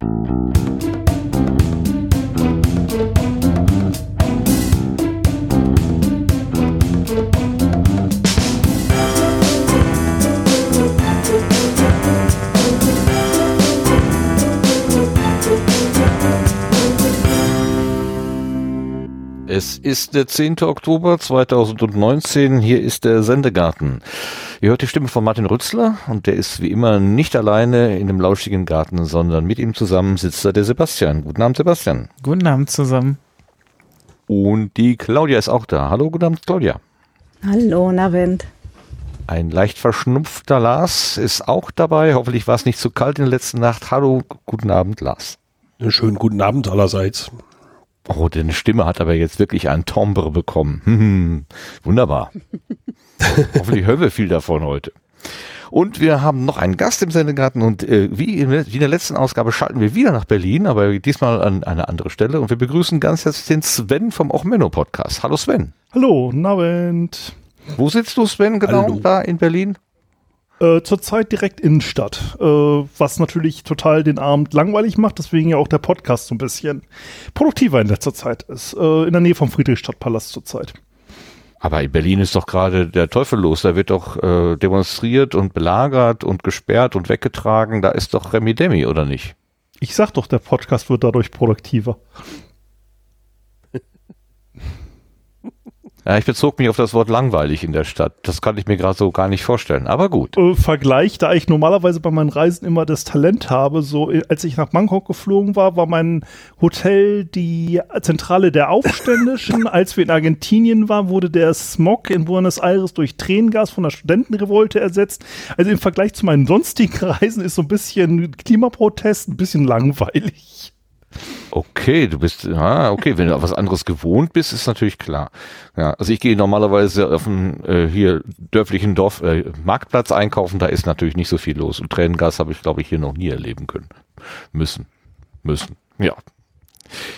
Es ist der 10. Oktober 2019. Hier ist der Sendegarten. Ihr hört die Stimme von Martin Rützler und der ist wie immer nicht alleine in dem lauschigen Garten, sondern mit ihm zusammen sitzt da der Sebastian. Guten Abend, Sebastian. Guten Abend zusammen. Und die Claudia ist auch da. Hallo, guten Abend, Claudia. Hallo, Navend. Ein leicht verschnupfter Lars ist auch dabei. Hoffentlich war es nicht zu kalt in der letzten Nacht. Hallo, guten Abend, Lars. Einen schönen guten Abend allerseits. Oh, deine Stimme hat aber jetzt wirklich ein Tombre bekommen. Hm, wunderbar. Hoffentlich hören wir viel davon heute. Und wir haben noch einen Gast im Sendegarten und äh, wie, in, wie in der letzten Ausgabe schalten wir wieder nach Berlin, aber diesmal an eine andere Stelle und wir begrüßen ganz herzlich den Sven vom Ochmenno Podcast. Hallo Sven. Hallo, Abend. Wo sitzt du Sven genau Hallo. da in Berlin? Äh, zurzeit direkt Innenstadt, äh, was natürlich total den Abend langweilig macht, deswegen ja auch der Podcast so ein bisschen produktiver in letzter Zeit ist. Äh, in der Nähe vom Friedrichstadtpalast zurzeit. Aber in Berlin ist doch gerade der Teufel los. Da wird doch äh, demonstriert und belagert und gesperrt und weggetragen. Da ist doch Remi Demi, oder nicht? Ich sag doch, der Podcast wird dadurch produktiver. Ich bezog mich auf das Wort langweilig in der Stadt. Das kann ich mir gerade so gar nicht vorstellen. Aber gut. Äh, Vergleich, da ich normalerweise bei meinen Reisen immer das Talent habe, so äh, als ich nach Bangkok geflogen war, war mein Hotel die Zentrale der Aufständischen. als wir in Argentinien waren, wurde der Smog in Buenos Aires durch Tränengas von der Studentenrevolte ersetzt. Also im Vergleich zu meinen sonstigen Reisen ist so ein bisschen Klimaprotest ein bisschen langweilig. Okay, du bist, ah, okay, wenn du was anderes gewohnt bist, ist natürlich klar. Ja, also ich gehe normalerweise auf dem äh, hier dörflichen Dorf äh, Marktplatz einkaufen, da ist natürlich nicht so viel los. Und Tränengas habe ich, glaube ich, hier noch nie erleben können. Müssen. Müssen. Ja.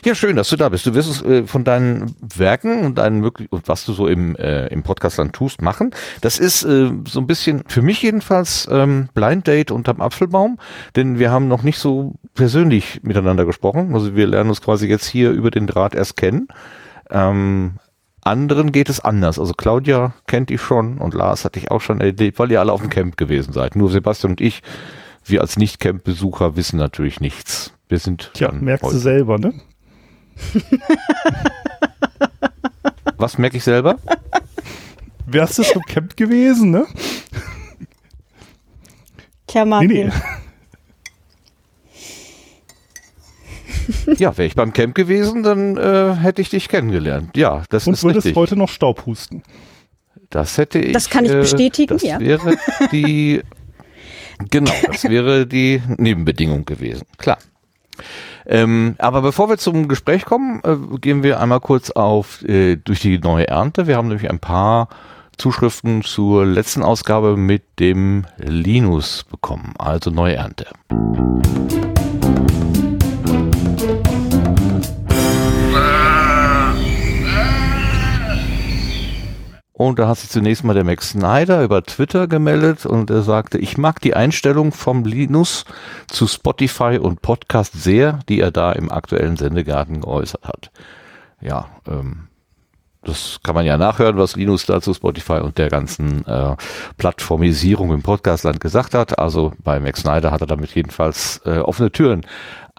Ja, schön, dass du da bist. Du wirst es äh, von deinen Werken und deinen möglich und was du so im, äh, im Podcastland tust, machen. Das ist äh, so ein bisschen für mich jedenfalls ähm, Blind Date unterm Apfelbaum, denn wir haben noch nicht so persönlich miteinander gesprochen. Also wir lernen uns quasi jetzt hier über den Draht erst kennen. Ähm, anderen geht es anders. Also Claudia kennt ich schon und Lars hatte ich auch schon erlebt, weil ihr alle auf dem Camp gewesen seid. Nur Sebastian und ich, wir als Nicht-Camp-Besucher wissen natürlich nichts. Wir sind. Tja, merkst heute. du selber, ne? Was merke ich selber? Wärst du zum Camp gewesen, ne? Tja, Martin. Nee, nee. Ja, wäre ich beim Camp gewesen, dann äh, hätte ich dich kennengelernt. Ja, das Und ist würdest richtig. heute noch Staub husten. Das hätte ich. Das kann ich äh, bestätigen, das ja. Das wäre die. Genau, das wäre die Nebenbedingung gewesen. Klar. Ähm, aber bevor wir zum Gespräch kommen, äh, gehen wir einmal kurz auf äh, durch die neue Ernte. Wir haben nämlich ein paar Zuschriften zur letzten Ausgabe mit dem Linus bekommen, also neue Ernte. Und da hat sich zunächst mal der Max Snyder über Twitter gemeldet und er sagte, ich mag die Einstellung vom Linus zu Spotify und Podcast sehr, die er da im aktuellen Sendegarten geäußert hat. Ja, ähm, das kann man ja nachhören, was Linus dazu Spotify und der ganzen äh, Plattformisierung im Podcastland gesagt hat. Also bei Max Snyder hat er damit jedenfalls äh, offene Türen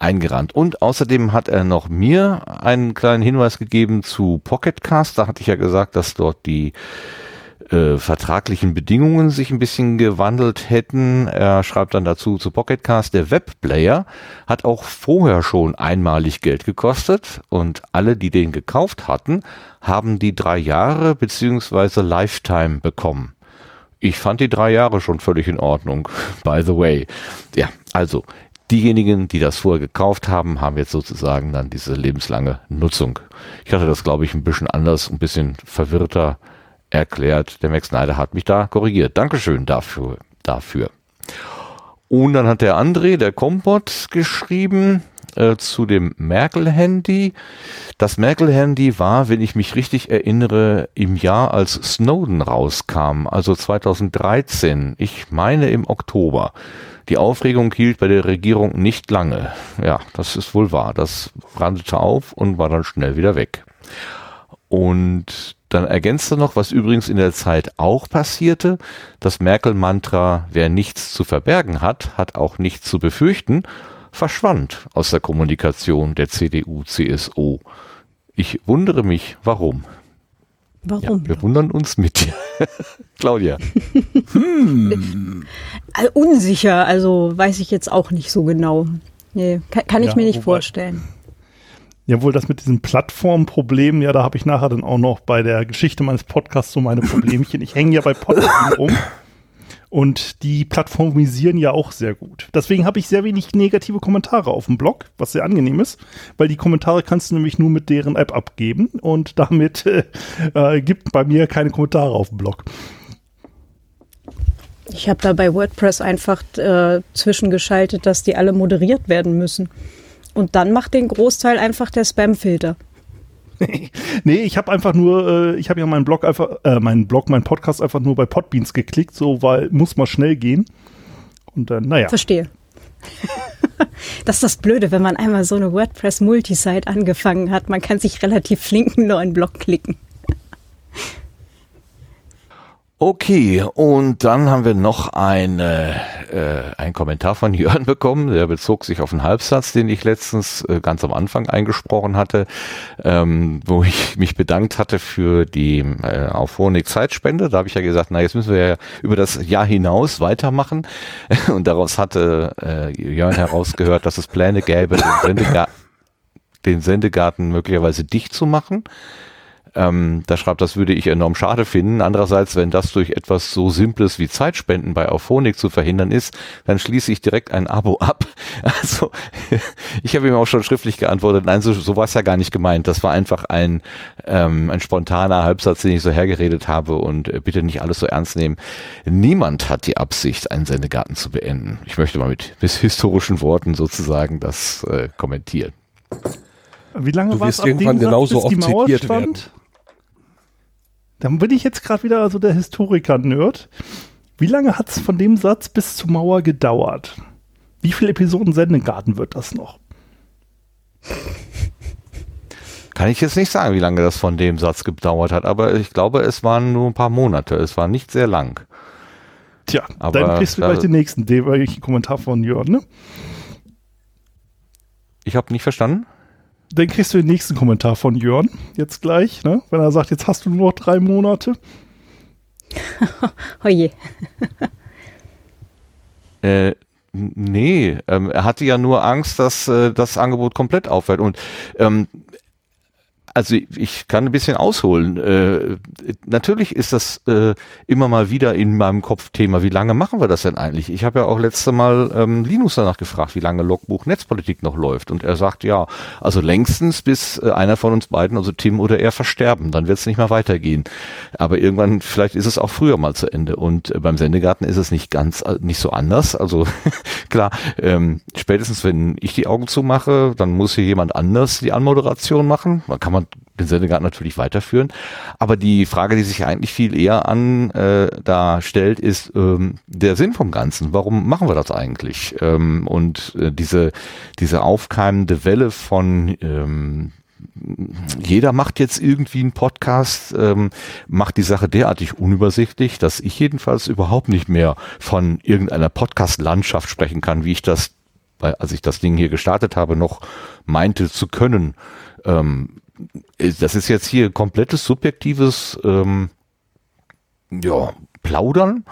eingerannt. Und außerdem hat er noch mir einen kleinen Hinweis gegeben zu Pocketcast. Da hatte ich ja gesagt, dass dort die äh, vertraglichen Bedingungen sich ein bisschen gewandelt hätten. Er schreibt dann dazu zu Pocketcast, der Webplayer hat auch vorher schon einmalig Geld gekostet und alle, die den gekauft hatten, haben die drei Jahre beziehungsweise Lifetime bekommen. Ich fand die drei Jahre schon völlig in Ordnung, by the way. Ja, also diejenigen, die das vorher gekauft haben, haben jetzt sozusagen dann diese lebenslange Nutzung. Ich hatte das, glaube ich, ein bisschen anders, ein bisschen verwirrter erklärt. Der Max Snyder hat mich da korrigiert. Dankeschön dafür. dafür. Und dann hat der André, der Kompott, geschrieben, äh, zu dem Merkel-Handy. Das Merkel-Handy war, wenn ich mich richtig erinnere, im Jahr, als Snowden rauskam, also 2013. Ich meine im Oktober. Die Aufregung hielt bei der Regierung nicht lange. Ja, das ist wohl wahr. Das brandete auf und war dann schnell wieder weg. Und dann ergänzt er noch, was übrigens in der Zeit auch passierte. Das Merkel-Mantra, wer nichts zu verbergen hat, hat auch nichts zu befürchten, verschwand aus der Kommunikation der CDU-CSU. Ich wundere mich, warum. Warum? Ja, wir wundern uns mit dir. Claudia. hm. Unsicher, also weiß ich jetzt auch nicht so genau. Nee, kann, kann ich ja, mir nicht vorstellen. Jawohl, das mit diesem Plattformproblem, ja, da habe ich nachher dann auch noch bei der Geschichte meines Podcasts so meine Problemchen. Ich hänge ja bei Podcasts rum und die plattformisieren ja auch sehr gut. Deswegen habe ich sehr wenig negative Kommentare auf dem Blog, was sehr angenehm ist, weil die Kommentare kannst du nämlich nur mit deren App abgeben und damit äh, äh, gibt bei mir keine Kommentare auf dem Blog. Ich habe da bei WordPress einfach äh, zwischengeschaltet, dass die alle moderiert werden müssen. Und dann macht den Großteil einfach der Spam-Filter. nee, ich habe einfach nur, äh, ich habe ja meinen Blog einfach, äh, meinen Blog, meinen Podcast einfach nur bei Podbeans geklickt, so weil muss mal schnell gehen. Und dann, naja. Verstehe. das ist das Blöde, wenn man einmal so eine WordPress-Multisite angefangen hat. Man kann sich relativ flink einen neuen Blog klicken. Okay, und dann haben wir noch eine, äh, einen Kommentar von Jörn bekommen, der bezog sich auf einen Halbsatz, den ich letztens äh, ganz am Anfang eingesprochen hatte, ähm, wo ich mich bedankt hatte für die äh, auf Honig Zeitspende. Da habe ich ja gesagt, na jetzt müssen wir ja über das Jahr hinaus weitermachen. Und daraus hatte äh, Jörn herausgehört, dass es Pläne gäbe, den Sendegarten, den Sendegarten möglicherweise dicht zu machen. Ähm, da schreibt, das würde ich enorm schade finden. Andererseits, wenn das durch etwas so Simples wie Zeitspenden bei Auphonic zu verhindern ist, dann schließe ich direkt ein Abo ab. Also ich habe ihm auch schon schriftlich geantwortet, nein, so, so war es ja gar nicht gemeint. Das war einfach ein, ähm, ein spontaner Halbsatz, den ich so hergeredet habe und äh, bitte nicht alles so ernst nehmen. Niemand hat die Absicht, einen Sendegarten zu beenden. Ich möchte mal mit, mit historischen Worten sozusagen das äh, kommentieren. Wie lange war es irgendwann genauso oft zitiert stand? werden? Dann bin ich jetzt gerade wieder also der Historiker-Nerd. Wie lange hat es von dem Satz bis zur Mauer gedauert? Wie viele Episoden Sendegarten wird das noch? Kann ich jetzt nicht sagen, wie lange das von dem Satz gedauert hat, aber ich glaube, es waren nur ein paar Monate. Es war nicht sehr lang. Tja, aber dann kriegst du gleich den nächsten Kommentar von Jörn, ne? Ich habe nicht verstanden dann kriegst du den nächsten Kommentar von Jörn jetzt gleich, ne? wenn er sagt, jetzt hast du nur noch drei Monate. Oje. äh, nee, ähm, er hatte ja nur Angst, dass äh, das Angebot komplett aufhört. Und ähm, also ich kann ein bisschen ausholen. Äh, natürlich ist das äh, immer mal wieder in meinem Kopf Thema. Wie lange machen wir das denn eigentlich? Ich habe ja auch letzte Mal ähm, Linus danach gefragt, wie lange Logbuch Netzpolitik noch läuft. Und er sagt, ja, also längstens bis äh, einer von uns beiden, also Tim oder er, versterben. Dann wird es nicht mehr weitergehen. Aber irgendwann, vielleicht ist es auch früher mal zu Ende. Und äh, beim Sendegarten ist es nicht ganz, äh, nicht so anders. Also klar, ähm, spätestens wenn ich die Augen zumache, dann muss hier jemand anders die Anmoderation machen. Man kann man den Sendegarten natürlich weiterführen. Aber die Frage, die sich eigentlich viel eher an äh, da stellt, ist ähm, der Sinn vom Ganzen. Warum machen wir das eigentlich? Ähm, und äh, diese, diese aufkeimende Welle von ähm, jeder macht jetzt irgendwie einen Podcast, ähm, macht die Sache derartig unübersichtlich, dass ich jedenfalls überhaupt nicht mehr von irgendeiner Podcast-Landschaft sprechen kann, wie ich das, als ich das Ding hier gestartet habe, noch meinte zu können. Ähm, das ist jetzt hier komplettes subjektives ähm, ja, Plaudern.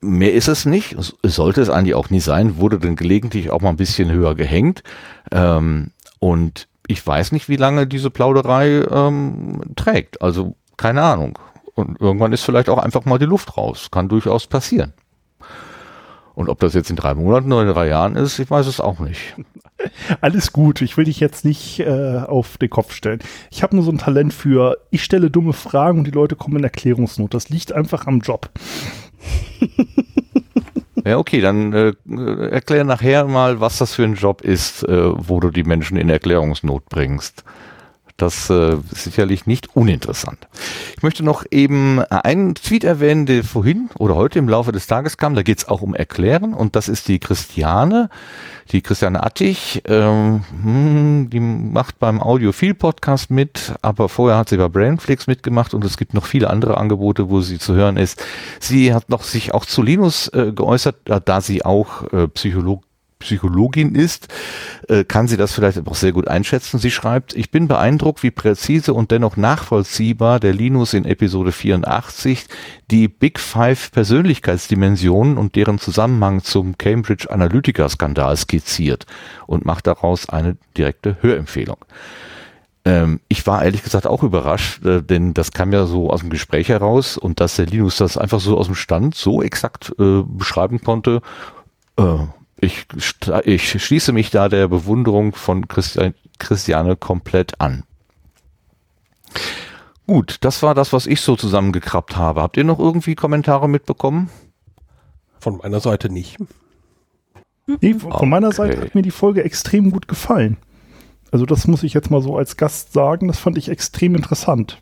Mehr ist es nicht. Sollte es eigentlich auch nie sein. Wurde dann gelegentlich auch mal ein bisschen höher gehängt. Ähm, und ich weiß nicht, wie lange diese Plauderei ähm, trägt. Also keine Ahnung. Und irgendwann ist vielleicht auch einfach mal die Luft raus. Kann durchaus passieren. Und ob das jetzt in drei Monaten oder in drei Jahren ist, ich weiß es auch nicht. Alles gut, ich will dich jetzt nicht äh, auf den Kopf stellen. Ich habe nur so ein Talent für, ich stelle dumme Fragen und die Leute kommen in Erklärungsnot. Das liegt einfach am Job. Ja, okay, dann äh, erklär nachher mal, was das für ein Job ist, äh, wo du die Menschen in Erklärungsnot bringst. Das äh, ist sicherlich nicht uninteressant. Ich möchte noch eben einen Tweet erwähnen, der vorhin oder heute im Laufe des Tages kam. Da geht es auch um Erklären und das ist die Christiane, die Christiane Attich. Ähm, hm, die macht beim Audiophil Podcast mit, aber vorher hat sie bei Brainflix mitgemacht und es gibt noch viele andere Angebote, wo sie zu hören ist. Sie hat noch sich auch zu Linus äh, geäußert, da sie auch äh, Psycholog Psychologin ist, äh, kann sie das vielleicht auch sehr gut einschätzen. Sie schreibt, ich bin beeindruckt, wie präzise und dennoch nachvollziehbar der Linus in Episode 84 die Big Five Persönlichkeitsdimensionen und deren Zusammenhang zum Cambridge Analytica Skandal skizziert und macht daraus eine direkte Hörempfehlung ähm, ich war ehrlich gesagt auch überrascht, äh, denn das kam ja so aus dem Gespräch heraus und dass der Linus das einfach so aus dem Stand so exakt äh, beschreiben konnte, äh, ich, ich schließe mich da der Bewunderung von Christi Christiane komplett an. Gut, das war das, was ich so zusammengekrabbt habe. Habt ihr noch irgendwie Kommentare mitbekommen? Von meiner Seite nicht. Nee, von okay. meiner Seite hat mir die Folge extrem gut gefallen. Also das muss ich jetzt mal so als Gast sagen, das fand ich extrem interessant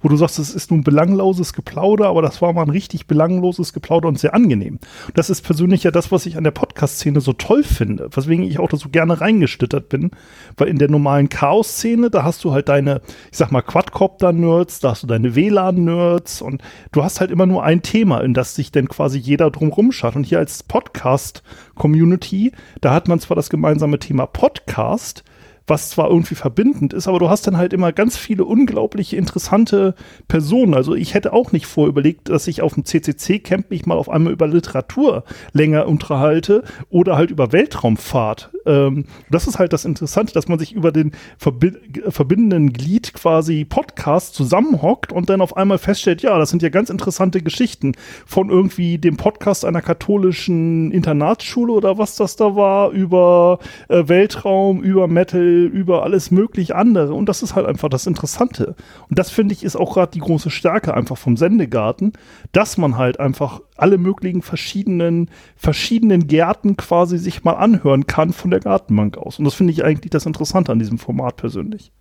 wo du sagst, es ist nun belangloses Geplauder, aber das war mal ein richtig belangloses Geplauder und sehr angenehm. Das ist persönlich ja das, was ich an der Podcast-Szene so toll finde, weswegen ich auch da so gerne reingestittert bin, weil in der normalen Chaos-Szene, da hast du halt deine, ich sag mal, Quadcopter-Nerds, da hast du deine WLAN-Nerds und du hast halt immer nur ein Thema, in das sich dann quasi jeder drum rumschaut. Und hier als Podcast-Community, da hat man zwar das gemeinsame Thema Podcast, was zwar irgendwie verbindend ist, aber du hast dann halt immer ganz viele unglaubliche interessante Personen. Also ich hätte auch nicht vorüberlegt, dass ich auf dem CCC-Camp mich mal auf einmal über Literatur länger unterhalte oder halt über Weltraumfahrt. Ähm, das ist halt das Interessante, dass man sich über den verbi verbindenden Glied quasi Podcast zusammenhockt und dann auf einmal feststellt, ja, das sind ja ganz interessante Geschichten von irgendwie dem Podcast einer katholischen Internatsschule oder was das da war, über äh, Weltraum, über Metal, über alles möglich andere. Und das ist halt einfach das Interessante. Und das finde ich ist auch gerade die große Stärke einfach vom Sendegarten, dass man halt einfach alle möglichen verschiedenen, verschiedenen Gärten quasi sich mal anhören kann von der Gartenbank aus. Und das finde ich eigentlich das Interessante an diesem Format persönlich.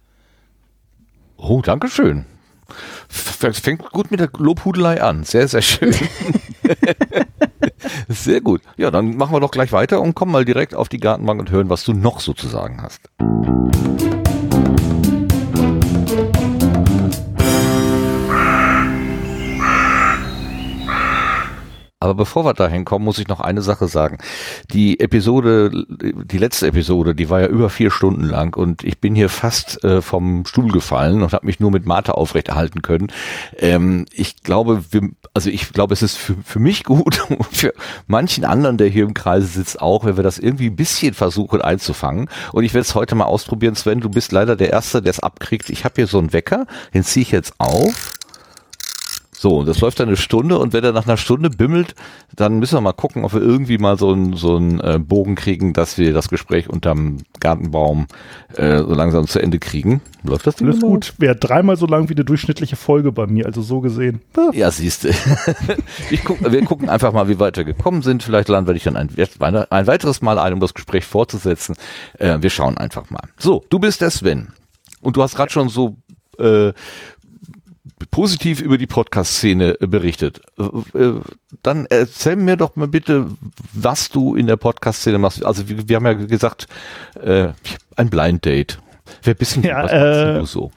Oh, danke schön. Fängt gut mit der Lobhudelei an. Sehr, sehr schön. sehr gut. Ja, dann machen wir doch gleich weiter und kommen mal direkt auf die Gartenbank und hören, was du noch sozusagen hast. Aber bevor wir dahin kommen, muss ich noch eine Sache sagen. Die Episode, die letzte Episode, die war ja über vier Stunden lang und ich bin hier fast äh, vom Stuhl gefallen und habe mich nur mit Mate aufrechterhalten können. Ähm, ich glaube, wir, also ich glaube, es ist für, für mich gut und für manchen anderen, der hier im Kreise sitzt, auch, wenn wir das irgendwie ein bisschen versuchen einzufangen. Und ich werde es heute mal ausprobieren. Sven, du bist leider der Erste, der es abkriegt. Ich habe hier so einen Wecker, den ziehe ich jetzt auf so, und das läuft dann eine Stunde und wenn er nach einer Stunde bimmelt, dann müssen wir mal gucken, ob wir irgendwie mal so einen so einen äh, Bogen kriegen, dass wir das Gespräch unterm Gartenbaum äh, so langsam zu Ende kriegen. Läuft das Ding Alles gut. Wäre dreimal so lang wie eine durchschnittliche Folge bei mir, also so gesehen. Ja, ja siehst du. guck, wir gucken einfach mal, wie weit wir gekommen sind. Vielleicht laden wir dich dann ein, ein weiteres Mal ein, um das Gespräch fortzusetzen. Äh, wir schauen einfach mal. So, du bist der Sven. Und du hast gerade schon so äh, positiv über die Podcast-Szene äh, berichtet. Äh, äh, dann erzähl mir doch mal bitte, was du in der Podcast-Szene machst. Also wir, wir, haben ja gesagt, äh, ein Blind Date. Wer bist denn ja, was äh, du so?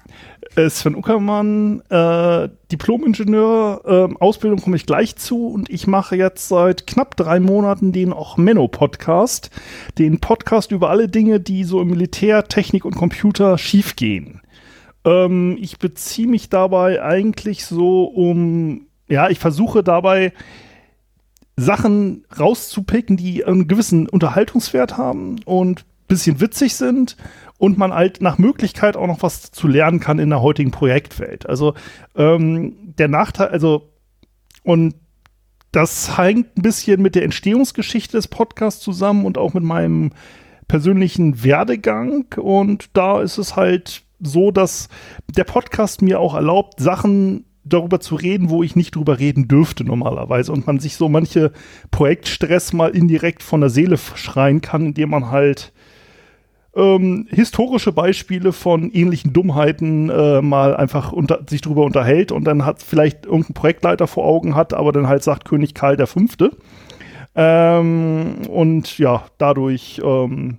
Sven Uckermann, äh, Diplom-Ingenieur, äh, Ausbildung komme ich gleich zu und ich mache jetzt seit knapp drei Monaten den auch Menno-Podcast, den Podcast über alle Dinge, die so im Militär, Technik und Computer schiefgehen. Ähm, ich beziehe mich dabei eigentlich so um, ja, ich versuche dabei Sachen rauszupicken, die einen gewissen Unterhaltungswert haben und bisschen witzig sind und man halt nach Möglichkeit auch noch was zu lernen kann in der heutigen Projektwelt. Also ähm, der Nachteil, also und das hängt ein bisschen mit der Entstehungsgeschichte des Podcasts zusammen und auch mit meinem persönlichen Werdegang. Und da ist es halt so, dass der Podcast mir auch erlaubt, Sachen, darüber zu reden, wo ich nicht drüber reden dürfte normalerweise und man sich so manche Projektstress mal indirekt von der Seele schreien kann, indem man halt ähm, historische Beispiele von ähnlichen Dummheiten äh, mal einfach unter, sich drüber unterhält und dann hat vielleicht irgendein Projektleiter vor Augen hat, aber dann halt sagt König Karl der Fünfte. Ähm, und ja, dadurch ähm,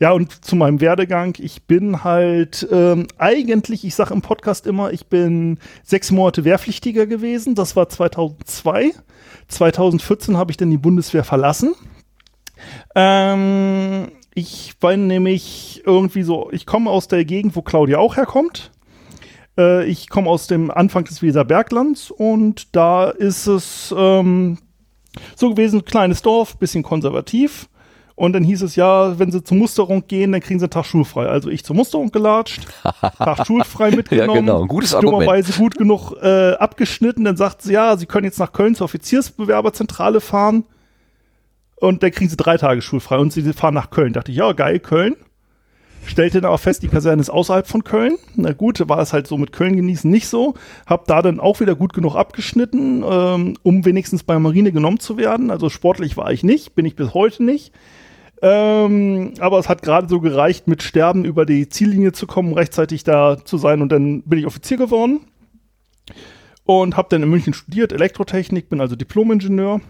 ja, und zu meinem Werdegang, ich bin halt ähm, eigentlich, ich sage im Podcast immer, ich bin sechs Monate Wehrpflichtiger gewesen. Das war 2002. 2014 habe ich dann die Bundeswehr verlassen. Ähm, ich war nämlich irgendwie so, ich komme aus der Gegend, wo Claudia auch herkommt. Äh, ich komme aus dem Anfang des Weserberglands und da ist es ähm, so gewesen, kleines Dorf, bisschen konservativ. Und dann hieß es ja, wenn sie zur Musterung gehen, dann kriegen sie einen Tag schulfrei. Also ich zur Musterung gelatscht, Tag schulfrei mitgenommen. ja, genau, ein gutes Argument. Dummerweise gut genug äh, abgeschnitten. Dann sagt sie, ja, sie können jetzt nach Köln zur Offiziersbewerberzentrale fahren. Und dann kriegen sie drei Tage schulfrei. Und sie fahren nach Köln. Da dachte ich, ja, geil, Köln. Stellte dann aber fest, die Kaserne ist außerhalb von Köln. Na gut, war es halt so mit Köln genießen nicht so. Hab da dann auch wieder gut genug abgeschnitten, ähm, um wenigstens bei Marine genommen zu werden. Also sportlich war ich nicht, bin ich bis heute nicht. Ähm, aber es hat gerade so gereicht, mit Sterben über die Ziellinie zu kommen, rechtzeitig da zu sein und dann bin ich Offizier geworden und habe dann in München studiert, Elektrotechnik, bin also Diplomingenieur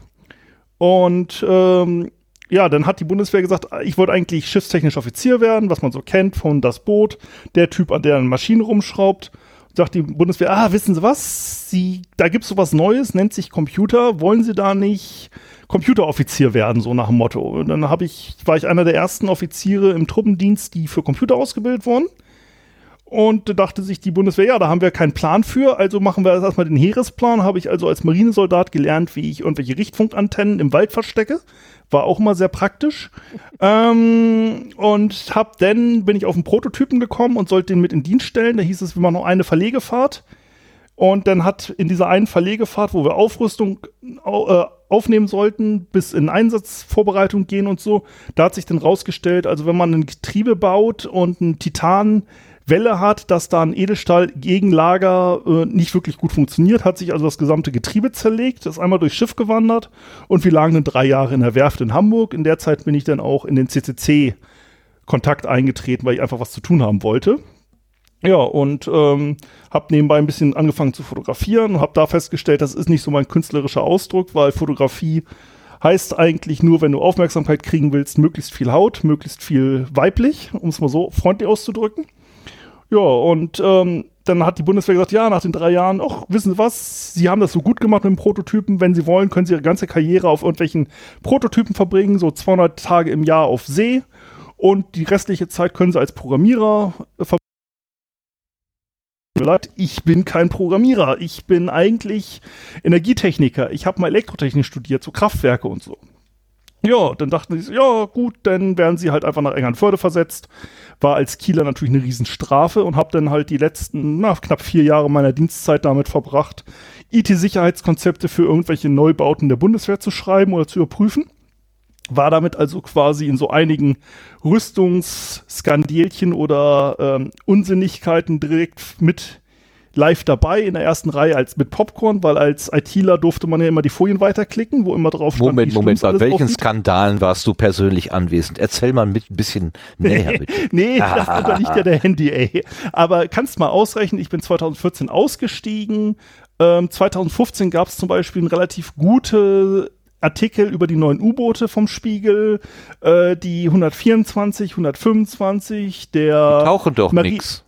und ähm, ja, dann hat die Bundeswehr gesagt, ich wollte eigentlich schiffstechnisch Offizier werden, was man so kennt von das Boot, der Typ, an der eine Maschine rumschraubt. Sagt die Bundeswehr, ah, wissen Sie was? Sie, da gibt's so was Neues, nennt sich Computer. Wollen Sie da nicht Computeroffizier werden, so nach dem Motto. Und dann habe ich, war ich einer der ersten Offiziere im Truppendienst, die für Computer ausgebildet wurden. Und da dachte sich die Bundeswehr, ja, da haben wir keinen Plan für, also machen wir erstmal den Heeresplan. Habe ich also als Marinesoldat gelernt, wie ich irgendwelche Richtfunkantennen im Wald verstecke. War auch immer sehr praktisch. ähm, und hab dann, bin ich auf einen Prototypen gekommen und sollte den mit in Dienst stellen. Da hieß es, wir machen noch eine Verlegefahrt. Und dann hat in dieser einen Verlegefahrt, wo wir Aufrüstung äh, aufnehmen sollten, bis in Einsatzvorbereitung gehen und so, da hat sich dann rausgestellt, also wenn man ein Getriebe baut und ein Titanwelle hat, dass da ein Edelstahl-Gegenlager äh, nicht wirklich gut funktioniert, hat sich also das gesamte Getriebe zerlegt, ist einmal durchs Schiff gewandert und wir lagen dann drei Jahre in der Werft in Hamburg. In der Zeit bin ich dann auch in den CCC Kontakt eingetreten, weil ich einfach was zu tun haben wollte. Ja, und ähm, habe nebenbei ein bisschen angefangen zu fotografieren und habe da festgestellt, das ist nicht so mein künstlerischer Ausdruck, weil Fotografie heißt eigentlich nur, wenn du Aufmerksamkeit kriegen willst, möglichst viel Haut, möglichst viel weiblich, um es mal so freundlich auszudrücken. Ja, und ähm, dann hat die Bundeswehr gesagt, ja, nach den drei Jahren, ach, wissen Sie was, Sie haben das so gut gemacht mit dem Prototypen, wenn Sie wollen, können Sie Ihre ganze Karriere auf irgendwelchen Prototypen verbringen, so 200 Tage im Jahr auf See und die restliche Zeit können Sie als Programmierer verbringen ich bin kein Programmierer. Ich bin eigentlich Energietechniker. Ich habe mal Elektrotechnik studiert, so Kraftwerke und so. Ja, dann dachten sie, ja gut, dann werden sie halt einfach nach Engernförde versetzt. War als Kieler natürlich eine Riesenstrafe und habe dann halt die letzten na, knapp vier Jahre meiner Dienstzeit damit verbracht, IT-Sicherheitskonzepte für irgendwelche Neubauten der Bundeswehr zu schreiben oder zu überprüfen war damit also quasi in so einigen Rüstungsskandelchen oder ähm, Unsinnigkeiten direkt mit live dabei in der ersten Reihe als mit Popcorn, weil als ITler durfte man ja immer die Folien weiterklicken, wo immer drauf stand. Moment, Moment, bei welchen. Skandalen warst du persönlich anwesend? Erzähl mal mit ein bisschen näher, bitte. nee, das unterliegt ja der Handy, ey. Aber kannst mal ausrechnen, ich bin 2014 ausgestiegen. Ähm, 2015 gab es zum Beispiel eine relativ gute Artikel über die neuen U-Boote vom Spiegel, äh, die 124, 125, der. Die tauchen doch nix.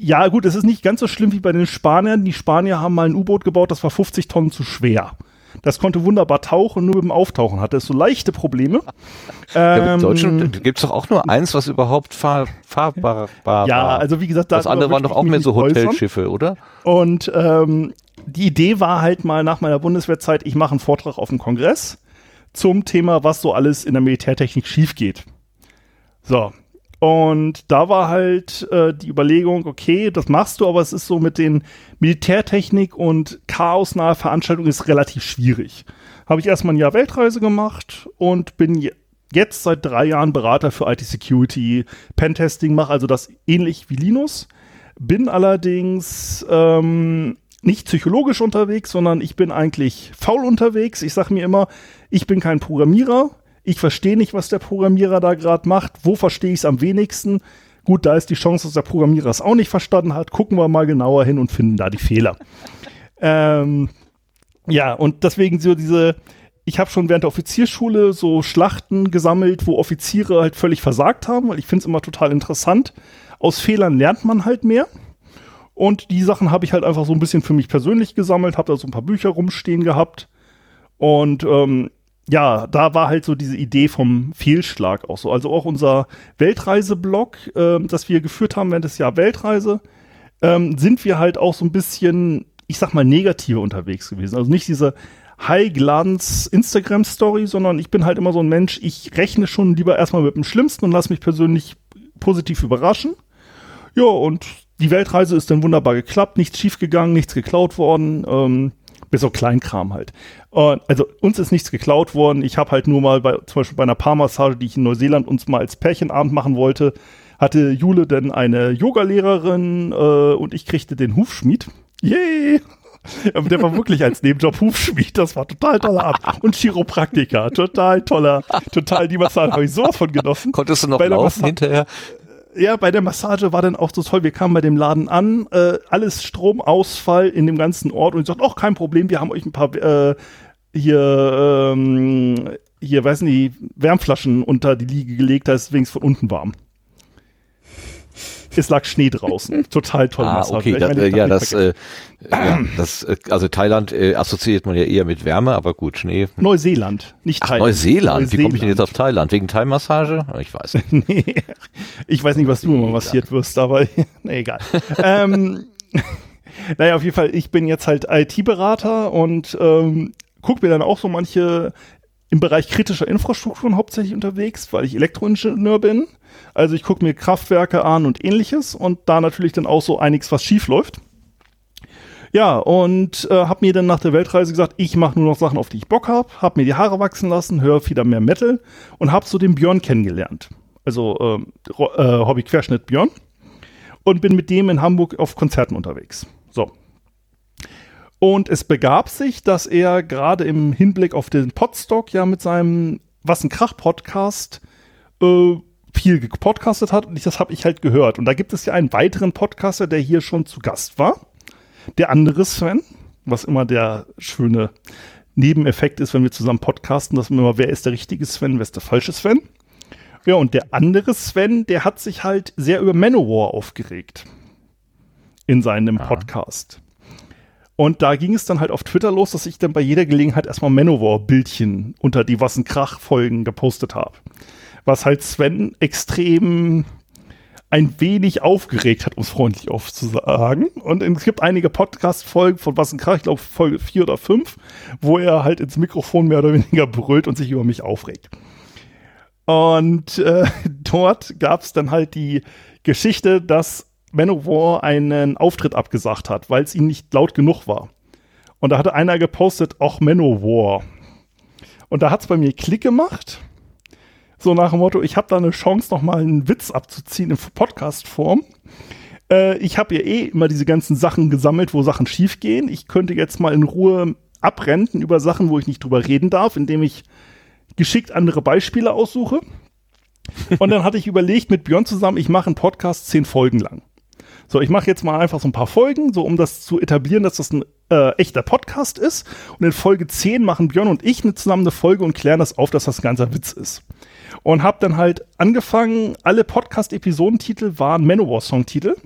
Ja, gut, es ist nicht ganz so schlimm wie bei den Spaniern. Die Spanier haben mal ein U-Boot gebaut, das war 50 Tonnen zu schwer. Das konnte wunderbar tauchen, nur mit dem Auftauchen hatte es so leichte Probleme. ja, ähm, Deutschland gibt es doch auch nur eins, was überhaupt fahr, fahrbar war. Ja, also wie gesagt, das andere waren doch auch mehr so Hotelschiffe, oder? Und ähm, die Idee war halt mal nach meiner Bundeswehrzeit, ich mache einen Vortrag auf dem Kongress zum Thema, was so alles in der Militärtechnik schief geht. So. Und da war halt äh, die Überlegung, okay, das machst du, aber es ist so mit den Militärtechnik und chaosnahe Veranstaltungen ist relativ schwierig. Habe ich erstmal ein Jahr Weltreise gemacht und bin jetzt seit drei Jahren Berater für IT-Security, Pentesting, mache also das ähnlich wie Linus. Bin allerdings ähm, nicht psychologisch unterwegs, sondern ich bin eigentlich faul unterwegs. Ich sage mir immer, ich bin kein Programmierer. Ich verstehe nicht, was der Programmierer da gerade macht. Wo verstehe ich es am wenigsten? Gut, da ist die Chance, dass der Programmierer es auch nicht verstanden hat. Gucken wir mal genauer hin und finden da die Fehler. ähm, ja, und deswegen so diese, ich habe schon während der Offizierschule so Schlachten gesammelt, wo Offiziere halt völlig versagt haben, weil ich finde es immer total interessant. Aus Fehlern lernt man halt mehr. Und die Sachen habe ich halt einfach so ein bisschen für mich persönlich gesammelt, habe da so ein paar Bücher rumstehen gehabt. Und ähm, ja, da war halt so diese Idee vom Fehlschlag auch so. Also auch unser Weltreiseblog, äh, das wir geführt haben während des Jahr Weltreise, ähm, sind wir halt auch so ein bisschen, ich sag mal, negativer unterwegs gewesen. Also nicht diese High-Glanz-Instagram-Story, sondern ich bin halt immer so ein Mensch, ich rechne schon lieber erstmal mit dem Schlimmsten und lasse mich persönlich positiv überraschen. Ja, und die Weltreise ist dann wunderbar geklappt, nichts schiefgegangen, nichts geklaut worden, ähm, bis auf Kleinkram halt. Und also uns ist nichts geklaut worden. Ich habe halt nur mal bei, zum Beispiel bei einer Paarmassage, die ich in Neuseeland uns mal als Pärchenabend machen wollte, hatte Jule dann eine Yogalehrerin äh, und ich kriegte den Hufschmied. Yay! Aber der war wirklich als Nebenjob Hufschmied. Das war total toller Abend. Und Chiropraktiker. Total toller. Total die Massage habe ich sowas von genossen. Konntest du noch laufen Massa- hinterher? Ja, bei der Massage war dann auch so toll. Wir kamen bei dem Laden an, äh, alles Stromausfall in dem ganzen Ort und ich sagte, auch kein Problem, wir haben euch ein paar äh, hier, ähm, hier, weiß nicht, Wärmflaschen unter die Liege gelegt, da ist wenigstens von unten warm. Es lag Schnee draußen. Total toll. Ah, okay, das, äh, ja, das, äh, ja, das, äh, also Thailand äh, assoziiert man ja eher mit Wärme, aber gut, Schnee. Neuseeland, nicht Ach, Thailand. Neuseeland. Wie komme ich denn jetzt Neuseeland. auf Thailand? Wegen Thai-Massage? Ich weiß nicht. Nee, ich weiß nicht, was du immer massiert wirst, aber nee, egal. ähm, naja, auf jeden Fall, ich bin jetzt halt IT-Berater und ähm, gucke mir dann auch so manche im Bereich kritischer Infrastrukturen hauptsächlich unterwegs, weil ich Elektroingenieur bin. Also ich gucke mir Kraftwerke an und ähnliches und da natürlich dann auch so einiges, was schief läuft. Ja, und äh, habe mir dann nach der Weltreise gesagt, ich mache nur noch Sachen, auf die ich Bock habe, habe mir die Haare wachsen lassen, höre wieder mehr Metal und habe so den Björn kennengelernt. Also ähm, äh, Hobby Querschnitt Björn und bin mit dem in Hamburg auf Konzerten unterwegs. So. Und es begab sich, dass er gerade im Hinblick auf den Podstock ja mit seinem Was ein Krach Podcast äh, viel gepodcastet hat und ich, das habe ich halt gehört. Und da gibt es ja einen weiteren Podcaster, der hier schon zu Gast war. Der andere Sven, was immer der schöne Nebeneffekt ist, wenn wir zusammen podcasten, dass man immer, wer ist der richtige Sven, wer ist der falsche Sven. Ja, und der andere Sven, der hat sich halt sehr über Manowar aufgeregt in seinem Podcast. Und da ging es dann halt auf Twitter los, dass ich dann bei jeder Gelegenheit erstmal Manowar-Bildchen unter die Was ein Krach-Folgen gepostet habe. Was halt Sven extrem ein wenig aufgeregt hat, um es freundlich aufzusagen. Und es gibt einige Podcast-Folgen von Was ein Krach, ich glaube Folge 4 oder 5, wo er halt ins Mikrofon mehr oder weniger brüllt und sich über mich aufregt. Und äh, dort gab es dann halt die Geschichte, dass Manowar einen Auftritt abgesagt hat, weil es ihm nicht laut genug war. Und da hatte einer gepostet, auch Manowar. Und da hat es bei mir Klick gemacht. So nach dem Motto, ich habe da eine Chance, nochmal einen Witz abzuziehen in Podcast-Form. Äh, ich habe ja eh immer diese ganzen Sachen gesammelt, wo Sachen schiefgehen. Ich könnte jetzt mal in Ruhe abrenten über Sachen, wo ich nicht drüber reden darf, indem ich geschickt andere Beispiele aussuche. Und dann hatte ich überlegt mit Björn zusammen, ich mache einen Podcast zehn Folgen lang. So, ich mache jetzt mal einfach so ein paar Folgen, so um das zu etablieren, dass das ein äh, echter Podcast ist. Und in Folge 10 machen Björn und ich eine, zusammen eine Folge und klären das auf, dass das ein ganzer Witz ist. Und habe dann halt angefangen, alle Podcast-Episodentitel waren Manowar-Song-Titel.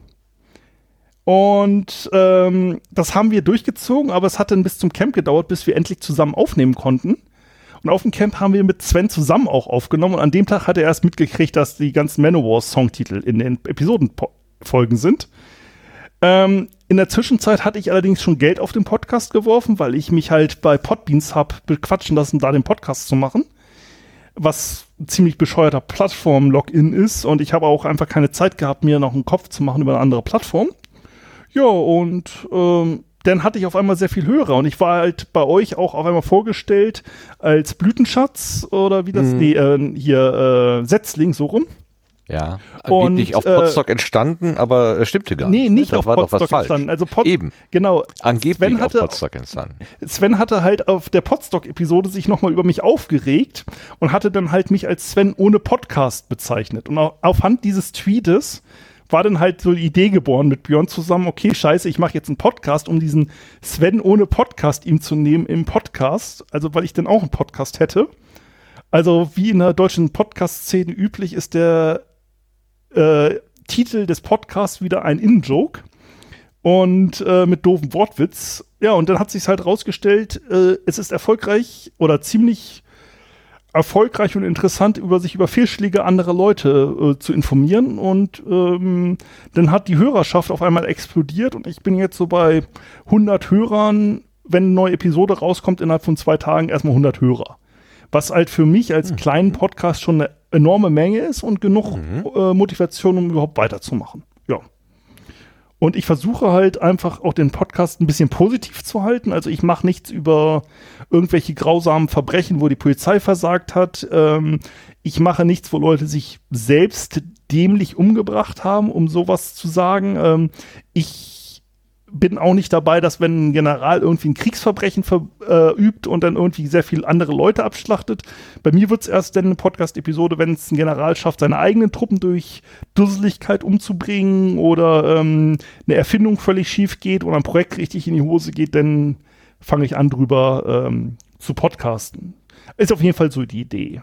Und ähm, das haben wir durchgezogen, aber es hat dann bis zum Camp gedauert, bis wir endlich zusammen aufnehmen konnten. Und auf dem Camp haben wir mit Sven zusammen auch aufgenommen. Und an dem Tag hat er erst mitgekriegt, dass die ganzen Manowar-Songtitel in den Episodenfolgen sind. Ähm, in der Zwischenzeit hatte ich allerdings schon Geld auf den Podcast geworfen, weil ich mich halt bei Podbeans habe bequatschen lassen, da den Podcast zu machen. Was ein ziemlich bescheuerter Plattform-Login ist. Und ich habe auch einfach keine Zeit gehabt, mir noch einen Kopf zu machen über eine andere Plattform. Ja, und ähm, dann hatte ich auf einmal sehr viel Hörer und ich war halt bei euch auch auf einmal vorgestellt als Blütenschatz oder wie das, Mhm. nee, äh, hier, äh, Setzling, so rum. Ja, Und, angeblich auf äh, Potsdok entstanden, aber es stimmte gar Nee, nicht. nicht Da auf war Potsdok entstanden. Also Pod Eben, Genau. angeblich Sven auf hatte, Potsdok entstanden. Sven hatte halt auf der Podstock-Episode sich nochmal über mich aufgeregt und hatte dann halt mich als Sven ohne Podcast bezeichnet. Und au- aufhand dieses Tweetes war dann halt so die Idee geboren mit Björn zusammen, okay, scheiße, ich mache jetzt einen Podcast, um diesen Sven ohne Podcast ihm zu nehmen im Podcast, also weil ich dann auch einen Podcast hätte. Also wie in der deutschen Podcast-Szene üblich ist der äh, Titel des Podcasts wieder ein In-Joke und äh, mit doofen Wortwitz. Ja, und dann hat sich halt rausgestellt, äh, es ist erfolgreich oder ziemlich erfolgreich und interessant, über sich über Fehlschläge anderer Leute äh, zu informieren. Und ähm, dann hat die Hörerschaft auf einmal explodiert und ich bin jetzt so bei 100 Hörern, wenn eine neue Episode rauskommt, innerhalb von zwei Tagen erstmal 100 Hörer. Was halt für mich als kleinen Podcast schon eine enorme Menge ist und genug äh, Motivation, um überhaupt weiterzumachen. Ja. Und ich versuche halt einfach auch den Podcast ein bisschen positiv zu halten. Also ich mache nichts über irgendwelche grausamen Verbrechen, wo die Polizei versagt hat. Ähm, ich mache nichts, wo Leute sich selbst dämlich umgebracht haben, um sowas zu sagen. Ähm, ich bin auch nicht dabei, dass wenn ein General irgendwie ein Kriegsverbrechen verübt und dann irgendwie sehr viele andere Leute abschlachtet. Bei mir wird es erst dann eine Podcast-Episode, wenn es ein General schafft, seine eigenen Truppen durch Dusseligkeit umzubringen oder ähm, eine Erfindung völlig schief geht oder ein Projekt richtig in die Hose geht, dann fange ich an drüber ähm, zu podcasten. Ist auf jeden Fall so die Idee,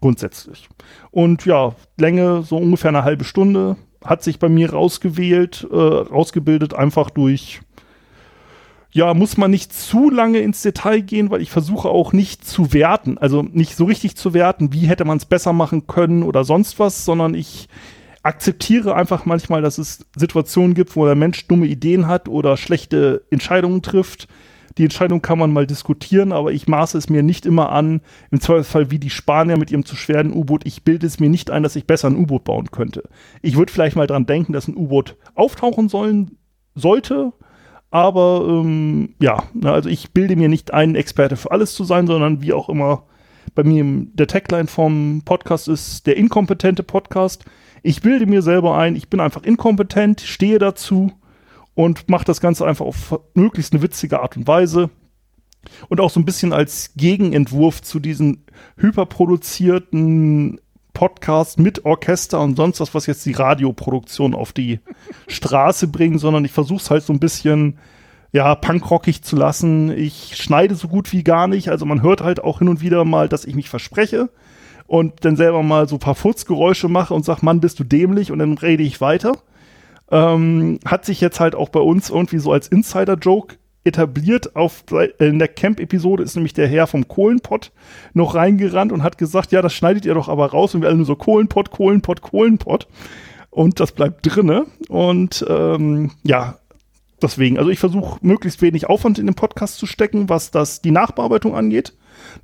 grundsätzlich. Und ja, Länge so ungefähr eine halbe Stunde hat sich bei mir rausgewählt, äh, rausgebildet, einfach durch, ja, muss man nicht zu lange ins Detail gehen, weil ich versuche auch nicht zu werten, also nicht so richtig zu werten, wie hätte man es besser machen können oder sonst was, sondern ich akzeptiere einfach manchmal, dass es Situationen gibt, wo der Mensch dumme Ideen hat oder schlechte Entscheidungen trifft. Die Entscheidung kann man mal diskutieren, aber ich maße es mir nicht immer an, im Zweifelsfall wie die Spanier mit ihrem zu schweren U-Boot, ich bilde es mir nicht ein, dass ich besser ein U-Boot bauen könnte. Ich würde vielleicht mal dran denken, dass ein U-Boot auftauchen sollen sollte, aber ähm, ja, na, also ich bilde mir nicht ein, Experte für alles zu sein, sondern wie auch immer bei mir der Tagline vom Podcast ist der inkompetente Podcast. Ich bilde mir selber ein, ich bin einfach inkompetent, stehe dazu und mache das Ganze einfach auf möglichst eine witzige Art und Weise. Und auch so ein bisschen als Gegenentwurf zu diesen hyperproduzierten Podcasts mit Orchester und sonst was, was jetzt die Radioproduktion auf die Straße bringen, sondern ich versuche es halt so ein bisschen ja, punkrockig zu lassen. Ich schneide so gut wie gar nicht. Also man hört halt auch hin und wieder mal, dass ich mich verspreche und dann selber mal so ein paar Furzgeräusche mache und sag, Mann, bist du dämlich und dann rede ich weiter. Ähm, hat sich jetzt halt auch bei uns irgendwie so als Insider-Joke etabliert. Auf, in der Camp-Episode ist nämlich der Herr vom Kohlenpott noch reingerannt und hat gesagt, ja, das schneidet ihr doch aber raus und wir alle nur so Kohlenpott, Kohlenpott, Kohlenpott. Und das bleibt drinne. Und ähm, ja, deswegen, also ich versuche möglichst wenig Aufwand in den Podcast zu stecken, was das die Nachbearbeitung angeht.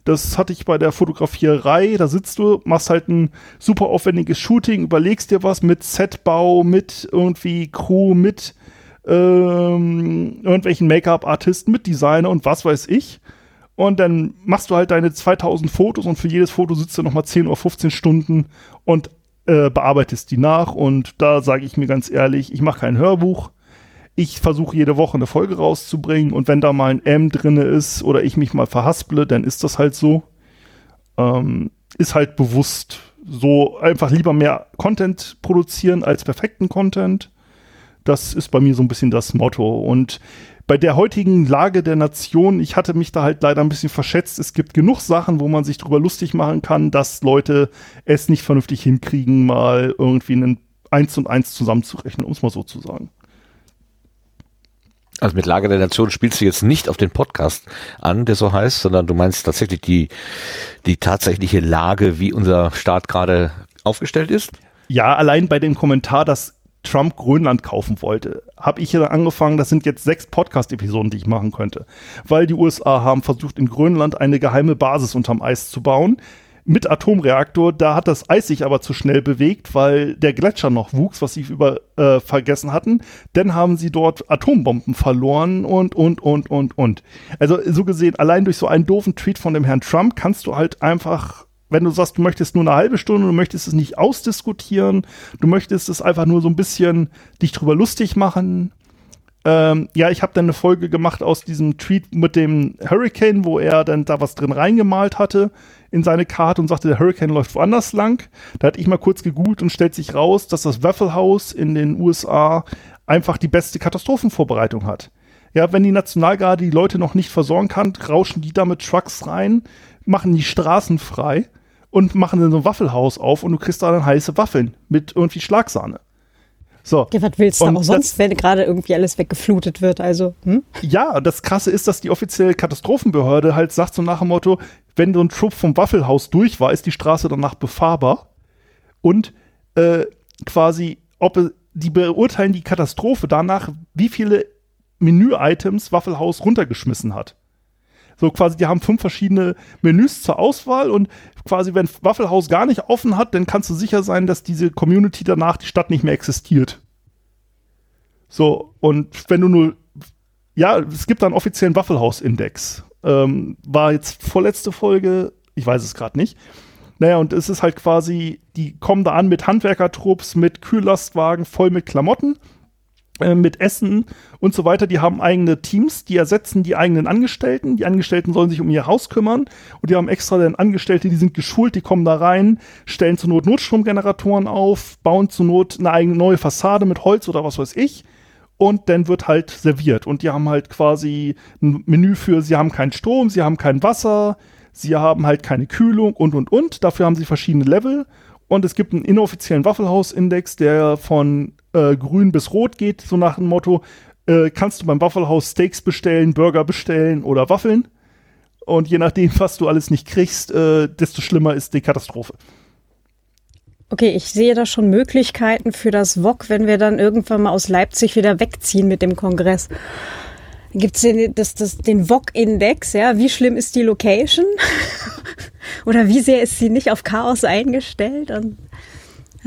Das hatte ich bei der Fotografierei. Da sitzt du, machst halt ein super aufwendiges Shooting, überlegst dir was mit Setbau, mit irgendwie Crew, mit ähm, irgendwelchen Make-up-Artisten, mit Designer und was weiß ich. Und dann machst du halt deine 2000 Fotos und für jedes Foto sitzt du nochmal 10 oder 15 Stunden und äh, bearbeitest die nach. Und da sage ich mir ganz ehrlich, ich mache kein Hörbuch. Ich versuche jede Woche eine Folge rauszubringen und wenn da mal ein M drinne ist oder ich mich mal verhasple, dann ist das halt so. Ähm, ist halt bewusst so einfach lieber mehr Content produzieren als perfekten Content. Das ist bei mir so ein bisschen das Motto. Und bei der heutigen Lage der Nation, ich hatte mich da halt leider ein bisschen verschätzt. Es gibt genug Sachen, wo man sich drüber lustig machen kann, dass Leute es nicht vernünftig hinkriegen, mal irgendwie einen eins und eins zusammenzurechnen, um es mal so zu sagen. Also mit Lage der Nation spielst du jetzt nicht auf den Podcast an, der so heißt, sondern du meinst tatsächlich die, die tatsächliche Lage, wie unser Staat gerade aufgestellt ist? Ja, allein bei dem Kommentar, dass Trump Grönland kaufen wollte, habe ich ja angefangen, das sind jetzt sechs Podcast-Episoden, die ich machen könnte. Weil die USA haben versucht, in Grönland eine geheime Basis unterm Eis zu bauen. Mit Atomreaktor, da hat das Eis sich aber zu schnell bewegt, weil der Gletscher noch wuchs, was sie über äh, vergessen hatten. Dann haben sie dort Atombomben verloren und, und, und, und, und. Also so gesehen, allein durch so einen doofen Tweet von dem Herrn Trump kannst du halt einfach wenn du sagst, du möchtest nur eine halbe Stunde, du möchtest es nicht ausdiskutieren, du möchtest es einfach nur so ein bisschen dich drüber lustig machen. Ähm, ja, ich habe dann eine Folge gemacht aus diesem Tweet mit dem Hurricane, wo er dann da was drin reingemalt hatte in seine Karte und sagte, der Hurricane läuft woanders lang. Da hatte ich mal kurz gegoogelt und stellt sich raus, dass das Waffle House in den USA einfach die beste Katastrophenvorbereitung hat. Ja, wenn die Nationalgarde die Leute noch nicht versorgen kann, rauschen die da mit Trucks rein, machen die Straßen frei und machen dann so ein Waffelhaus auf und du kriegst da dann heiße Waffeln mit irgendwie Schlagsahne. So. Ja, was willst du Und auch sonst, wenn gerade irgendwie alles weggeflutet wird? Also, hm? Ja, das Krasse ist, dass die offizielle Katastrophenbehörde halt sagt so nach dem Motto, wenn so ein Trupp vom Waffelhaus durch war, ist die Straße danach befahrbar. Und äh, quasi, ob die beurteilen die Katastrophe danach, wie viele Menü-Items Waffelhaus runtergeschmissen hat. So quasi, die haben fünf verschiedene Menüs zur Auswahl und quasi, wenn Waffelhaus gar nicht offen hat, dann kannst du sicher sein, dass diese Community danach die Stadt nicht mehr existiert. So, und wenn du nur ja, es gibt da einen offiziellen Waffelhaus-Index. Ähm, war jetzt vorletzte Folge, ich weiß es gerade nicht. Naja, und es ist halt quasi, die kommen da an mit Handwerkertrupps, mit Kühllastwagen voll mit Klamotten, mit Essen und so weiter. Die haben eigene Teams, die ersetzen die eigenen Angestellten. Die Angestellten sollen sich um ihr Haus kümmern und die haben extra dann Angestellte, die sind geschult, die kommen da rein, stellen zur Not Notstromgeneratoren auf, bauen zur Not eine eigene neue Fassade mit Holz oder was weiß ich und dann wird halt serviert. Und die haben halt quasi ein Menü für, sie haben keinen Strom, sie haben kein Wasser, sie haben halt keine Kühlung und und und. Dafür haben sie verschiedene Level. Und es gibt einen inoffiziellen Waffelhaus-Index, der von äh, grün bis rot geht, so nach dem Motto, äh, kannst du beim Waffelhaus Steaks bestellen, Burger bestellen oder Waffeln. Und je nachdem, was du alles nicht kriegst, äh, desto schlimmer ist die Katastrophe. Okay, ich sehe da schon Möglichkeiten für das VOG, wenn wir dann irgendwann mal aus Leipzig wieder wegziehen mit dem Kongress. Gibt es den, das, das, den VOG-Index, ja? Wie schlimm ist die Location? Oder wie sehr ist sie nicht auf Chaos eingestellt? Und.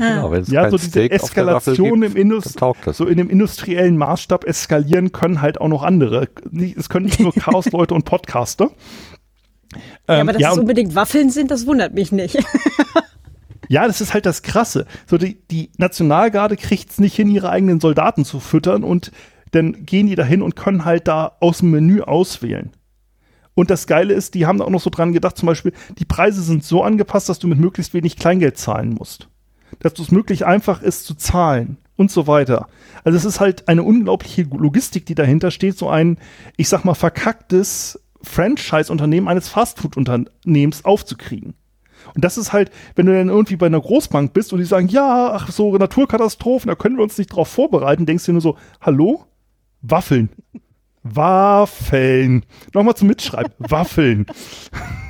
Genau, wenn es Ja, so diese Eskalation gibt, im Indus dann taugt das. so in dem industriellen Maßstab eskalieren können halt auch noch andere. Nicht- Es können nicht nur Chaos-Leute und Podcaster. ja, Ähm, aber dass ja, es unbedingt Waffeln sind, das wundert mich nicht. Ja, das ist halt das Krasse. So die, die Nationalgarde kriegt es nicht hin, ihre eigenen Soldaten zu füttern und dann gehen die dahin und können halt da aus dem Menü auswählen. Und das Geile ist, die haben da auch noch so dran gedacht, zum Beispiel, die Preise sind so angepasst, dass du mit möglichst wenig Kleingeld zahlen musst. Dass es möglich einfach ist zu zahlen und so weiter. Also es ist halt eine unglaubliche Logistik, die dahinter steht, so ein, ich sag mal, verkacktes Franchise-Unternehmen eines Fastfood-Unternehmens aufzukriegen. Und das ist halt, wenn du dann irgendwie bei einer Großbank bist und die sagen, ja, ach, so Naturkatastrophen, da können wir uns nicht drauf vorbereiten, denkst du dir nur so, hallo? Waffeln. Waffeln. Nochmal zum Mitschreiben. Waffeln.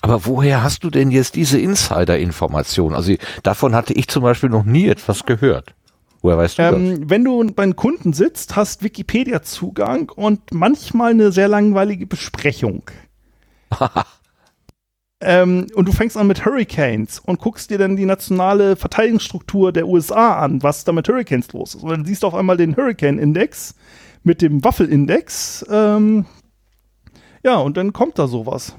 Aber woher hast du denn jetzt diese Insider-Information? Also davon hatte ich zum Beispiel noch nie etwas gehört. Woher weißt du das? Ähm, wenn du beim Kunden sitzt, hast Wikipedia-Zugang und manchmal eine sehr langweilige Besprechung. ähm, und du fängst an mit Hurricanes und guckst dir dann die nationale Verteidigungsstruktur der USA an, was da mit Hurricanes los ist. Und dann siehst du auf einmal den Hurricane-Index mit dem Waffel-Index. Ähm, ja, und dann kommt da sowas.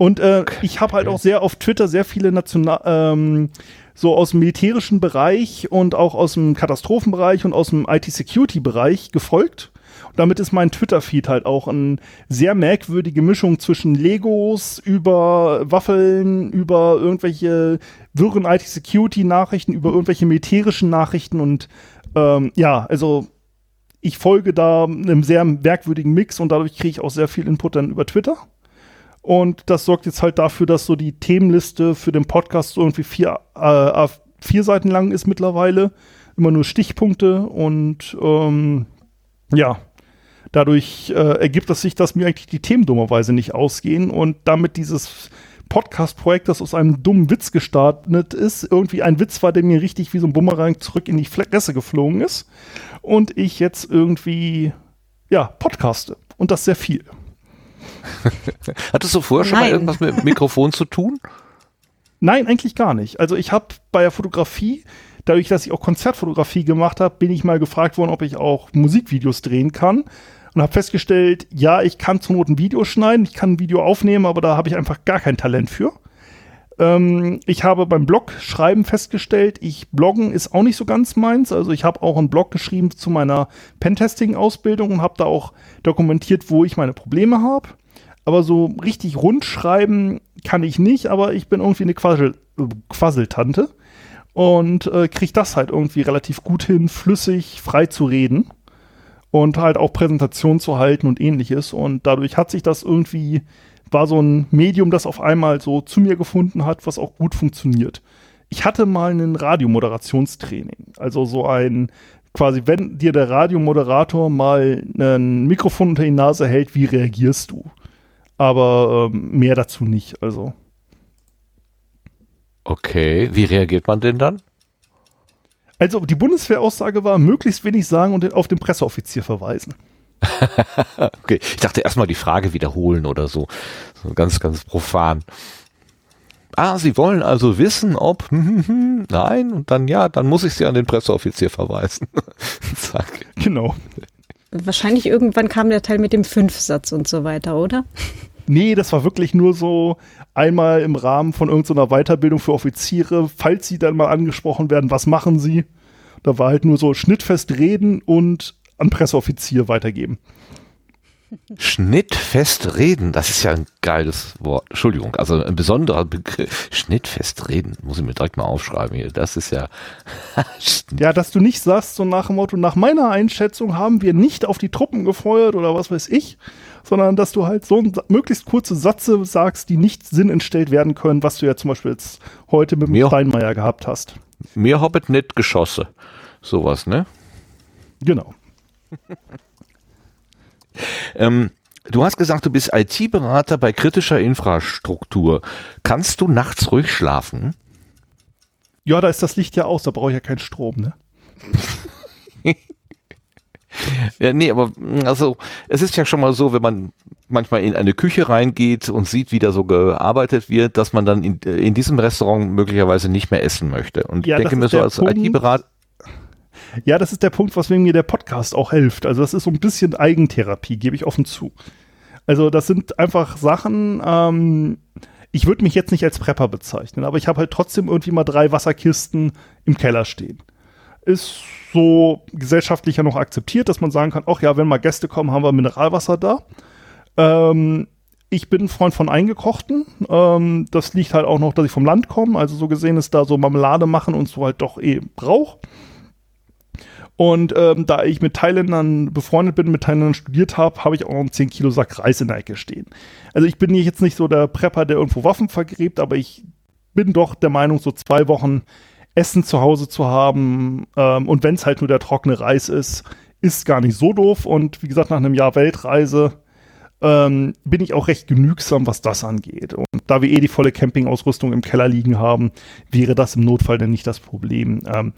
Und äh, ich habe halt auch sehr auf Twitter sehr viele National, ähm, so aus dem militärischen Bereich und auch aus dem Katastrophenbereich und aus dem IT-Security-Bereich gefolgt. Und damit ist mein Twitter-Feed halt auch eine sehr merkwürdige Mischung zwischen Legos über Waffeln, über irgendwelche wirren IT-Security-Nachrichten, über irgendwelche militärischen Nachrichten und ähm, ja, also ich folge da einem sehr merkwürdigen Mix und dadurch kriege ich auch sehr viel Input dann über Twitter. Und das sorgt jetzt halt dafür, dass so die Themenliste für den Podcast so irgendwie vier, äh, vier Seiten lang ist mittlerweile. Immer nur Stichpunkte und ähm, ja, dadurch äh, ergibt es sich, dass mir eigentlich die Themen dummerweise nicht ausgehen und damit dieses Podcast-Projekt, das aus einem dummen Witz gestartet ist, irgendwie ein Witz war, der mir richtig wie so ein Bumerang zurück in die Fresse geflogen ist und ich jetzt irgendwie, ja, podcaste und das sehr viel. Hattest du vorher schon mal Nein. irgendwas mit dem Mikrofon zu tun? Nein, eigentlich gar nicht. Also ich habe bei der Fotografie, dadurch, dass ich auch Konzertfotografie gemacht habe, bin ich mal gefragt worden, ob ich auch Musikvideos drehen kann. und habe festgestellt, ja, ich kann zur Not ein Video schneiden, ich kann ein Video aufnehmen, aber da habe ich einfach gar kein Talent für. Ähm, ich habe beim Blog schreiben festgestellt, ich bloggen ist auch nicht so ganz meins. Also ich habe auch einen Blog geschrieben zu meiner Pentesting-Ausbildung und habe da auch dokumentiert, wo ich meine Probleme habe. Aber so richtig rund schreiben kann ich nicht, aber ich bin irgendwie eine Quassel Quasseltante und äh, kriege das halt irgendwie relativ gut hin, flüssig, frei zu reden und halt auch Präsentationen zu halten und ähnliches. Und dadurch hat sich das irgendwie, war so ein Medium, das auf einmal so zu mir gefunden hat, was auch gut funktioniert. Ich hatte mal ein Radiomoderationstraining, also so ein quasi, wenn dir der Radiomoderator mal ein Mikrofon unter die Nase hält, wie reagierst du? Aber ähm, mehr dazu nicht, also. Okay, wie reagiert man denn dann? Also die Bundeswehraussage war, möglichst wenig sagen und auf den Presseoffizier verweisen. okay, ich dachte erstmal die Frage wiederholen oder so. So ganz, ganz profan. Ah, Sie wollen also wissen, ob hm, hm, hm, nein und dann ja, dann muss ich Sie an den Presseoffizier verweisen. Zack. Genau. Wahrscheinlich irgendwann kam der Teil mit dem Fünfsatz und so weiter, oder? Nee, das war wirklich nur so einmal im Rahmen von irgendeiner Weiterbildung für Offiziere, falls sie dann mal angesprochen werden, was machen sie? Da war halt nur so schnittfest reden und an Presseoffizier weitergeben. Schnittfest reden, das ist ja ein geiles Wort. Entschuldigung, also ein besonderer Begriff. Schnittfest reden, muss ich mir direkt mal aufschreiben hier. Das ist ja. ja, dass du nicht sagst, so nach dem Motto, nach meiner Einschätzung haben wir nicht auf die Truppen gefeuert oder was weiß ich, sondern dass du halt so möglichst kurze Sätze sagst, die nicht Sinn entstellt werden können, was du ja zum Beispiel jetzt heute mit dem Steinmeier gehabt hast. Mir habet nicht geschossen. Sowas, ne? Genau. ähm, du hast gesagt, du bist IT-Berater bei kritischer Infrastruktur. Kannst du nachts ruhig schlafen? Ja, da ist das Licht ja aus, da brauche ich ja keinen Strom, ne? Ja, nee, aber also es ist ja schon mal so, wenn man manchmal in eine Küche reingeht und sieht, wie da so gearbeitet wird, dass man dann in, in diesem Restaurant möglicherweise nicht mehr essen möchte. Und ja, ich denke mir so als IT-Berater. Ja, das ist der Punkt, was mir der Podcast auch hilft. Also das ist so ein bisschen Eigentherapie, gebe ich offen zu. Also das sind einfach Sachen, ähm, ich würde mich jetzt nicht als Prepper bezeichnen, aber ich habe halt trotzdem irgendwie mal drei Wasserkisten im Keller stehen. Ist so gesellschaftlich ja noch akzeptiert, dass man sagen kann, ach ja, wenn mal Gäste kommen, haben wir Mineralwasser da. Ähm, ich bin ein Freund von eingekochten. Ähm, das liegt halt auch noch, dass ich vom Land komme. Also so gesehen ist da so Marmelade machen und so halt doch eh Brauch. Und ähm, da ich mit Thailändern befreundet bin, mit Thailändern studiert habe, habe ich auch noch einen 10 Kilo Sack Reis in der Ecke stehen. Also ich bin jetzt nicht so der Prepper, der irgendwo Waffen vergräbt, aber ich bin doch der Meinung, so zwei Wochen Essen zu Hause zu haben. Ähm, und wenn es halt nur der trockene Reis ist, ist gar nicht so doof. Und wie gesagt, nach einem Jahr Weltreise ähm, bin ich auch recht genügsam, was das angeht. Und da wir eh die volle Campingausrüstung im Keller liegen haben, wäre das im Notfall dann nicht das Problem. Ähm,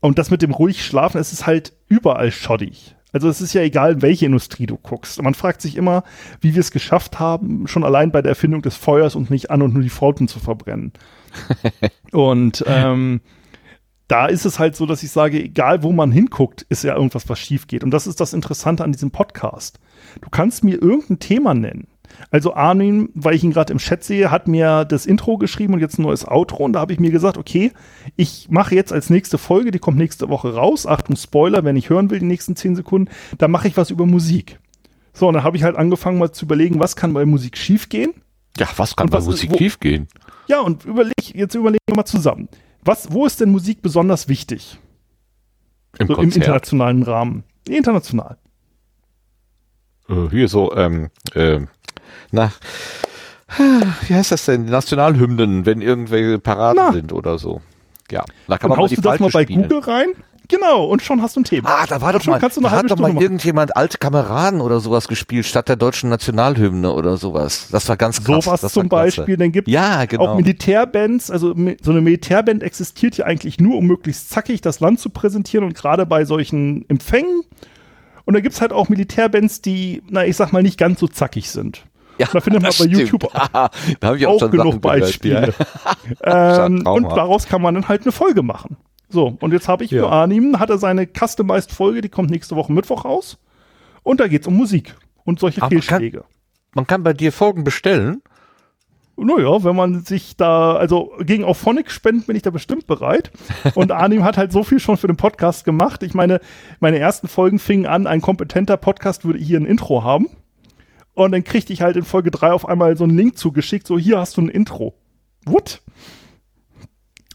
und das mit dem ruhig schlafen, es ist halt überall schottig. Also es ist ja egal, welche Industrie du guckst. Man fragt sich immer, wie wir es geschafft haben, schon allein bei der Erfindung des Feuers und nicht an und nur die Fronten zu verbrennen. Und ähm, da ist es halt so, dass ich sage, egal wo man hinguckt, ist ja irgendwas, was schief geht. Und das ist das Interessante an diesem Podcast. Du kannst mir irgendein Thema nennen. Also Armin, weil ich ihn gerade im Chat sehe, hat mir das Intro geschrieben und jetzt ein neues Outro. Und da habe ich mir gesagt, okay, ich mache jetzt als nächste Folge, die kommt nächste Woche raus. Achtung, Spoiler, wenn ich hören will, die nächsten zehn Sekunden, da mache ich was über Musik. So, und dann habe ich halt angefangen mal zu überlegen, was kann bei Musik schiefgehen. Ja, was kann bei was Musik schiefgehen? Ja, und überleg, jetzt überlegen wir mal zusammen. Was, wo ist denn Musik besonders wichtig? Im, so, im internationalen Rahmen. International. Äh, hier so, ähm, äh, nach, wie heißt das denn? Nationalhymnen, wenn irgendwelche Paraden Na. sind oder so. Ja, da kann und man haust mal die du das mal bei spielen. Google rein? Genau, und schon hast du ein Thema. Ah, da war doch schon mal, kannst du da hat doch mal irgendjemand alte Kameraden oder sowas gespielt, statt der deutschen Nationalhymne oder sowas. Das war ganz krass. Sowas zum Beispiel. Dann gibt ja, genau. auch Militärbands, also so eine Militärband existiert ja eigentlich nur, um möglichst zackig das Land zu präsentieren und gerade bei solchen Empfängen. Und da gibt es halt auch Militärbands, die, na, ich sag mal, nicht ganz so zackig sind. Ja, da findet man bei stimmt. YouTube da auch, auch genug Beispiele. Ähm, und daraus kann man dann halt eine Folge machen. So, und jetzt habe ich ja. für Arnim, hat er seine customized Folge, die kommt nächste Woche Mittwoch raus. Und da geht's um Musik und solche Aber man kann- Fehlschläge. Man kann bei dir Folgen bestellen. Naja, wenn man sich da, also gegen auf Phonic spenden, bin ich da bestimmt bereit. Und Arnim hat halt so viel schon für den Podcast gemacht. Ich meine, meine ersten Folgen fingen an, ein kompetenter Podcast würde hier ein Intro haben. Und dann kriegte ich halt in Folge 3 auf einmal so einen Link zugeschickt, so hier hast du ein Intro. What?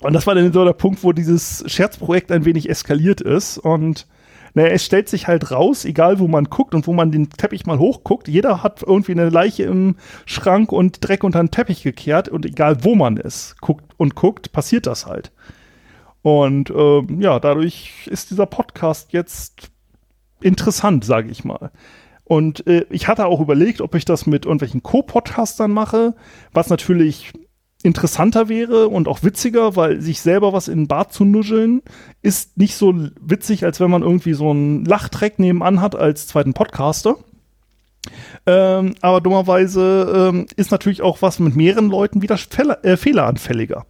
Und das war dann so der Punkt, wo dieses Scherzprojekt ein wenig eskaliert ist. Und naja, es stellt sich halt raus, egal wo man guckt und wo man den Teppich mal hochguckt, jeder hat irgendwie eine Leiche im Schrank und Dreck unter den Teppich gekehrt und egal wo man ist, guckt und guckt, passiert das halt. Und ähm, ja, dadurch ist dieser Podcast jetzt interessant, sage ich mal. Und äh, ich hatte auch überlegt, ob ich das mit irgendwelchen Co-Podcastern mache, was natürlich interessanter wäre und auch witziger, weil sich selber was in den Bart zu nuscheln ist nicht so witzig, als wenn man irgendwie so einen Lachtreck nebenan hat als zweiten Podcaster. Ähm, aber dummerweise ähm, ist natürlich auch was mit mehreren Leuten wieder äh, fehleranfälliger.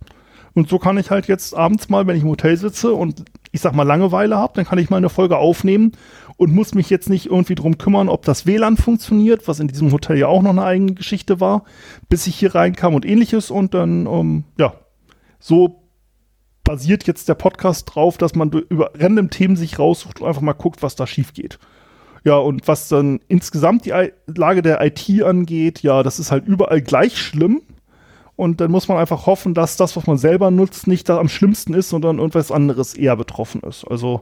Und so kann ich halt jetzt abends mal, wenn ich im Hotel sitze und ich sag mal Langeweile habe, dann kann ich mal eine Folge aufnehmen und muss mich jetzt nicht irgendwie drum kümmern, ob das WLAN funktioniert, was in diesem Hotel ja auch noch eine eigene Geschichte war, bis ich hier reinkam und ähnliches. Und dann, ähm, ja, so basiert jetzt der Podcast drauf, dass man über random Themen sich raussucht und einfach mal guckt, was da schief geht. Ja, und was dann insgesamt die I Lage der IT angeht, ja, das ist halt überall gleich schlimm. Und dann muss man einfach hoffen, dass das, was man selber nutzt, nicht da am schlimmsten ist, sondern irgendwas anderes eher betroffen ist. Also,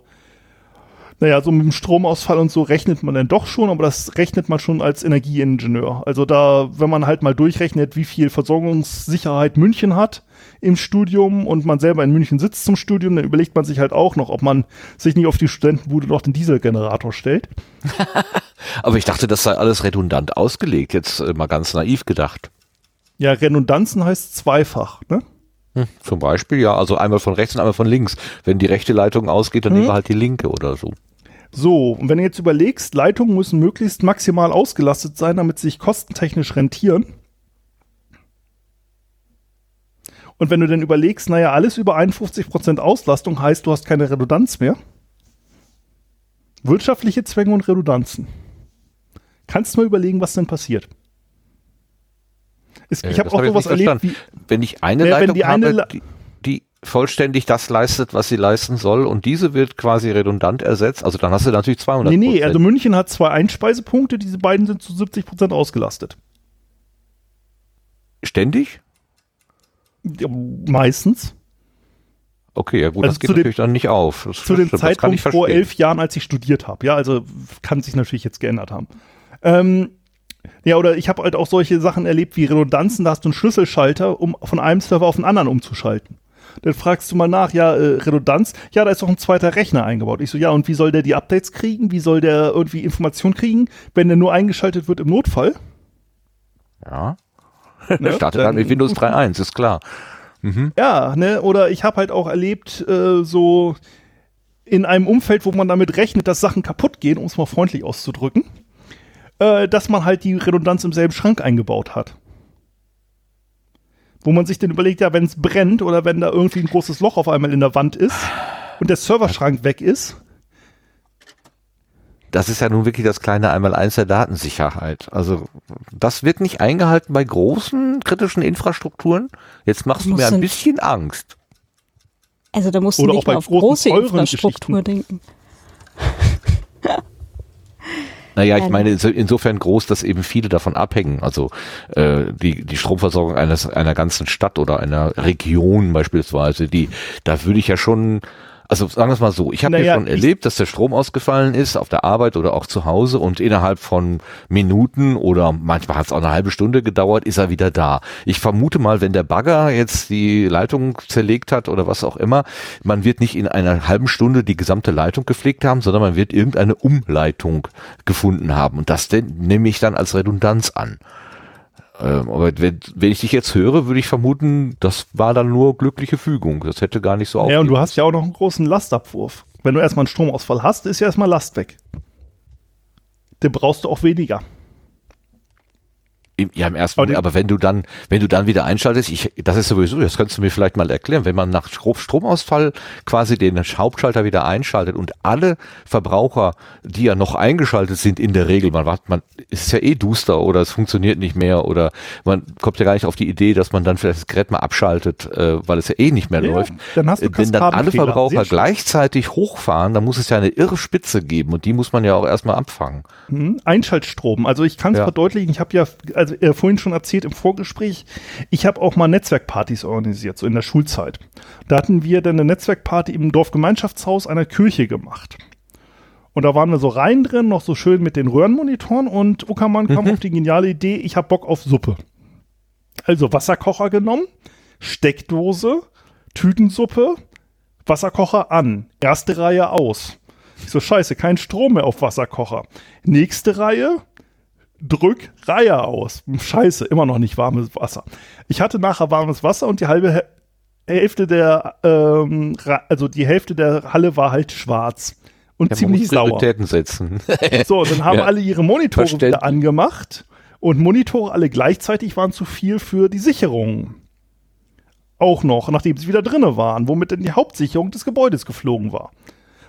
naja, so mit dem Stromausfall und so rechnet man dann doch schon, aber das rechnet man schon als Energieingenieur. Also da, wenn man halt mal durchrechnet, wie viel Versorgungssicherheit München hat im Studium und man selber in München sitzt zum Studium, dann überlegt man sich halt auch noch, ob man sich nicht auf die Studentenbude noch den Dieselgenerator stellt. Aber ich dachte, das sei alles redundant ausgelegt. Jetzt äh, mal ganz naiv gedacht. Ja, Redundanzen heißt zweifach, ne? Hm, zum Beispiel, ja, also einmal von rechts und einmal von links. Wenn die rechte Leitung ausgeht, dann nehmen wir halt die linke oder so. So, und wenn du jetzt überlegst, Leitungen müssen möglichst maximal ausgelastet sein, damit sie sich kostentechnisch rentieren. Und wenn du dann überlegst, naja, alles über 51% Auslastung heißt, du hast keine Redundanz mehr. Wirtschaftliche Zwänge und Redundanzen. Kannst du mal überlegen, was denn passiert? Es, ich habe auch hab sowas erlebt wie, Wenn ich eine Ja, Leitung die eine habe, die, die vollständig das leistet, was sie leisten soll und diese wird quasi redundant ersetzt, also dann hast du natürlich 200 Nee, nee, also München hat zwei Einspeisepunkte, diese beiden sind zu 70% ausgelastet. Ständig? Ja, meistens. Okay, ja gut, Also das geht dem- natürlich dann nicht auf. Das, zu dem Zeitpunkt vor elf Jahren, als ich studiert habe. Ja, also kann sich natürlich jetzt geändert haben. Ähm, ja, oder ich habe halt auch solche Sachen erlebt wie Redundanzen. Da hast du einen Schlüsselschalter, um von einem Server auf den anderen umzuschalten. Dann fragst du mal nach, ja, äh, Redundanz, ja, da ist doch ein zweiter Rechner eingebaut. Ich so, ja, und wie soll der die Updates kriegen? Wie soll der irgendwie Informationen kriegen, wenn der nur eingeschaltet wird im Notfall? Ja. Ne? Startet dann mit Windows 3.1, ist klar. Ja, ne, oder ich habe halt auch erlebt, äh, so in einem Umfeld, wo man damit rechnet, dass Sachen kaputt gehen, um es mal freundlich auszudrücken, äh, dass man halt die Redundanz im selben Schrank eingebaut hat. Wo man sich dann überlegt, ja, wenn es brennt oder wenn da irgendwie ein großes Loch auf einmal in der Wand ist und der Serverschrank weg ist, Das ist ja nun wirklich das kleine Einmaleins der Datensicherheit. Also das wird nicht eingehalten bei großen kritischen Infrastrukturen. Jetzt machst du mir ein bisschen Angst. Also da musst du Oder auch nicht auf großen, große Infrastruktur denken. Naja, ich meine inso- insofern groß, dass eben viele davon abhängen. Also äh, die, die Stromversorgung eines, einer ganzen Stadt oder einer Region beispielsweise, die, da würde ich ja schon, also sagen wir es mal so, ich habe Naja, ja schon erlebt, dass der Strom ausgefallen ist auf der Arbeit oder auch zu Hause und innerhalb von Minuten oder manchmal hat es auch eine halbe Stunde gedauert, ist er wieder da. Ich vermute mal, wenn der Bagger jetzt die Leitung zerlegt hat oder was auch immer, man wird nicht in einer halben Stunde die gesamte Leitung gepflegt haben, sondern man wird irgendeine Umleitung gefunden haben. Und das denn, nehme ich dann als Redundanz an. Ähm, aber wenn, wenn ich dich jetzt höre, würde ich vermuten, das war dann nur glückliche Fügung. Das hätte gar nicht so ja, und du hast ja auch noch einen großen Lastabwurf. Wenn du erstmal einen Stromausfall hast, ist ja erstmal Last weg. Den brauchst du auch weniger. Im, ja, im ersten Aber Moment, aber wenn du dann, wenn du dann wieder einschaltest, ich, das ist sowieso, das kannst du mir vielleicht mal erklären, wenn man nach Strom, Stromausfall quasi den Hauptschalter wieder einschaltet und alle Verbraucher, die ja noch eingeschaltet sind, in der Regel, man wartet, man ist ja eh duster oder es funktioniert nicht mehr oder man kommt ja gar nicht auf die Idee, dass man dann vielleicht das Gerät mal abschaltet, äh, weil es ja eh nicht mehr Ja, läuft. dann hast du wenn dann alle. Verbraucher gleichzeitig hochfahren, dann muss es ja eine irre Spitze geben und die muss man ja auch erstmal abfangen. Hm, Einschaltstrom. Also ich kann es Ja. verdeutlichen. Ich habe ja, also äh, vorhin schon erzählt im Vorgespräch, ich habe auch mal Netzwerkpartys organisiert, so in der Schulzeit. Da hatten wir dann eine Netzwerkparty im Dorfgemeinschaftshaus einer Kirche gemacht. Und da waren wir so rein drin, noch so schön mit den Röhrenmonitoren und Uckermann kam auf die geniale Idee, ich habe Bock auf Suppe. Also Wasserkocher genommen, Steckdose, Tütensuppe, Wasserkocher an, erste Reihe aus. Ich so, scheiße, kein Strom mehr auf Wasserkocher. Nächste Reihe, drück Reihe aus. Scheiße, immer noch nicht warmes Wasser. Ich hatte nachher warmes Wasser und die halbe Hä- Hälfte der, ähm, also die Hälfte der Halle war halt schwarz und Ja, ziemlich sauer. Setzen. So, dann haben Ja. alle ihre Monitore Verständlich. wieder angemacht und Monitore alle gleichzeitig waren zu viel für die Sicherung. Auch noch, nachdem sie wieder drinne waren, womit dann die Hauptsicherung des Gebäudes geflogen war.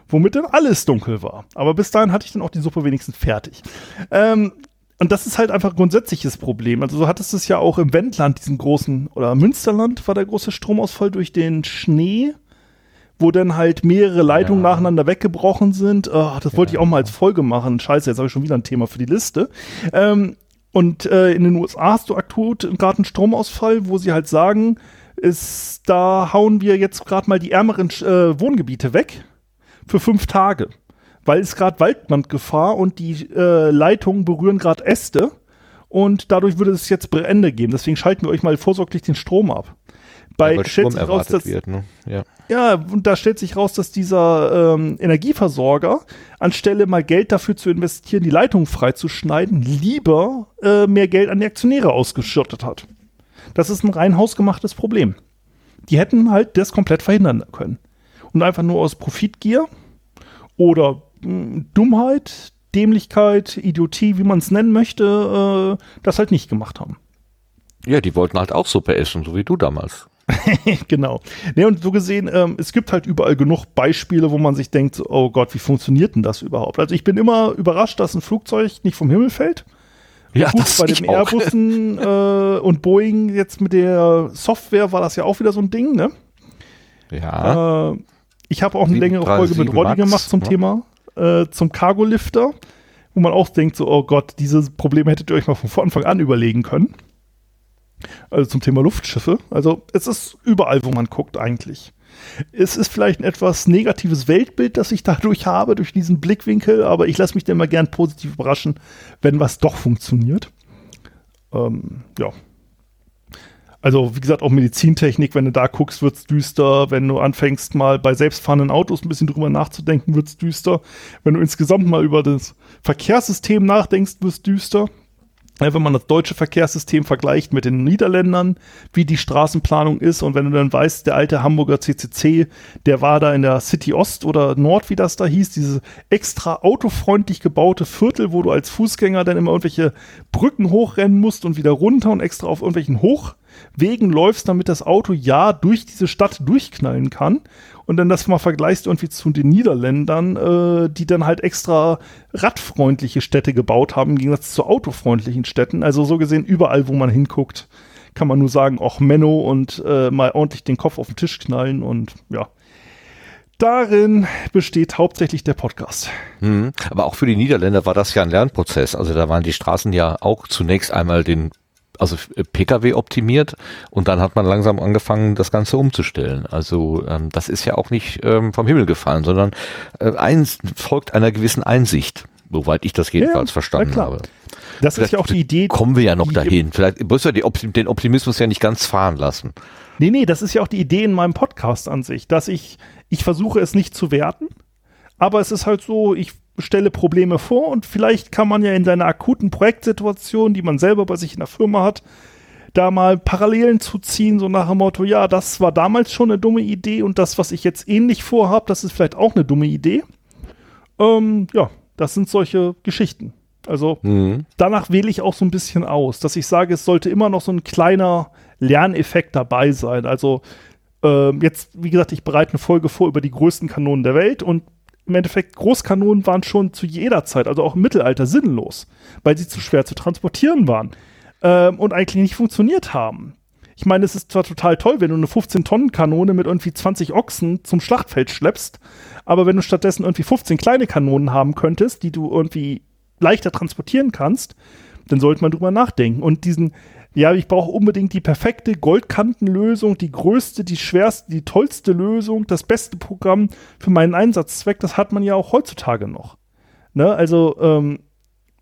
Womit dann alles dunkel war. Aber bis dahin hatte ich dann auch die Suppe wenigstens fertig. Ähm, und das ist halt einfach ein grundsätzliches Problem. Also so hattest du es ja auch im Wendland, diesen großen, oder Münsterland war der große Stromausfall durch den Schnee, wo dann halt mehrere Leitungen Ja. nacheinander weggebrochen sind. Ah, das wollte ich auch mal als Folge machen. Scheiße, jetzt habe ich schon wieder ein Thema für die Liste. Ähm, und äh, in den USA hast du akut gerade einen Stromausfall, wo sie halt sagen, ist, da hauen wir jetzt gerade mal die ärmeren äh, Wohngebiete weg für fünf Tage. Weil es gerade Waldbrandgefahr und die äh, Leitungen berühren gerade Äste und dadurch würde es jetzt Brände geben. Deswegen schalten wir euch mal vorsorglich den Strom ab. Bei weil stellt sich raus, dass, wird. Ne? Ja. ja, und da stellt sich raus, dass dieser ähm, Energieversorger, anstelle mal Geld dafür zu investieren, die Leitung freizuschneiden, lieber äh, mehr Geld an die Aktionäre ausgeschüttet hat. Das ist ein rein hausgemachtes Problem. Die hätten halt das komplett verhindern können. Und einfach nur aus Profitgier oder Dummheit, Dämlichkeit, Idiotie, wie man es nennen möchte, äh, das halt nicht gemacht haben. ja, die wollten halt auch Suppe essen, so wie du damals. genau. Ne, und so gesehen, ähm, es gibt halt überall genug Beispiele, wo man sich denkt, oh Gott, wie funktioniert denn das überhaupt? Also ich bin immer überrascht, dass ein Flugzeug nicht vom Himmel fällt. Ja, Gut, bei ich dem auch. Airbussen äh, und Boeing jetzt mit der Software war das ja auch wieder so ein Ding, ne? Ja, Äh, ich habe auch eine längere 737 Folge mit Roddy gemacht zum ne? Thema, äh, zum Cargolifter, wo man auch denkt, so, oh Gott, dieses Problem hättet ihr euch mal von Anfang an überlegen können. Also zum Thema Luftschiffe. Also es ist überall, wo man guckt eigentlich. Es ist vielleicht ein etwas negatives Weltbild, das ich dadurch habe, durch diesen Blickwinkel, aber ich lasse mich dann immer gern positiv überraschen, wenn was doch funktioniert. Ähm, ja. Also, wie gesagt, auch Medizintechnik, wenn du da guckst, wird's düster. Wenn du anfängst, mal bei selbstfahrenden Autos ein bisschen drüber nachzudenken, wird's düster. Wenn du insgesamt mal über das Verkehrssystem nachdenkst, wird's düster. Ja, wenn man das deutsche Verkehrssystem vergleicht mit den Niederländern, wie die Straßenplanung ist und wenn du dann weißt, der alte Hamburger CCC, der war da in der City Ost oder Nord, wie das da hieß, diese extra autofreundlich gebaute Viertel, wo du als Fußgänger dann immer irgendwelche Brücken hochrennen musst und wieder runter und extra auf irgendwelchen Hochwegen läufst, damit das Auto ja durch diese Stadt durchknallen kann. Und dann das mal vergleichst irgendwie zu den Niederländern, äh, die dann halt extra radfreundliche Städte gebaut haben, im Gegensatz zu autofreundlichen Städten. Also so gesehen, überall, wo man hinguckt, kann man nur sagen, auch Menno und äh, mal ordentlich den Kopf auf den Tisch knallen und ja. Darin besteht hauptsächlich der Podcast. Mhm. Aber auch für die Niederländer war das ja ein Lernprozess. Also da waren die Straßen ja auch zunächst einmal den also Pkw optimiert und dann hat man langsam angefangen, das Ganze umzustellen. Also ähm, das ist ja auch nicht ähm, vom Himmel gefallen, sondern äh, eins folgt einer gewissen Einsicht, soweit ich das jedenfalls Ja, verstanden habe. Das ist ja auch die Idee. Kommen wir ja noch dahin. Vielleicht muss ja die Optim den Optimismus ja nicht ganz fahren lassen. Nee, nee, das ist ja auch die Idee in meinem Podcast an sich, dass ich, ich versuche es nicht zu werten, aber es ist halt so, ich stelle Probleme vor und vielleicht kann man ja in seiner akuten Projektsituation, die man selber bei sich in der Firma hat, da mal Parallelen zu ziehen, so nach dem Motto, ja, das war damals schon eine dumme Idee und das, was ich jetzt ähnlich vorhabe, das ist vielleicht auch eine dumme Idee. Ähm, ja, das sind solche Geschichten. Also Mhm. danach wähle ich auch so ein bisschen aus, dass ich sage, es sollte immer noch so ein kleiner Lerneffekt dabei sein. Also ähm, jetzt, wie gesagt, ich bereite eine Folge vor über die größten Kanonen der Welt und im Endeffekt Großkanonen waren schon zu jeder Zeit, also auch im Mittelalter, sinnlos, weil sie zu schwer zu transportieren waren ähm, und eigentlich nicht funktioniert haben. Ich meine, es ist zwar total toll, wenn du eine 15-Tonnen-Kanone mit irgendwie 20 Ochsen zum Schlachtfeld schleppst, aber wenn du stattdessen irgendwie 15 kleine Kanonen haben könntest, die du irgendwie leichter transportieren kannst, dann sollte man drüber nachdenken. Und diesen, ja, ich brauche unbedingt die perfekte Goldkantenlösung, die größte, die schwerste, die tollste Lösung, das beste Programm für meinen Einsatzzweck, das hat man ja auch heutzutage noch. Ne? Also, ähm,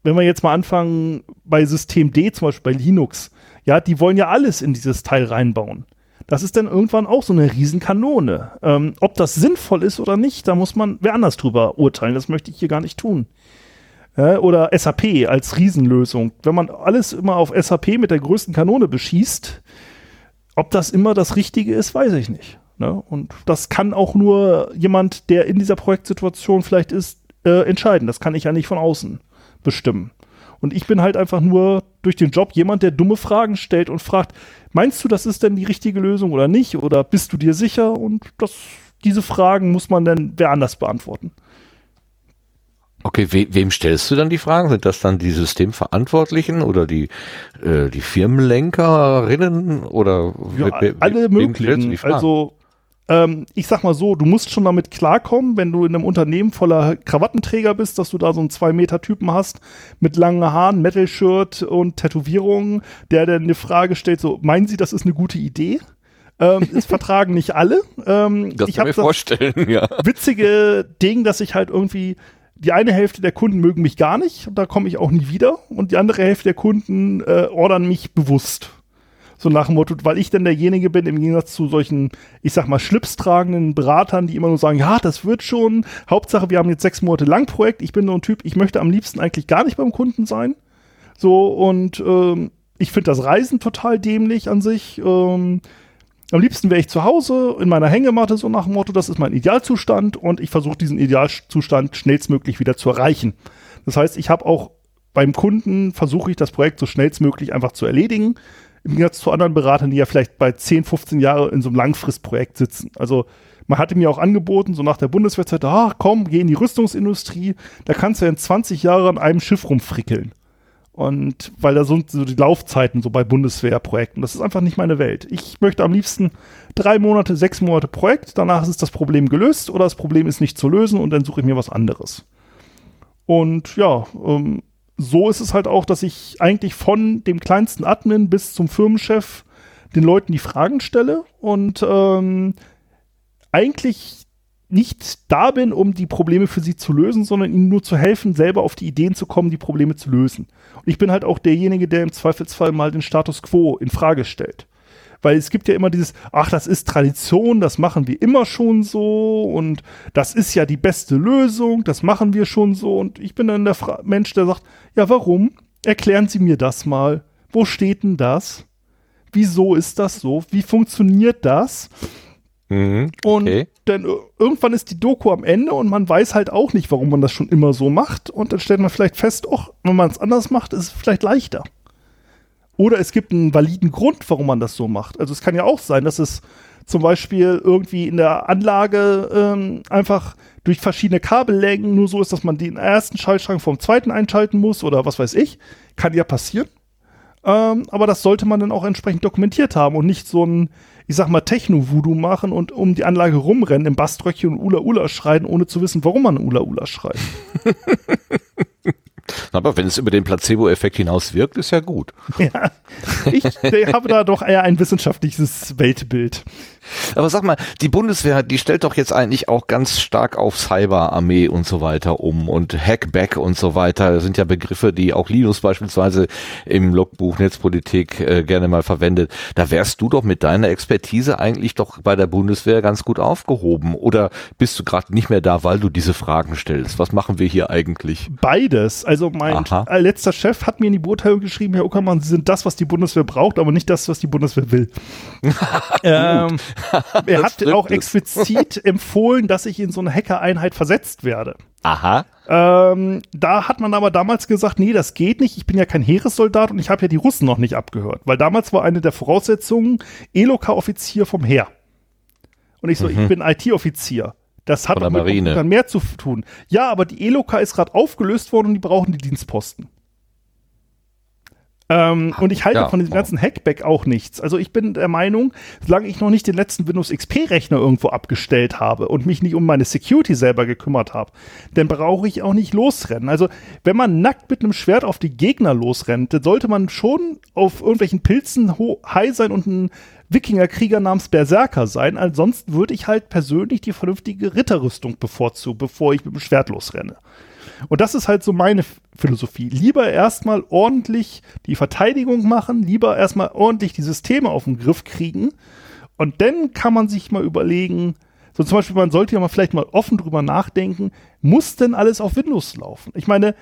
wenn wir jetzt mal anfangen bei System D, zum Beispiel bei Linux, ja, die wollen ja alles in dieses Teil reinbauen. Das ist dann irgendwann auch so eine Riesenkanone. Ähm, ob das sinnvoll ist oder nicht, da muss man wer anders drüber urteilen. Das möchte ich hier gar nicht tun. Ja, oder SAP als Riesenlösung. Wenn man alles immer auf SAP mit der größten Kanone beschießt, ob das immer das Richtige ist, weiß ich nicht. Ne? Und das kann auch nur jemand, der in dieser Projektsituation vielleicht ist, äh, entscheiden. Das kann ich ja nicht von außen bestimmen. Und ich bin halt einfach nur durch den Job jemand, der dumme Fragen stellt und fragt, meinst du, das ist denn die richtige Lösung oder nicht? Oder bist du dir sicher? Und das, diese Fragen muss man dann wer anders beantworten. Okay, we wem stellst du dann die Fragen? Sind das dann die Systemverantwortlichen oder die, äh, die Firmenlenkerinnen oder Ja, alle möglichen. Also, ähm, ich sag mal so, du musst schon damit klarkommen, wenn du in einem Unternehmen voller Krawattenträger bist, dass du da so einen Zwei-Meter-Typen hast mit langen Haaren, Metal-Shirt und Tätowierungen, der dann eine Frage stellt, so, meinen Sie, das ist eine gute Idee? Ähm, es vertragen nicht alle. Ähm, das ich kann mir vorstellen, ja. witzige Ding, dass ich halt irgendwie die eine Hälfte der Kunden mögen mich gar nicht und da komme ich auch nie wieder und die andere Hälfte der Kunden äh, ordern mich bewusst. So nach dem Motto, weil ich dann derjenige bin, im Gegensatz zu solchen, ich sag mal, schlipstragenden Beratern, die immer nur sagen, ja, das wird schon. Hauptsache, wir haben jetzt sechs Monate lang Projekt. Ich bin so ein Typ, ich möchte am liebsten eigentlich gar nicht beim Kunden sein. So, und ähm, ich finde das Reisen total dämlich an sich. Ähm, am liebsten wäre ich zu Hause in meiner Hängematte, so nach dem Motto, das ist mein Idealzustand und ich versuche diesen Idealzustand schnellstmöglich wieder zu erreichen. Das heißt, ich habe auch beim Kunden versuche ich das Projekt so schnellstmöglich einfach zu erledigen. Im Gegensatz zu anderen Beratern, die ja vielleicht bei 10, 15 Jahre in so einem Langfristprojekt sitzen. Also man hatte mir auch angeboten, so nach der Bundeswehrzeit, ah, komm, geh in die Rüstungsindustrie, da kannst du ja in 20 Jahren an einem Schiff rumfrickeln. Und weil da sind so die Laufzeiten so bei Bundeswehrprojekten. Das ist einfach nicht meine Welt. Ich möchte am liebsten drei Monate, sechs Monate Projekt, danach ist das Problem gelöst oder das Problem ist nicht zu lösen und dann suche ich mir was anderes. Und ja, ähm, so ist es halt auch, dass ich eigentlich von dem kleinsten Admin bis zum Firmenchef den Leuten die Fragen stelle und ähm, eigentlich nicht da bin, um die Probleme für sie zu lösen, sondern ihnen nur zu helfen, selber auf die Ideen zu kommen, die Probleme zu lösen. Und ich bin halt auch derjenige, der im Zweifelsfall mal den Status quo in Frage stellt. Weil es gibt ja immer dieses, ach, das ist Tradition, das machen wir immer schon so und das ist ja die beste Lösung, das machen wir schon so. Und ich bin dann der Fra Mensch, der sagt, ja, warum? Erklären Sie mir das mal. Wo steht denn das? Wieso ist das so? Wie funktioniert das? Mhm. Und Okay. dann ir- irgendwann ist die Doku am Ende und man weiß halt auch nicht, warum man das schon immer so macht. Und dann stellt man vielleicht fest, ach, wenn man es anders macht, ist es vielleicht leichter. Oder es gibt einen validen Grund, warum man das so macht. Also es kann ja auch sein, dass es zum Beispiel irgendwie in der Anlage ähm, einfach durch verschiedene Kabellängen nur so ist, dass man den ersten Schaltschrank vom zweiten einschalten muss oder was weiß ich. Kann ja passieren. Ähm, aber das sollte man dann auch entsprechend dokumentiert haben und nicht so ein, ich sag mal, Techno-Voodoo machen und um die Anlage rumrennen im Baströckchen und Ula Ula schreien, ohne zu wissen, warum man Ula Ula schreit. Aber wenn es über den Placebo-Effekt hinaus wirkt, ist ja gut. ja. Ich habe da doch eher ein wissenschaftliches Weltbild. Aber sag mal, die Bundeswehr, die stellt doch jetzt eigentlich auch ganz stark auf Cyberarmee und so weiter um und Hackback und so weiter. Das sind ja Begriffe, die auch Linus beispielsweise im Logbuch Netzpolitik äh, gerne mal verwendet. Da wärst du doch mit deiner Expertise eigentlich doch bei der Bundeswehr ganz gut aufgehoben. Oder bist du gerade nicht mehr da, weil du diese Fragen stellst? Was machen wir hier eigentlich? Beides. Also mein Aha. äh, letzter Chef hat mir in die Beurteilung geschrieben, Herr Uckermann, Sie sind das, was die Bundeswehr braucht, aber nicht das, was die Bundeswehr will. ähm, er hat auch explizit empfohlen, dass ich in so eine Hacker-Einheit versetzt werde. Aha. Ähm, da hat man aber damals gesagt, nee, das geht nicht. Ich bin ja kein Heeressoldat und ich habe ja die Russen noch nicht abgehört. Weil damals war eine der Voraussetzungen Eloka-Offizier vom Heer. Und ich so, ich bin IT-Offizier. Das hat Mhm. Von der doch mit Marine. Mehr zu tun. Ja, aber die Eloka ist gerade aufgelöst worden und die brauchen die Dienstposten. Ähm, und ich halte Ja, von diesem ganzen Hackback auch nichts. Also ich bin der Meinung, solange ich noch nicht den letzten Windows XP-Rechner irgendwo abgestellt habe und mich nicht um meine Security selber gekümmert habe, dann brauche ich auch nicht losrennen. Also wenn man nackt mit einem Schwert auf die Gegner losrennt, dann sollte man schon auf irgendwelchen Pilzen high sein und ein Wikingerkrieger namens Berserker sein. Ansonsten würde ich halt persönlich die vernünftige Ritterrüstung bevorzugen, bevor ich mit dem Schwert losrenne. Und das ist halt so meine Philosophie. Lieber erstmal ordentlich die Verteidigung machen, lieber erstmal ordentlich die Systeme auf den Griff kriegen. Und dann kann man sich mal überlegen, so zum Beispiel, man sollte ja mal vielleicht mal offen drüber nachdenken, muss denn alles auf Windows laufen? Ich meine,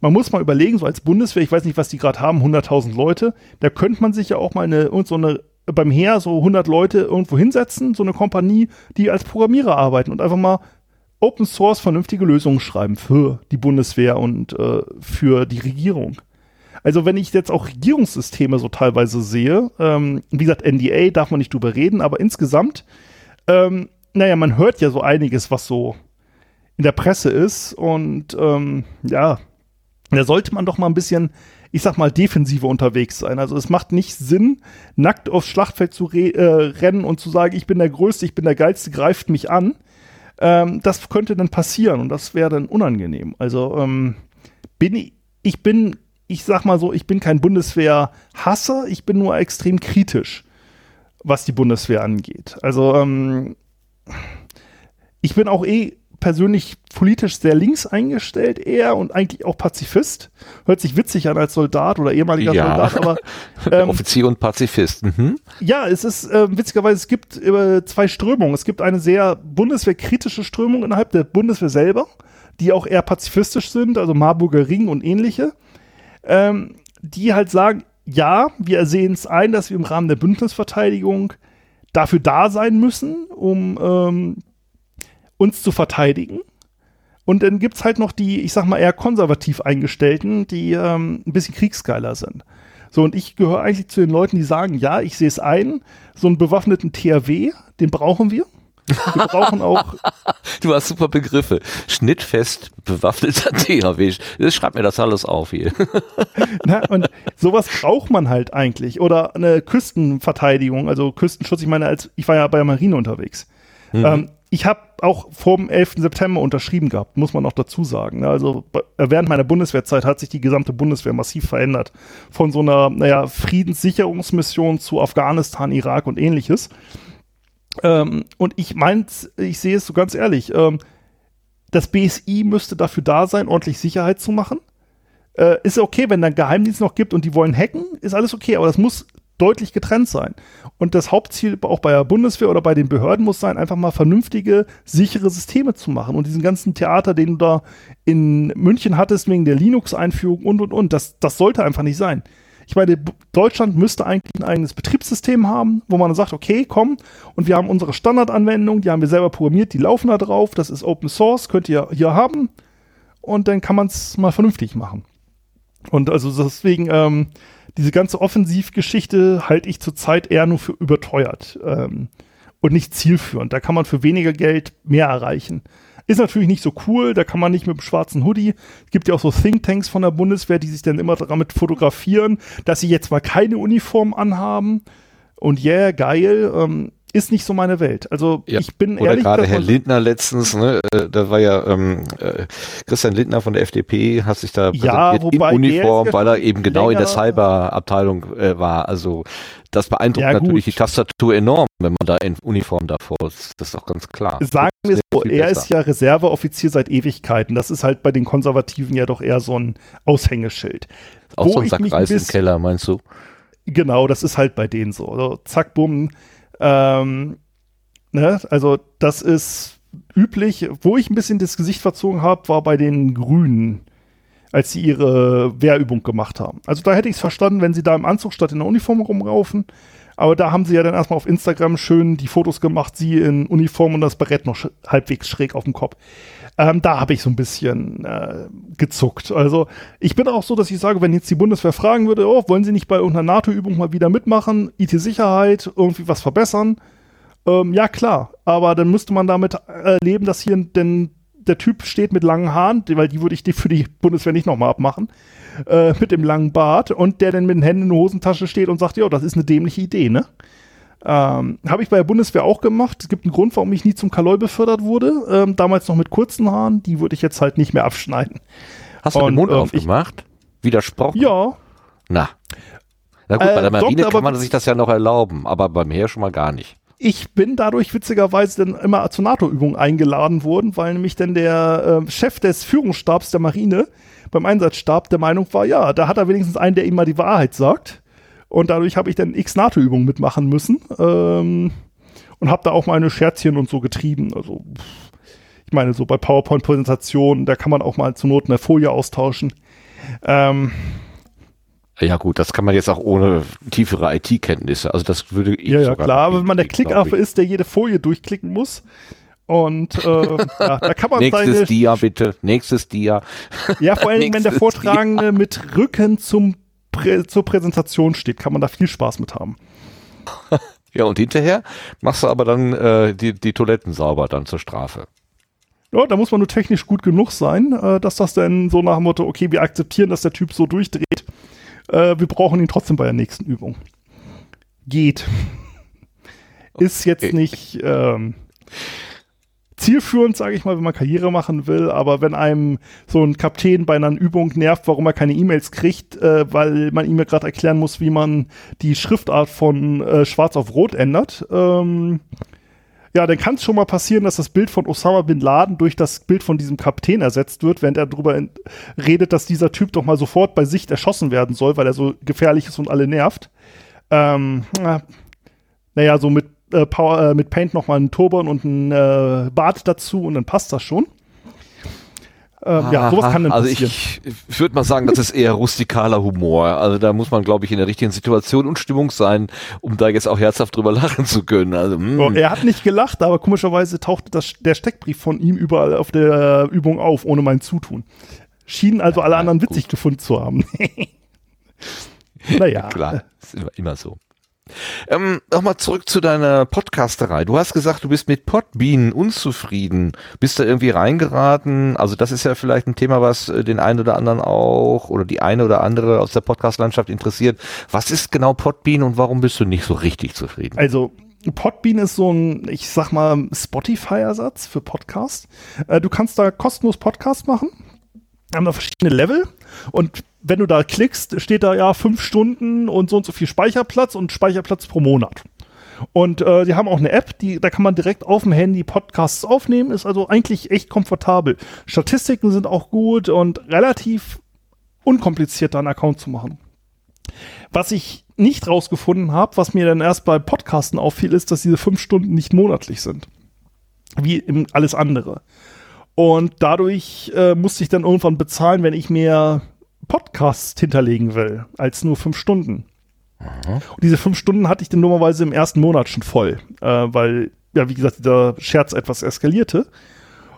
man muss mal überlegen, so als Bundeswehr, ich weiß nicht, was die gerade haben, 100.000 Leute, da könnte man sich ja auch mal eine, so eine, beim Heer so 100 Leute irgendwo hinsetzen, so eine Kompanie, die als Programmierer arbeiten und einfach mal Open Source vernünftige Lösungen schreiben für die Bundeswehr und äh, für die Regierung. Also wenn ich jetzt auch Regierungssysteme so teilweise sehe, ähm, wie gesagt, NDA darf man nicht drüber reden, aber insgesamt, ähm, naja, man hört ja so einiges, was so in der Presse ist und ähm, ja, da sollte man doch mal ein bisschen, ich sag mal, defensiver unterwegs sein. Also es macht nicht Sinn, nackt aufs Schlachtfeld zu re äh, rennen und zu sagen, ich bin der Größte, ich bin der Geilste, greift mich an. Ähm, das könnte dann passieren und das wäre dann unangenehm. Also ähm, bin ich, ich bin, ich sag mal so, ich bin kein Bundeswehr-Hasser, ich bin nur extrem kritisch, was die Bundeswehr angeht. Also ähm, ich bin auch eh persönlich politisch sehr links eingestellt eher und eigentlich auch Pazifist. Hört sich witzig an als Soldat oder ehemaliger Ja. Soldat, aber ähm, Offizier und Pazifist. Mhm. ja, es ist äh, witzigerweise, es gibt äh, zwei Strömungen. Es gibt eine sehr bundeswehrkritische Strömung innerhalb der Bundeswehr selber, die auch eher pazifistisch sind, also Marburger Ring und ähnliche, ähm, die halt sagen, ja, wir sehen es ein, dass wir im Rahmen der Bündnisverteidigung dafür da sein müssen, um ähm, uns zu verteidigen. Und dann gibt's halt noch die, ich sag mal, eher konservativ eingestellten, die ähm, ein bisschen kriegsgeiler sind. So, und ich gehöre eigentlich zu den Leuten, die sagen, ja, ich sehe es ein, so einen bewaffneten THW, den brauchen wir. Wir brauchen auch, Du hast super Begriffe. Schnittfest bewaffneter THW. Das schreibt mir das alles auf hier. ne, und sowas braucht man halt eigentlich. Oder eine Küstenverteidigung, also Küstenschutz. Ich meine, als ich war ja bei der Marine unterwegs. Ähm, ich habe auch vor dem 11. September unterschrieben gehabt, muss man auch dazu sagen. ne. Also bei- während meiner Bundeswehrzeit hat sich die gesamte Bundeswehr massiv verändert. Von so einer, naja, Friedenssicherungsmission zu Afghanistan, Irak und ähnliches. Ähm, und ich meint, ich sehe es so ganz ehrlich, ähm, das BSI müsste dafür da sein, ordentlich Sicherheit zu machen. Äh, ist okay, wenn da einen Geheimdienst noch gibt und die wollen hacken, ist alles okay, aber das muss deutlich getrennt sein. Und das Hauptziel auch bei der Bundeswehr oder bei den Behörden muss sein, einfach mal vernünftige, sichere Systeme zu machen. Und diesen ganzen Theater, den du da in München hattest wegen der Linux-Einführung und, und, und, das, das sollte einfach nicht sein. Ich meine, Deutschland müsste eigentlich ein eigenes Betriebssystem haben, wo man sagt, okay, komm, und wir haben unsere Standardanwendungen, die haben wir selber programmiert, die laufen da drauf, das ist Open Source, könnt ihr hier haben. Und dann kann man es mal vernünftig machen. Und also deswegen, ähm, diese ganze Offensivgeschichte halte ich zurzeit eher nur für überteuert ähm, und nicht zielführend. Da kann man für weniger Geld mehr erreichen. Ist natürlich nicht so cool, da kann man nicht mit dem schwarzen Hoodie. Es gibt ja auch so Thinktanks von der Bundeswehr, die sich dann immer damit fotografieren, dass sie jetzt mal keine Uniform anhaben. Und yeah, geil, ähm, ist nicht so meine Welt. Also Ja. ich bin Oder ehrlich. gerade Herr Lindner letztens, ne, äh, da war ja ähm, äh, Christian Lindner von der FDP, hat sich da Ja, präsentiert in Uniform, weil er eben genau in der länger- Cyberabteilung äh, war. Also das beeindruckt Ja, natürlich die Tastatur enorm, wenn man da in Uniform davor ist. Das ist auch ganz klar. Sagen wir es so, er ist ja Reserveoffizier seit Ewigkeiten. Das ist halt bei den Konservativen ja doch eher so ein Aushängeschild. Auch wo so ein Sack Reis im Keller, meinst du? Genau, das ist halt bei denen so. Also, zack, bumm. Ähm, ne? Also das ist üblich. Wo ich ein bisschen das Gesicht verzogen habe, war bei den Grünen, als sie ihre Wehrübung gemacht haben. Also da hätte ich es verstanden, wenn sie da im Anzug statt in der Uniform rumlaufen. Aber da haben sie ja dann erstmal auf Instagram schön die Fotos gemacht, sie in Uniform und das Barett noch sch halbwegs schräg auf dem Kopf. Ähm, da habe ich so ein bisschen äh, gezuckt. Also ich bin auch so, dass ich sage, wenn jetzt die Bundeswehr fragen würde, oh, wollen Sie nicht bei irgendeiner NATO-Übung mal wieder mitmachen, IT-Sicherheit, irgendwie was verbessern? Ähm, ja, klar. Aber dann müsste man damit äh, leben, dass hier denn der Typ steht mit langen Haaren, weil die würde ich die für die Bundeswehr nicht nochmal abmachen, äh, mit dem langen Bart und der dann mit den Händen in der Hosentasche steht und sagt, ja, das ist eine dämliche Idee, ne? Ähm, Habe ich bei der Bundeswehr auch gemacht. Es gibt einen Grund, warum ich nie zum Kaloi befördert wurde. Ähm, damals noch mit kurzen Haaren. Die würde ich jetzt halt nicht mehr abschneiden. Hast du Und, den Mund ähm, aufgemacht? Widersprochen? Ja, Na. Na gut, Äh, bei der Marine Doktor, kann aber- man sich das ja noch erlauben, aber beim Heer schon mal gar nicht. ich bin dadurch witzigerweise dann immer zur NATO-Übung eingeladen worden, weil nämlich dann der äh, Chef des Führungsstabs der Marine beim Einsatzstab der Meinung war, ja, da hat er wenigstens einen, der ihm mal die Wahrheit sagt. Und dadurch habe ich dann x NATO-Übungen mitmachen müssen ähm, und habe da auch meine Scherzchen und so getrieben. Also ich meine, so bei PowerPoint-Präsentationen, da kann man auch mal zur Not eine Folie austauschen. Ähm, Ja gut, das kann man jetzt auch ohne tiefere IT-Kenntnisse. Also das würde ich Ja, ja, klar. Aber wenn man der Klickaffe ist, der jede Folie durchklicken muss. Und äh, ja, da kann man Nächstes seine. Dia bitte, nächstes Dia. Ja, vor allem, wenn der Vortragende mit Rücken zum Prä zur Präsentation steht, kann man da viel Spaß mit haben. Ja, und hinterher machst du aber dann äh, die, die Toiletten sauber dann zur Strafe. Ja, da muss man nur technisch gut genug sein, äh, dass das dann so nach dem Motto, okay, wir akzeptieren, dass der Typ so durchdreht. Äh, wir brauchen ihn trotzdem bei der nächsten Übung. Geht. Ist jetzt Okay. nicht ähm, zielführend, sage ich mal, wenn man Karriere machen will, aber wenn einem so ein Kapitän bei einer Übung nervt, warum er keine E-Mails kriegt, äh, weil man ihm ja gerade erklären muss, wie man die Schriftart von äh, schwarz auf rot ändert, ähm, ja, dann kann es schon mal passieren, dass das Bild von Osama bin Laden durch das Bild von diesem Kapitän ersetzt wird, während er darüber redet, dass dieser Typ doch mal sofort bei Sicht erschossen werden soll, weil er so gefährlich ist und alle nervt. Ähm, na, naja, so mit, äh, Power, äh, mit Paint noch mal einen Turban und einen äh, Bart dazu und dann passt das schon. Ähm, ja, sowas kann dann also passieren. ich, ich würde mal sagen, das ist eher rustikaler Humor. Also da muss man, glaube ich, in der richtigen Situation und Stimmung sein, um da jetzt auch herzhaft drüber lachen zu können. Also. Oh, er hat nicht gelacht, aber komischerweise tauchte das, der Steckbrief von ihm überall auf der Übung auf, ohne mein Zutun. Schienen also alle Ja, anderen gut. witzig gefunden zu haben. naja. Klar, ist immer, immer so. Ähm, Nochmal zurück zu deiner Podcasterei. Du hast gesagt, du bist mit Podbean unzufrieden. Bist da irgendwie reingeraten? Also das ist ja vielleicht ein Thema, was äh, den einen oder anderen auch oder die eine oder andere aus der Podcast-Landschaft interessiert. Was ist genau Podbean und warum bist du nicht so richtig zufrieden? Also, Podbean ist so ein, ich sag mal, Spotify-Ersatz für Podcast. Äh, du kannst da kostenlos Podcast machen. Haben da verschiedene Level. Und wenn du da klickst, steht da ja fünf Stunden und so und so viel Speicherplatz und Speicherplatz pro Monat. Und äh, die haben auch eine App, die, da kann man direkt auf dem Handy Podcasts aufnehmen, ist also eigentlich echt komfortabel. Statistiken sind auch gut und relativ unkompliziert, da einen Account zu machen. Was ich nicht rausgefunden habe, was mir dann erst bei Podcasten auffiel, ist, dass diese fünf Stunden nicht monatlich sind. Wie im alles andere. Und dadurch äh, musste ich dann irgendwann bezahlen, wenn ich mehr Podcasts hinterlegen will, als nur fünf Stunden. Und diese fünf Stunden hatte ich dann normalerweise im ersten Monat schon voll, äh, weil, ja, wie gesagt, dieser Scherz etwas eskalierte.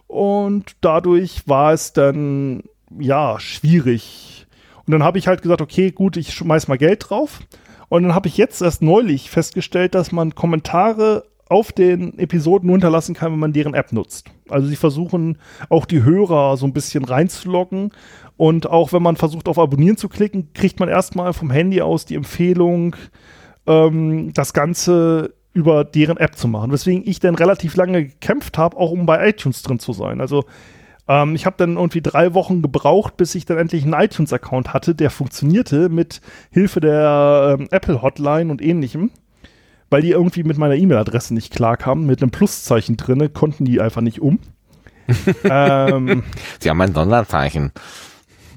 Und dadurch war es dann, ja, schwierig. Und dann habe ich halt gesagt, okay, gut, ich schmeiß mal Geld drauf. Und dann habe ich jetzt erst neulich festgestellt, dass man Kommentare auf den Episoden nur hinterlassen kann, wenn man deren App nutzt. Also sie versuchen auch die Hörer so ein bisschen reinzuloggen. Und auch wenn man versucht, auf Abonnieren zu klicken, kriegt man erstmal vom Handy aus die Empfehlung, ähm, das Ganze über deren App zu machen. Weswegen ich dann relativ lange gekämpft habe, auch um bei iTunes drin zu sein. Also ähm, ich habe dann irgendwie drei Wochen gebraucht, bis ich dann endlich einen iTunes-Account hatte, der funktionierte mit Hilfe der ähm, Apple-Hotline und ähnlichem. Weil die irgendwie mit meiner E-Mail-Adresse nicht klarkamen, mit einem Pluszeichen drinne, konnten die einfach nicht um. ähm, Sie haben ein Sonderzeichen.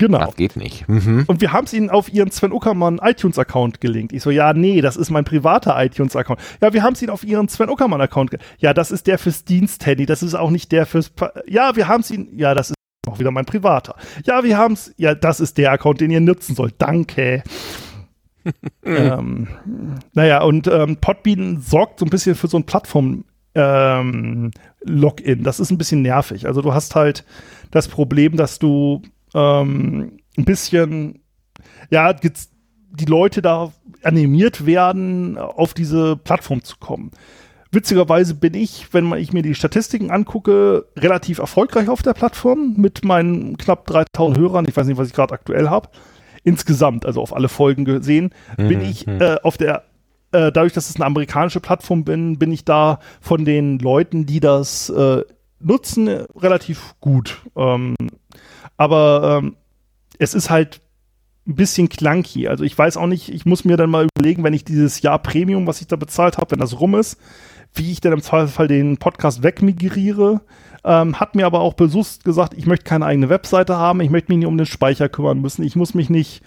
Genau. Das geht nicht. Mhm. Und wir haben es ihnen auf ihren Sven Uckermann iTunes-Account gelinkt. Ich so, ja, nee, das ist mein privater iTunes-Account. Ja, wir haben es ihnen auf ihren Sven Uckermann-Account gelinkt. Ja, das ist der fürs Diensthandy, das ist auch nicht der fürs. Pa ja, wir haben es ihnen. Ja, das ist auch wieder mein privater. Ja, wir haben es. Ja, das ist der Account, den ihr nutzen sollt. Danke. ähm, naja, und ähm, Podbean sorgt so ein bisschen für so ein Plattform- ähm, Login. Das ist ein bisschen nervig. Also du hast halt das Problem, dass du ähm, ein bisschen, ja, die Leute da animiert werden, auf diese Plattform zu kommen. Witzigerweise bin ich, wenn ich mir die Statistiken angucke, relativ erfolgreich auf der Plattform mit meinen knapp 3000 Hörern. Ich weiß nicht, was ich gerade aktuell habe. Insgesamt, also auf alle Folgen gesehen, mhm, bin ich mhm. äh, auf der äh, dadurch, dass es eine amerikanische Plattform bin, bin ich da von den Leuten, die das äh, nutzen, relativ gut. Ähm, aber ähm, es ist halt ein bisschen clunky. Also ich weiß auch nicht, ich muss mir dann mal überlegen, wenn ich dieses Jahr Premium, was ich da bezahlt habe, wenn das rum ist, wie ich dann im Zweifelsfall den Podcast wegmigriere. Ähm, hat mir aber auch bewusst gesagt, ich möchte keine eigene Webseite haben, ich möchte mich nicht um den Speicher kümmern müssen, ich muss mich nicht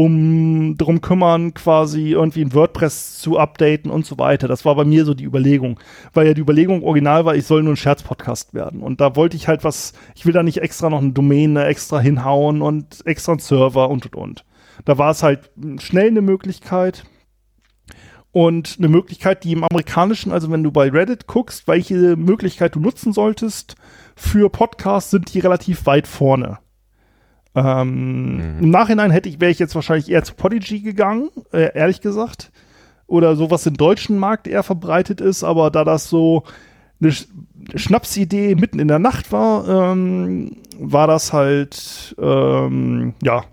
um darum kümmern, quasi irgendwie ein WordPress zu updaten und so weiter. Das war bei mir so die Überlegung, weil ja die Überlegung original war, ich soll nur ein Scherzpodcast werden. Und da wollte ich halt was, ich will da nicht extra noch eine Domäne extra hinhauen und extra einen Server und und und. Da war es halt schnell eine Möglichkeit und eine Möglichkeit, die im amerikanischen, also wenn du bei Reddit guckst, welche Möglichkeit du nutzen solltest für Podcasts, sind die relativ weit vorne. Ähm, mhm. Im Nachhinein hätte ich, wäre ich jetzt wahrscheinlich eher zu Podigy gegangen, äh, ehrlich gesagt. Oder so, was im deutschen Markt eher verbreitet ist, aber da das so eine Sch Schnapsidee mitten in der Nacht war, ähm, war das halt, ähm, ja,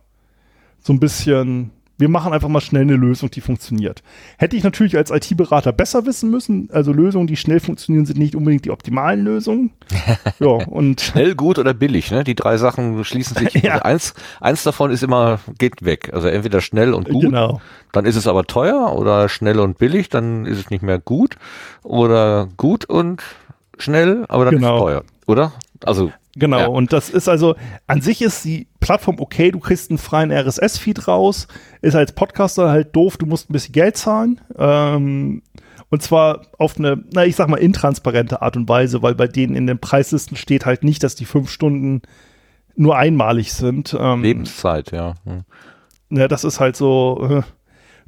so ein bisschen wir machen einfach mal schnell eine Lösung, die funktioniert. Hätte ich natürlich als IT-Berater besser wissen müssen. Also Lösungen, die schnell funktionieren, sind nicht unbedingt die optimalen Lösungen. ja, und schnell, gut oder billig, ne? Die drei Sachen schließen sich. ja. also eins, eins davon ist immer, geht weg. Also entweder schnell und gut. Genau. Dann ist es aber teuer oder schnell und billig, dann ist es nicht mehr gut. Oder gut und schnell, aber dann genau. ist es teuer. Oder? Also Genau, ja. und das ist also, an sich ist die Plattform okay, du kriegst einen freien RSS-Feed raus, ist als Podcaster halt doof, du musst ein bisschen Geld zahlen. Ähm, und zwar auf eine, na, ich sag mal, intransparente Art und Weise, weil bei denen in den Preislisten steht halt nicht, dass die fünf Stunden nur einmalig sind. Ähm, Lebenszeit, ja. Hm. Ja, das ist halt so äh,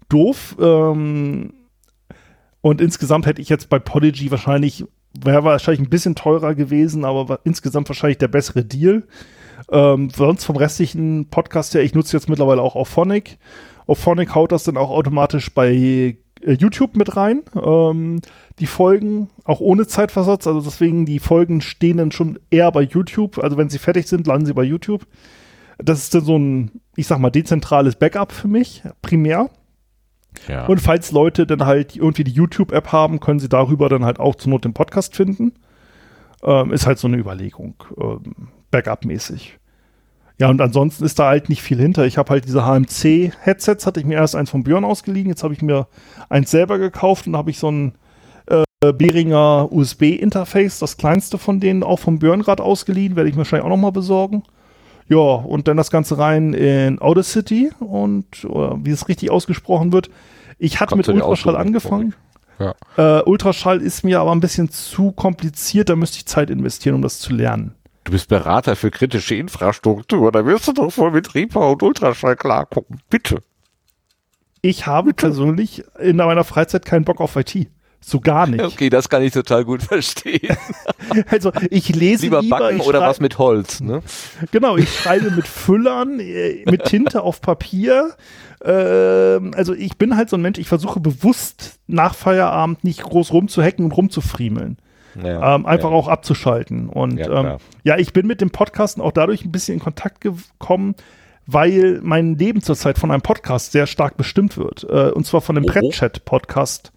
doof. Ähm, und insgesamt hätte ich jetzt bei Podigy wahrscheinlich wäre wahrscheinlich ein bisschen teurer gewesen, aber insgesamt wahrscheinlich der bessere Deal. Ähm, sonst vom restlichen Podcast her, ich nutze jetzt mittlerweile auch Auphonic. Auphonic haut das dann auch automatisch bei äh, YouTube mit rein. Ähm, die Folgen, auch ohne Zeitversatz, also deswegen die Folgen stehen dann schon eher bei YouTube. Also wenn sie fertig sind, landen sie bei YouTube. Das ist dann so ein, ich sag mal, dezentrales Backup für mich, primär. Ja. Und falls Leute dann halt irgendwie die YouTube-App haben, können sie darüber dann halt auch zur Not den Podcast finden. Ähm, ist halt so eine Überlegung, ähm, Backup-mäßig. Ja, und ansonsten ist da halt nicht viel hinter. Ich habe halt diese HMC-Headsets, hatte ich mir erst eins von Björn ausgeliehen, jetzt habe ich mir eins selber gekauft und habe ich so ein äh, Behringer USB-Interface, das kleinste von denen, auch vom Björn gerade ausgeliehen, werde ich mir wahrscheinlich auch nochmal besorgen. Ja, und dann das Ganze rein in Audacity und wie es richtig ausgesprochen wird. Ich hatte Kannst mit Ultraschall angefangen. Ja. Äh, Ultraschall ist mir aber ein bisschen zu kompliziert, da müsste ich Zeit investieren, um das zu lernen. Du bist Berater für kritische Infrastruktur, da wirst du doch voll mit Reaper und Ultraschall klargucken. Bitte. Ich habe Bitte. persönlich in meiner Freizeit keinen Bock auf IT. So gar nicht. Okay, das kann ich total gut verstehen. also ich lese lieber, lieber backen oder was mit Holz. Ne? Genau, ich schreibe mit Füllern, äh, mit Tinte auf Papier. Ähm, also ich bin halt so ein Mensch, ich versuche bewusst nach Feierabend nicht groß rumzuhacken und rumzufriemeln. Ja, ähm, einfach ja. auch abzuschalten. Und ja, ähm, ja, ich bin mit dem Podcasten auch dadurch ein bisschen in Kontakt gekommen, weil mein Leben zurzeit von einem Podcast sehr stark bestimmt wird. Äh, und zwar von dem oh, Pratchett-Podcast.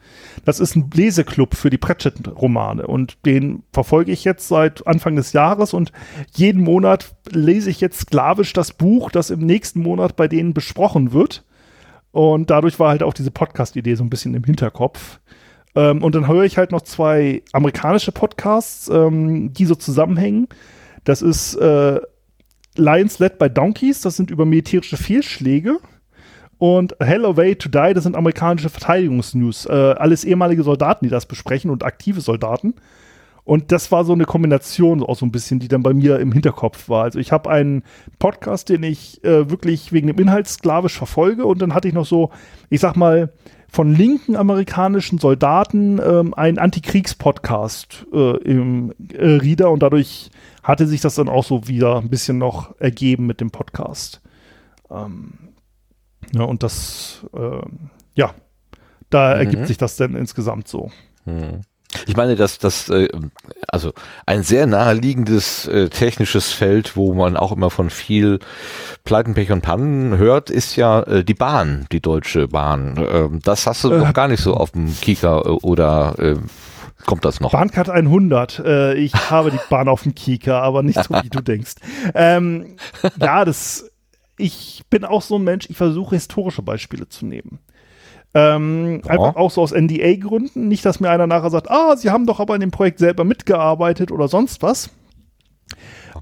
Das ist ein Leseklub für die Pratchett-Romane und den verfolge ich jetzt seit Anfang des Jahres und jeden Monat lese ich jetzt sklavisch das Buch, das im nächsten Monat bei denen besprochen wird. Und dadurch war halt auch diese Podcast-Idee so ein bisschen im Hinterkopf. Ähm, und dann höre ich halt noch zwei amerikanische Podcasts, ähm, die so zusammenhängen. Das ist äh, Lions Led by Donkeys, das sind über militärische Fehlschläge. Und Hell Away to Die, das sind amerikanische Verteidigungsnews. Äh, alles ehemalige Soldaten, die das besprechen und aktive Soldaten. Und das war so eine Kombination auch so ein bisschen, die dann bei mir im Hinterkopf war. Also ich habe einen Podcast, den ich äh, wirklich wegen dem Inhalt sklavisch verfolge und dann hatte ich noch so, ich sag mal, von linken amerikanischen Soldaten ähm, einen Antikriegspodcast äh, im äh, Reader und dadurch hatte sich das dann auch so wieder ein bisschen noch ergeben mit dem Podcast. Ähm, ja, und das, äh, ja, da Mhm. ergibt sich das dann insgesamt so. Hm. Ich meine, dass das äh, also ein sehr naheliegendes äh, technisches Feld, wo man auch immer von viel Pleiten, Pech und Pannen hört, ist ja äh, die Bahn, die Deutsche Bahn. Ähm, das hast du Äh, noch gar nicht so auf dem Kika äh, oder äh, kommt das noch? Bahncard 100. Äh, ich habe die Bahn auf dem Kieker, aber nicht so, wie du denkst. Ähm, ja, das, ich bin auch so ein Mensch, ich versuche historische Beispiele zu nehmen. Ähm, Ja. Einfach auch so aus NDA-Gründen. Nicht, dass mir einer nachher sagt, ah, sie haben doch aber in dem Projekt selber mitgearbeitet oder sonst was.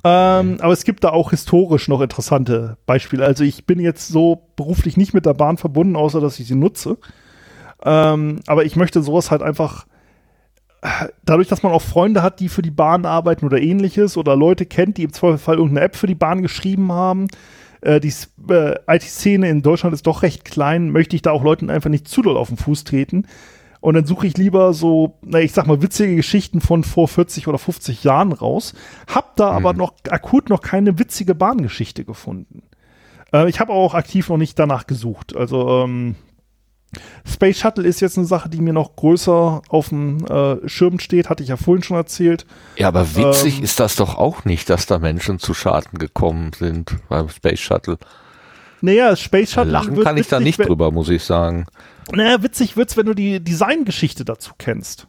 Ähm, aber es gibt da auch historisch noch interessante Beispiele. Also ich bin jetzt so beruflich nicht mit der Bahn verbunden, außer dass ich sie nutze. Ähm, aber ich möchte sowas halt einfach dadurch, dass man auch Freunde hat, die für die Bahn arbeiten oder ähnliches oder Leute kennt, die im Zweifelsfall irgendeine App für die Bahn geschrieben haben, äh, die äh, IT-Szene in Deutschland ist doch recht klein, möchte ich da auch Leuten einfach nicht zu doll auf den Fuß treten. Und dann suche ich lieber so, na, ich sag mal, witzige Geschichten von vor 40 oder 50 Jahren raus. Hab da aber noch akut noch keine witzige Bahngeschichte gefunden. Äh, ich habe auch aktiv noch nicht danach gesucht. Also, ähm, Space Shuttle ist jetzt eine Sache, die mir noch größer auf dem äh, Schirm steht, hatte ich ja vorhin schon erzählt. Ja, aber witzig Ähm, ist das doch auch nicht, dass da Menschen zu Schaden gekommen sind beim Space Shuttle. Naja, Space Shuttle. Lachen kann ich da nicht drüber, muss ich sagen. Naja, witzig wird's, wenn du die Designgeschichte dazu kennst.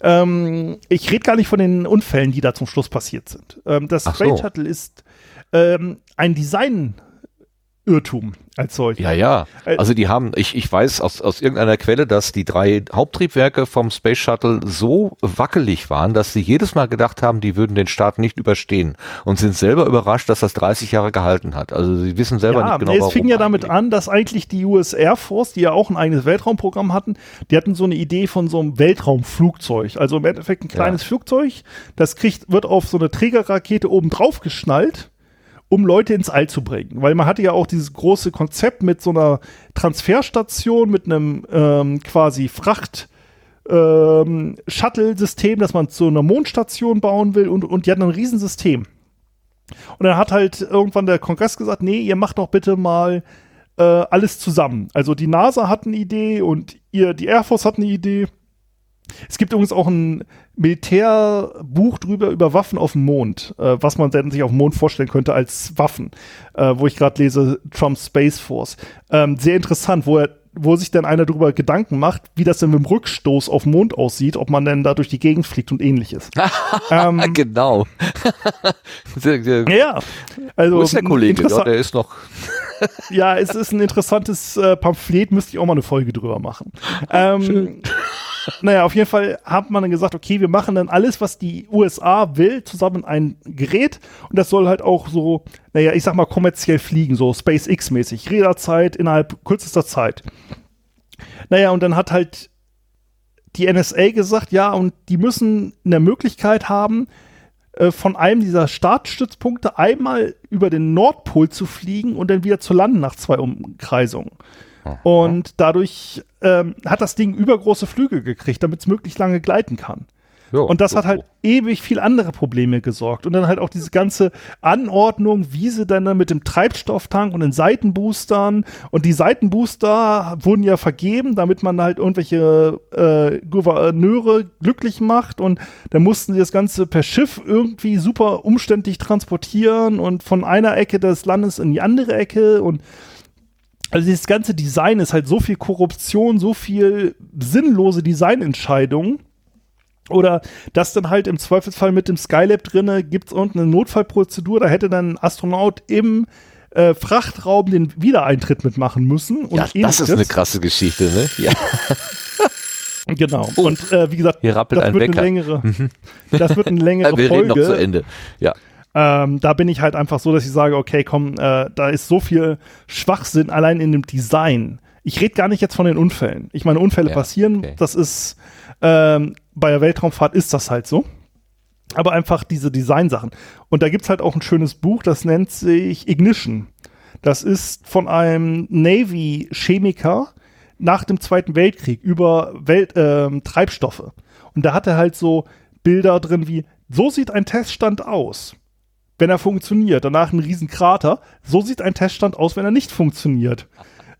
Ähm, ich rede gar nicht von den Unfällen, die da zum Schluss passiert sind. Ähm, das Ach Space so. Shuttle ist ähm, ein Design-Irrtum als solches. Ja, ja. Äh, Also die haben, ich, ich weiß aus, aus irgendeiner Quelle, dass die drei Haupttriebwerke vom Space Shuttle so wackelig waren, dass sie jedes Mal gedacht haben, die würden den Start nicht überstehen und sind selber überrascht, dass das 30 Jahre gehalten hat. Also sie wissen selber Ja, nicht genau, nee, es warum. fing ja damit an, dass eigentlich die US Air Force, die ja auch ein eigenes Weltraumprogramm hatten, die hatten so eine Idee von so einem Weltraumflugzeug. Also im Endeffekt ein kleines Flugzeug, das kriegt, wird auf so eine Trägerrakete oben drauf geschnallt, um Leute ins All zu bringen. Weil man hatte ja auch dieses große Konzept mit so einer Transferstation, mit einem ähm, quasi Fracht. Ähm, Shuttle-System, dass man zu einer Mondstation bauen will und, und die hatten ein Riesensystem. Und dann hat halt irgendwann der Kongress gesagt, nee, ihr macht doch bitte mal äh, alles zusammen. Also die NASA hat eine Idee und ihr, die Air Force hat eine Idee. Es gibt übrigens auch ein Militärbuch drüber über Waffen auf dem Mond, äh, was man sich auf dem Mond vorstellen könnte als Waffen, äh, wo ich gerade lese, Trump's Space Force. Ähm, sehr interessant, wo er wo sich dann einer darüber Gedanken macht, wie das denn mit dem Rückstoß auf den Mond aussieht, ob man denn da durch die Gegend fliegt und ähnliches. ähm, Genau. Ja, also Wo ist der Kollege? Ja, der ist noch. Ja, es ist ein interessantes äh, Pamphlet, müsste ich auch mal eine Folge drüber machen. Ähm, naja, auf jeden Fall hat man dann gesagt, okay, wir machen dann alles, was die USA will, zusammen in ein Gerät und das soll halt auch so, naja, ich sag mal kommerziell fliegen, so SpaceX-mäßig, Räderzeit innerhalb kürzester Zeit. Naja, und dann hat halt die NSA gesagt, ja, und die müssen eine Möglichkeit haben, äh, von einem dieser Startstützpunkte einmal über den Nordpol zu fliegen und dann wieder zu landen nach zwei Umkreisungen. Und dadurch ähm, hat das Ding übergroße Flügel gekriegt, damit es möglichst lange gleiten kann. Ja, Und das so, hat halt ewig viel andere Probleme gesorgt. Und dann halt auch diese ganze Anordnung, wie sie dann mit dem Treibstofftank und den Seitenboostern und die Seitenbooster wurden ja vergeben, damit man halt irgendwelche äh, Gouverneure glücklich macht und dann mussten sie das Ganze per Schiff irgendwie super umständlich transportieren und von einer Ecke des Landes in die andere Ecke und also dieses ganze Design ist halt so viel Korruption, so viel sinnlose Designentscheidungen. Oder das dann halt im Zweifelsfall mit dem Skylab drinne gibt es irgendeine Notfallprozedur, da hätte dann ein Astronaut im äh, Frachtraum den Wiedereintritt mitmachen müssen. Und Ja, das ist eine krasse Geschichte, ne? Ja. Genau. Und äh, wie gesagt, Hier rappelt das ein wird, eine längere, das wird eine längere Wir reden noch zu Folge. Ende. Ja. Ähm, da bin ich halt einfach so, dass ich sage, okay, komm, äh, da ist so viel Schwachsinn allein in dem Design. Ich rede gar nicht jetzt von den Unfällen. Ich meine, Unfälle Ja, passieren, okay. das ist Ähm, bei der Weltraumfahrt ist das halt so. Aber einfach diese Designsachen. Und da gibt's halt auch ein schönes Buch, das nennt sich Ignition. Das ist von einem Navy-Chemiker nach dem Zweiten Weltkrieg über Welt, ähm, Treibstoffe. Und da hat er halt so Bilder drin wie, so sieht ein Teststand aus, wenn er funktioniert. Danach ein riesen Krater. So sieht ein Teststand aus, wenn er nicht funktioniert.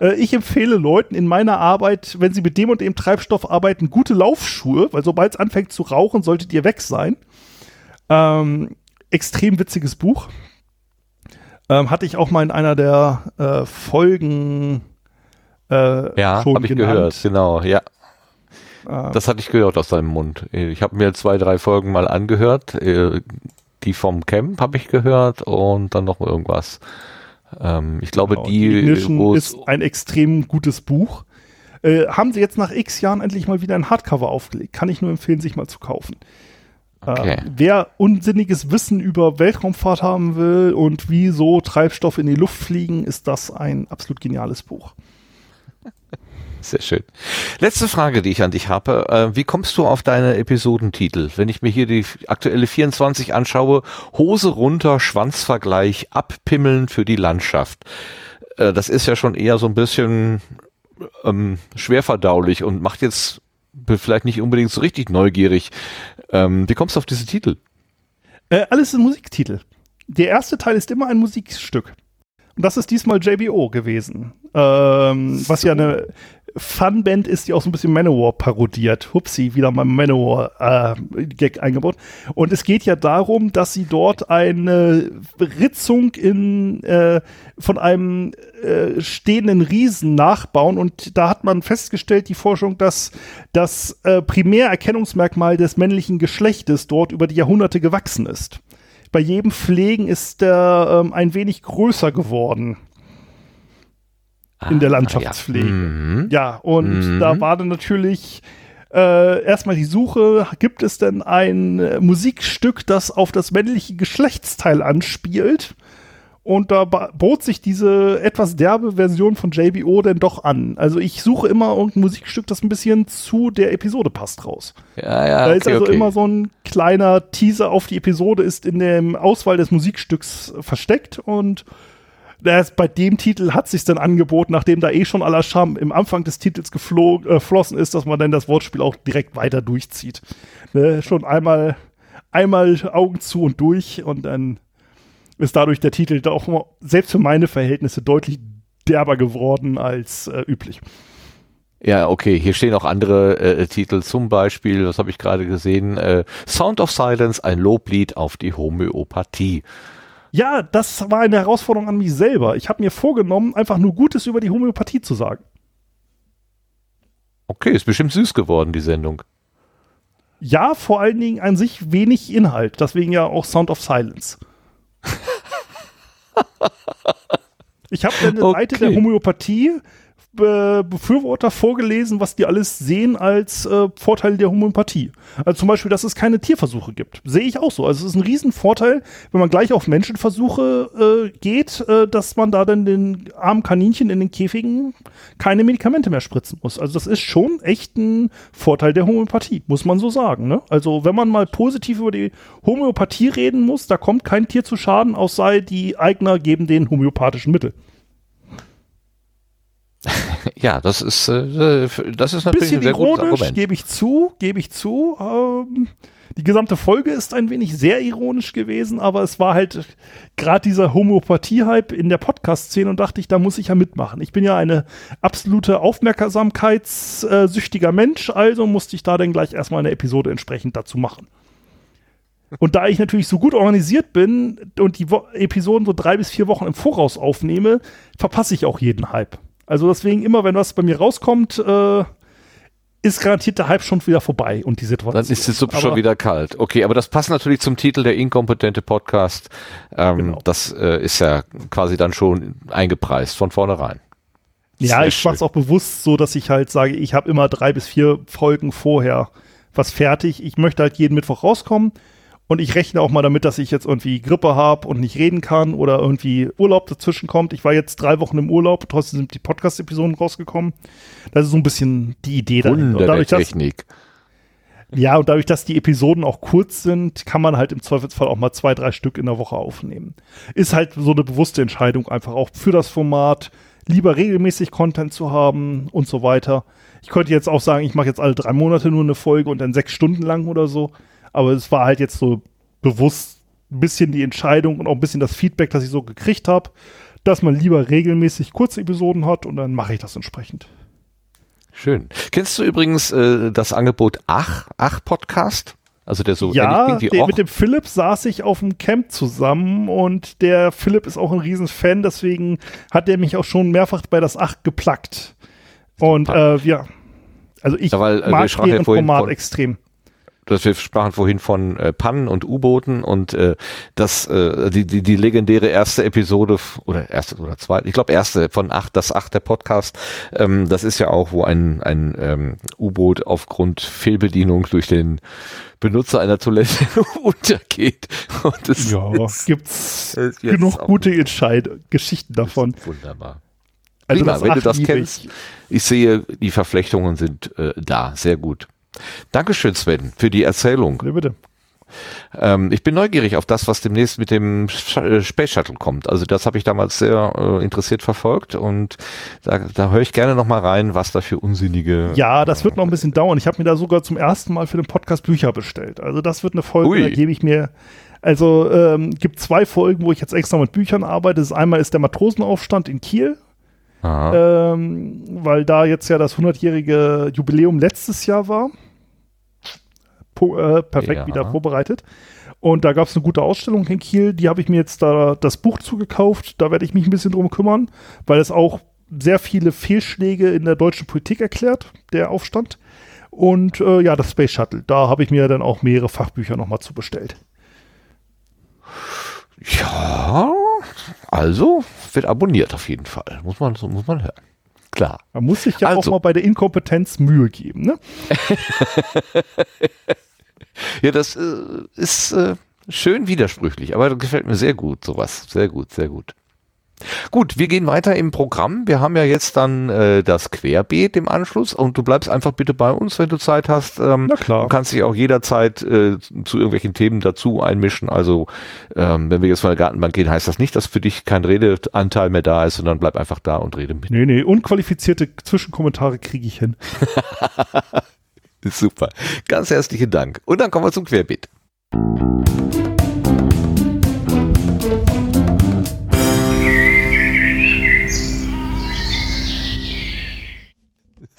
Äh, ich empfehle Leuten in meiner Arbeit, wenn sie mit dem und dem Treibstoff arbeiten, gute Laufschuhe, weil sobald es anfängt zu rauchen, solltet ihr weg sein. Ähm, extrem witziges Buch. Ähm, hatte ich auch mal in einer der äh, Folgen äh, ja, habe ich genannt. gehört, genau, ja. Äh, das hatte ich gehört aus seinem Mund. Ich habe mir zwei, drei Folgen mal angehört. Äh, die vom Camp habe ich gehört und dann noch irgendwas. Ähm, ich glaube, genau, die, die ist ein extrem gutes Buch. Äh, haben sie jetzt nach x Jahren endlich mal wieder ein Hardcover aufgelegt. Kann ich nur empfehlen, sich mal zu kaufen. Okay. Äh, wer unsinniges Wissen über Weltraumfahrt haben will und wie so Treibstoff in die Luft fliegen, ist das ein absolut geniales Buch. Sehr schön. Letzte Frage, die ich an dich habe. Äh, wie kommst du auf deine Episodentitel? Wenn ich mir hier die aktuelle 24 anschaue, Hose runter, Schwanzvergleich, abpimmeln für die Landschaft. Äh, das ist ja schon eher so ein bisschen ähm, schwerverdaulich und macht jetzt vielleicht nicht unbedingt so richtig neugierig. Ähm, wie kommst du auf diese Titel? Äh, alles sind Musiktitel. Der erste Teil ist immer ein Musikstück. Und das ist diesmal JBO gewesen. Ähm, was ja eine Funband ist, die auch so ein bisschen Manowar parodiert. Hupsi, wieder mal Manowar-Gag äh, eingebaut. Und es geht ja darum, dass sie dort eine Ritzung in, äh, von einem äh, stehenden Riesen nachbauen. Und da hat man festgestellt, die Forschung, dass das äh, Primärerkennungsmerkmal des männlichen Geschlechtes dort über die Jahrhunderte gewachsen ist bei jedem Pflegen ist der ähm, ein wenig größer geworden. Ah, in der Landschaftspflege. Ja, mhm. ja und mhm. da war dann natürlich äh, erstmal die Suche, gibt es denn ein äh, Musikstück, das auf das männliche Geschlechtsteil anspielt? Und da bot sich diese etwas derbe Version von JBO denn doch an. Also ich suche immer irgendein Musikstück, das ein bisschen zu der Episode passt raus. Ja, ja. Da ist okay, also okay. immer so ein kleiner Teaser auf die Episode, ist in der Auswahl des Musikstücks versteckt und das, bei dem Titel hat sich dann angeboten, nachdem da eh schon aller Charme im Anfang des Titels geflossen äh, ist, dass man dann das Wortspiel auch direkt weiter durchzieht. Ne, schon einmal, einmal Augen zu und durch und dann ist dadurch der Titel auch selbst für meine Verhältnisse deutlich derber geworden als äh, üblich. Ja, okay, hier stehen auch andere äh, Titel, zum Beispiel, was habe ich gerade gesehen, äh, Sound of Silence, ein Loblied auf die Homöopathie. Ja, das war eine Herausforderung an mich selber. Ich habe mir vorgenommen, einfach nur Gutes über die Homöopathie zu sagen. Okay, ist bestimmt süß geworden, die Sendung. Ja, vor allen Dingen an sich wenig Inhalt, deswegen ja auch Sound of Silence. ich habe eine okay. Seite der Homöopathie Be Befürworter vorgelesen, was die alles sehen als äh, Vorteil der Homöopathie. Also zum Beispiel, dass es keine Tierversuche gibt. Sehe ich auch so. Also es ist ein Riesenvorteil, wenn man gleich auf Menschenversuche äh, geht, äh, dass man da dann den armen Kaninchen in den Käfigen keine Medikamente mehr spritzen muss. Also das ist schon echt ein Vorteil der Homöopathie, muss man so sagen. Ne? Also wenn man mal positiv über die Homöopathie reden muss, da kommt kein Tier zu Schaden, aus sei die Eigner geben den homöopathischen Mittel. ja, das ist, äh, das ist natürlich Bisschen ein sehr gutes Argument. gebe ich zu, gebe ich zu. Ähm, die gesamte Folge ist ein wenig sehr ironisch gewesen, aber es war halt gerade dieser Homöopathie-Hype in der Podcast-Szene und dachte ich, da muss ich ja mitmachen. Ich bin ja eine absolute aufmerksamkeitssüchtiger Mensch, also musste ich da dann gleich erstmal eine Episode entsprechend dazu machen. Und da ich natürlich so gut organisiert bin und die Wo Episoden so drei bis vier Wochen im Voraus aufnehme, verpasse ich auch jeden Hype. Also deswegen immer, wenn was bei mir rauskommt, äh, ist garantiert der Hype schon wieder vorbei und die Situation. Dann ist die Suppe schon wieder kalt. Okay, aber das passt natürlich zum Titel der inkompetente Podcast. Ähm, genau. Das äh, ist ja quasi dann schon eingepreist von vornherein. Ja, Sehr ich mache es auch bewusst so, dass ich halt sage, ich habe immer drei bis vier Folgen vorher was fertig. Ich möchte halt jeden Mittwoch rauskommen. Und ich rechne auch mal damit, dass ich jetzt irgendwie Grippe habe und nicht reden kann oder irgendwie Urlaub dazwischen kommt. Ich war jetzt drei Wochen im Urlaub, trotzdem sind die Podcast-Episoden rausgekommen. Das ist so ein bisschen die Idee dahinter. Wunder dadurch, Technik. Ja, und dadurch, dass die Episoden auch kurz sind, kann man halt im Zweifelsfall auch mal zwei, drei Stück in der Woche aufnehmen. Ist halt so eine bewusste Entscheidung einfach auch für das Format, lieber regelmäßig Content zu haben und so weiter. Ich könnte jetzt auch sagen, ich mache jetzt alle drei Monate nur eine Folge und dann sechs Stunden lang oder so. Aber es war halt jetzt so bewusst ein bisschen die Entscheidung und auch ein bisschen das Feedback, das ich so gekriegt habe, dass man lieber regelmäßig kurze Episoden hat und dann mache ich das entsprechend. Schön. Kennst du übrigens äh, das Angebot Ach, Ach Podcast? Also der so ja, klingt wie Och. mit dem Philipp saß ich auf dem Camp zusammen und der Philipp ist auch ein Riesenfan, deswegen hat er mich auch schon mehrfach bei das Acht geplackt. Und äh, ja, also ich Ja, weil, äh, mag deren Format von- extrem. Das wir sprachen vorhin von äh, Pannen und U-Booten und äh, das äh, die, die die legendäre erste Episode oder erste oder zweite, ich glaube erste von acht, das acht der Podcast. Ähm, das ist ja auch, wo ein ein ähm, U-Boot aufgrund Fehlbedienung durch den Benutzer einer Toilette untergeht. Und das Ja, ist, gibt's ist genug gute Entscheid Geschichten davon. wunderbar. Also Prima, wenn du das kennst. ich. Ich sehe, die Verflechtungen sind äh, da, sehr gut. Dankeschön, Sven, für die Erzählung. Ja, bitte. Ähm, ich bin neugierig auf das, was demnächst mit dem äh, Space Shuttle kommt. Also das habe ich damals sehr äh, interessiert verfolgt und da, da höre ich gerne noch mal rein, was da für unsinnige. Ja, das wird noch ein bisschen dauern. Ich habe mir da sogar zum ersten Mal für den Podcast Bücher bestellt. Also das wird eine Folge, Ui. da gebe ich mir. Also ähm, gibt zwei Folgen, wo ich jetzt extra mit Büchern arbeite. Das einmal ist der Matrosenaufstand in Kiel, ähm, weil da jetzt ja das 100-jährige Jubiläum letztes Jahr war. Äh, perfekt Ja. wieder vorbereitet. Und da gab es eine gute Ausstellung in Kiel. Die habe ich mir jetzt da das Buch zugekauft. Da werde ich mich ein bisschen drum kümmern, weil es auch sehr viele Fehlschläge in der deutschen Politik erklärt, der Aufstand. Und äh, ja, das Space Shuttle. Da habe ich mir dann auch mehrere Fachbücher nochmal zu bestellt. Ja, also wird abonniert auf jeden Fall. Muss man, so muss man hören. Klar. Man muss sich ja Also. auch mal bei der Inkompetenz Mühe geben. Ne? Ja, das äh, ist äh, schön widersprüchlich, aber das gefällt mir sehr gut, sowas. Sehr gut, sehr gut. Gut, wir gehen weiter im Programm. Wir haben ja jetzt dann äh, das Querbeet im Anschluss und du bleibst einfach bitte bei uns, wenn du Zeit hast. Ähm, Na klar. Du kannst dich auch jederzeit äh, zu irgendwelchen Themen dazu einmischen. Also ähm, wenn wir jetzt von der Gartenbank gehen, heißt das nicht, dass für dich kein Redeanteil mehr da ist, sondern bleib einfach da und rede mit. Nee, nee, unqualifizierte Zwischenkommentare kriege ich hin. Super. Ganz herzlichen Dank. Und dann kommen wir zum Querbeet.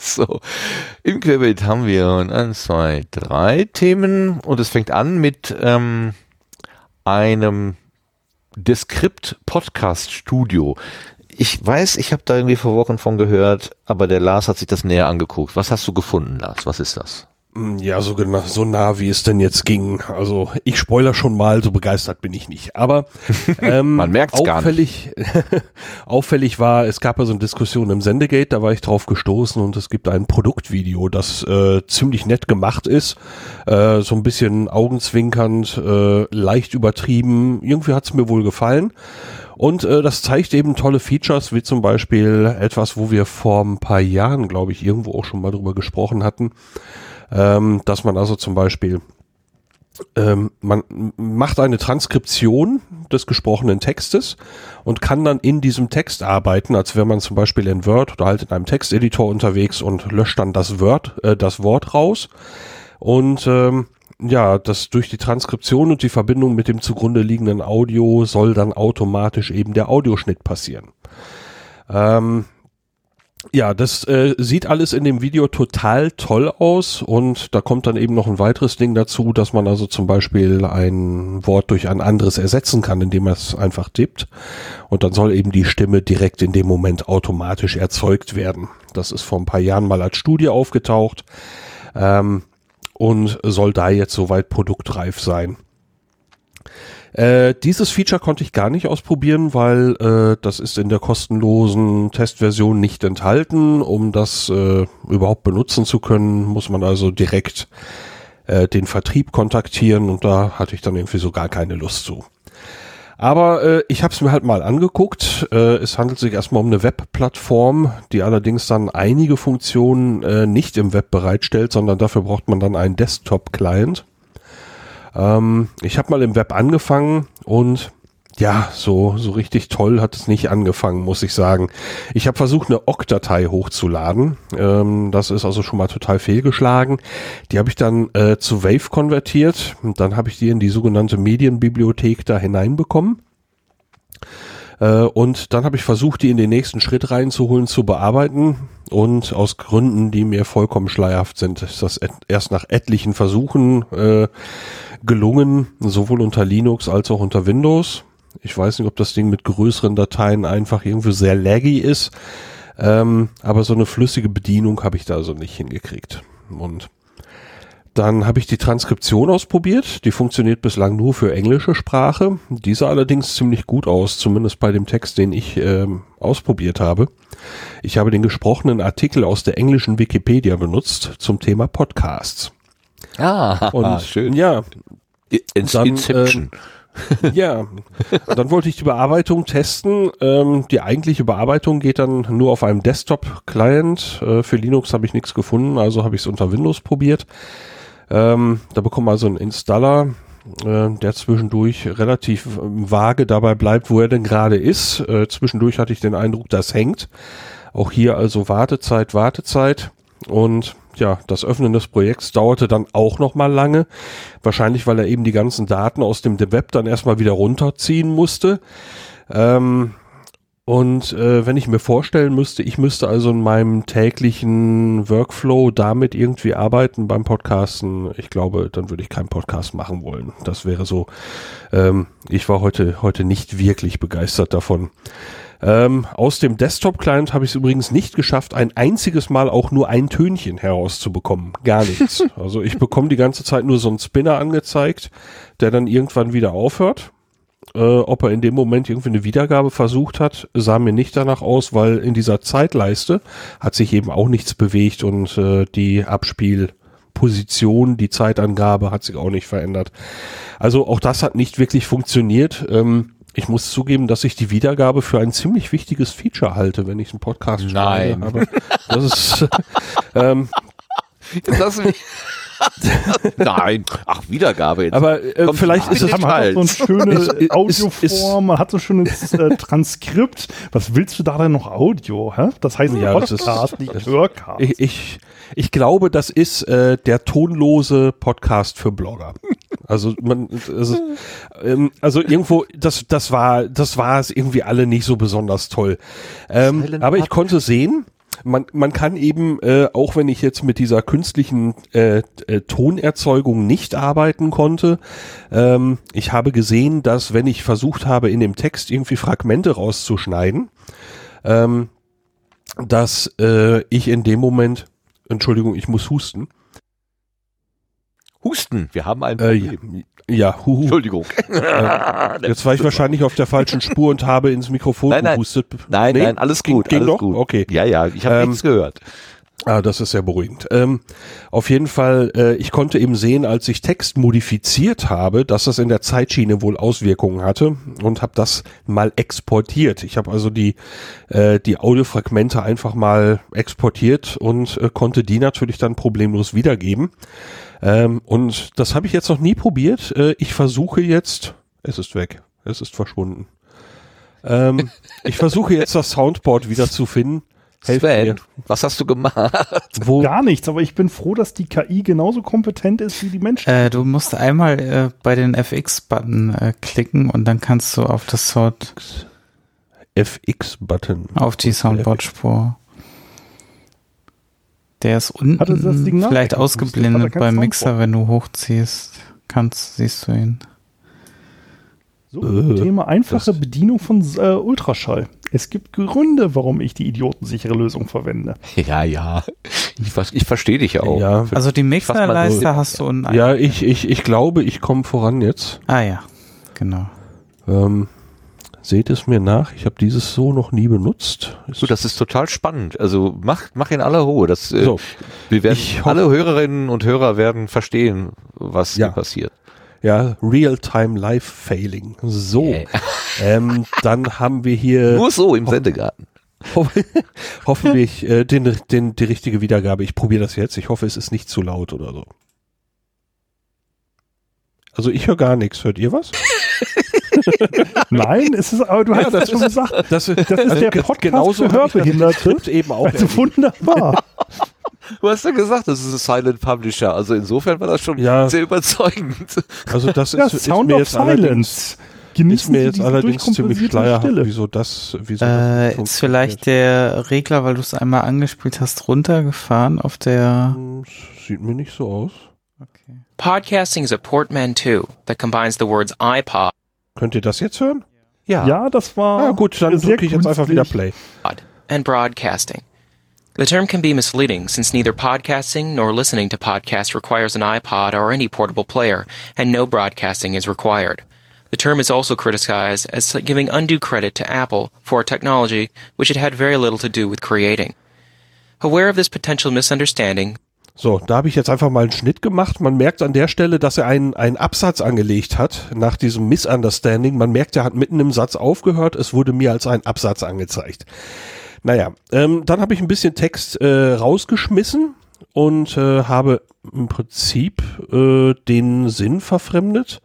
So, im Querbeet haben wir eins, zwei, drei Themen und es fängt an mit ähm, einem Descript Podcast Studio. Ich weiß, ich habe da irgendwie vor Wochen von gehört, aber der Lars hat sich das näher angeguckt. Was hast du gefunden, Lars? Was ist das? Ja, so, genau, so nah, wie es denn jetzt ging. Also ich spoiler schon mal, so begeistert bin ich nicht. Aber ähm, Man merkt's gar auffällig, auffällig war, es gab ja so eine Diskussion im Sendegate, da war ich drauf gestoßen und es gibt ein Produktvideo, das äh, ziemlich nett gemacht ist, äh, so ein bisschen augenzwinkernd, äh, leicht übertrieben. Irgendwie hat's mir wohl gefallen. Und äh, das zeigt eben tolle Features, wie zum Beispiel etwas, wo wir vor ein paar Jahren, glaube ich, irgendwo auch schon mal drüber gesprochen hatten, ähm, dass man also zum Beispiel ähm, man macht eine Transkription des gesprochenen Textes und kann dann in diesem Text arbeiten, als wäre man zum Beispiel in Word oder halt in einem Texteditor unterwegs und löscht dann das Word, äh, das Wort raus. Und ähm, ja, das durch die Transkription und die Verbindung mit dem zugrunde liegenden Audio soll dann automatisch eben der Audioschnitt passieren. Ähm, ja, das äh, sieht alles in dem Video total toll aus und da kommt dann eben noch ein weiteres Ding dazu, dass man also zum Beispiel ein Wort durch ein anderes ersetzen kann, indem man es einfach tippt und dann soll eben die Stimme direkt in dem Moment automatisch erzeugt werden. Das ist vor ein paar Jahren mal als Studie aufgetaucht ähm, und soll da jetzt soweit produktreif sein. Äh, dieses Feature konnte ich gar nicht ausprobieren, weil äh, das ist in der kostenlosen Testversion nicht enthalten. Um das äh, überhaupt benutzen zu können, muss man also direkt äh, den Vertrieb kontaktieren und da hatte ich dann irgendwie so gar keine Lust zu. Aber äh, ich habe es mir halt mal angeguckt. Äh, es handelt sich erstmal um eine Webplattform, die allerdings dann einige Funktionen äh, nicht im Web bereitstellt, sondern dafür braucht man dann einen Desktop-Client. Ähm, ich habe mal im Web angefangen und ja, so, so richtig toll hat es nicht angefangen, muss ich sagen. Ich habe versucht, eine OGG-Datei hochzuladen. Ähm, das ist also schon mal total fehlgeschlagen. Die habe ich dann äh, zu Wave konvertiert und dann habe ich die in die sogenannte Medienbibliothek da hineinbekommen. Äh, und dann habe ich versucht, die in den nächsten Schritt reinzuholen, zu bearbeiten. Und aus Gründen, die mir vollkommen schleierhaft sind, ist das erst nach etlichen Versuchen äh, gelungen, sowohl unter Linux als auch unter Windows. Ich weiß nicht, ob das Ding mit größeren Dateien einfach irgendwie sehr laggy ist. Ähm, aber so eine flüssige Bedienung habe ich da also nicht hingekriegt. Und dann habe ich die Transkription ausprobiert. Die funktioniert bislang nur für englische Sprache. Die sah allerdings ziemlich gut aus, zumindest bei dem Text, den ich ähm, ausprobiert habe. Ich habe den gesprochenen Artikel aus der englischen Wikipedia benutzt zum Thema Podcasts. Ah, Und schön. ja, In dann, Inception. ja, dann wollte ich die Bearbeitung testen. Ähm, die eigentliche Bearbeitung geht dann nur auf einem Desktop-Client. Äh, für Linux habe ich nichts gefunden, also habe ich es unter Windows probiert. Ähm, da bekommt man also einen Installer, äh, der zwischendurch relativ vage dabei bleibt, wo er denn gerade ist. Äh, zwischendurch hatte ich den Eindruck, das hängt. Auch hier also Wartezeit, Wartezeit. Und ja, das Öffnen des Projekts dauerte dann auch noch mal lange. Wahrscheinlich, weil er eben die ganzen Daten aus dem Web dann erstmal wieder runterziehen musste. Ähm, und äh, wenn ich mir vorstellen müsste, ich müsste also in meinem täglichen Workflow damit irgendwie arbeiten beim Podcasten, ich glaube, dann würde ich keinen Podcast machen wollen. Das wäre so, ähm, ich war heute, heute nicht wirklich begeistert davon. Ähm, aus dem Desktop-Client habe ich es übrigens nicht geschafft, ein einziges Mal auch nur ein Tönchen herauszubekommen. Gar nichts. also ich bekomme die ganze Zeit nur so einen Spinner angezeigt, der dann irgendwann wieder aufhört. Äh, ob er in dem Moment irgendwie eine Wiedergabe versucht hat, sah mir nicht danach aus, weil in dieser Zeitleiste hat sich eben auch nichts bewegt und äh, die Abspielposition, die Zeitangabe hat sich auch nicht verändert. Also auch das hat nicht wirklich funktioniert. Ähm, ich muss zugeben, dass ich die Wiedergabe für ein ziemlich wichtiges Feature halte, wenn ich einen Podcast Nein. schreibe. Aber das ist, ähm, Lass mich. Nein. Ach, Wiedergabe jetzt. aber äh, Komm, vielleicht ist es Man hat so eine schöne Ist- ist- Audioform, man hat so ein schönes äh, Transkript. Was willst du da denn noch Audio? Hä? Das heißt Ja, das ist- Podcast, nicht das- Hörcast. Ich, ich, ich glaube, das ist äh, der tonlose Podcast für Blogger. Also man, also, ähm, also irgendwo, das, das war, das war es irgendwie alle nicht so besonders toll. Ähm, aber ich konnte sehen, man, man kann eben, äh, auch wenn ich jetzt mit dieser künstlichen äh, äh, Tonerzeugung nicht arbeiten konnte, ähm, ich habe gesehen, dass wenn ich versucht habe, in dem Text irgendwie Fragmente rauszuschneiden, ähm, dass äh, ich in dem Moment, Entschuldigung, ich muss husten. Husten. Wir haben ein Äh, Problem. ja, huhu. Entschuldigung. Jetzt war ich wahrscheinlich auf der falschen Spur und habe ins Mikrofon Nein, nein. gehustet. Nein, Nee? nein, alles gut. ging alles noch? gut. Okay. Ja, ja, ich habe Ähm, nichts gehört. Ah, das ist sehr beruhigend. Ähm, auf jeden Fall, äh, ich konnte eben sehen, als ich Text modifiziert habe, dass das in der Zeitschiene wohl Auswirkungen hatte und habe das mal exportiert. Ich habe also die, äh, die Audiofragmente einfach mal exportiert und äh, konnte die natürlich dann problemlos wiedergeben. Ähm, und das habe ich jetzt noch nie probiert. Äh, ich versuche jetzt, es ist weg, es ist verschwunden. Ähm, ich versuche jetzt das Soundboard wieder zu finden. Helft mir. Sven, was hast du gemacht? Wo, Gar nichts, aber ich bin froh, dass die KI genauso kompetent ist wie die Menschen. Äh, du musst einmal äh, bei den FX-Button äh, klicken und dann kannst du auf das Sound, FX-Button. auf die Soundboard-Spur. Der ist unten Hat das Signal vielleicht ausgeblendet beim Soundboard? Mixer, wenn du hochziehst. Kannst, siehst du ihn. So, Äh, Thema einfache Bedienung von äh, Ultraschall. Es gibt Gründe, warum ich die idiotensichere Lösung verwende. Ja, ja. Ich, ich verstehe dich auch. Ja, Also die Mixerleiste hast du unten. ja ich, ich, ich glaube, ich komme voran jetzt. Ah ja, genau. Ähm, seht es mir nach, ich habe dieses so noch nie benutzt. So, das ist total spannend. Also mach, mach in aller Ruhe. Das, äh, So, wir werden, alle Hörerinnen und Hörer werden verstehen, was Ja. hier passiert. Ja, Real-Time Live Failing. So. Yeah. Ähm, dann haben wir hier Nur so im Sendegarten. Hoff- hoffentlich äh, den, den, die richtige Wiedergabe. Ich probiere das jetzt. Ich hoffe, es ist nicht zu laut oder so. Also ich höre gar nichts. Hört ihr was? Nein, es ist, aber du hast das ja schon ist- gesagt, Das, das ist der ge- Podcast genauso für Hörbehinderte. Eben auch. Also wunderbar. Du hast ja gesagt, das ist ein Silent Publisher. Also insofern war das schon Ja. sehr überzeugend. also das Ja, ist, ist Sound mir of jetzt allerdings, Silence. ist Genießen mir Sie jetzt allerdings ziemlich schleierhaft, Stille. wieso das, wieso Äh, das ist vielleicht der Regler, weil du es einmal angespielt hast, runtergefahren auf der. funktioniert. Sieht mir nicht so aus. Okay. Podcasting is a portmanteau that combines the words iPod Könnt ihr das jetzt hören? Ja, das war. Ah, gut, dann drücke ich jetzt einfach wieder. Play. and broadcasting. The term can be misleading since neither podcasting nor listening to podcasts requires an iPod or any portable player, and no broadcasting is required. The term is also criticized as giving undue credit to Apple for a technology which it had very little to do with creating. Aware of this potential misunderstanding, So, da habe ich jetzt einfach mal einen Schnitt gemacht. Man merkt an der Stelle, dass er einen, einen Absatz angelegt hat nach diesem Misunderstanding. Man merkt, er hat mitten im Satz aufgehört. Es wurde mir als ein Absatz angezeigt. Naja, ähm, dann habe ich ein bisschen Text äh, rausgeschmissen und äh, habe im Prinzip äh, den Sinn verfremdet,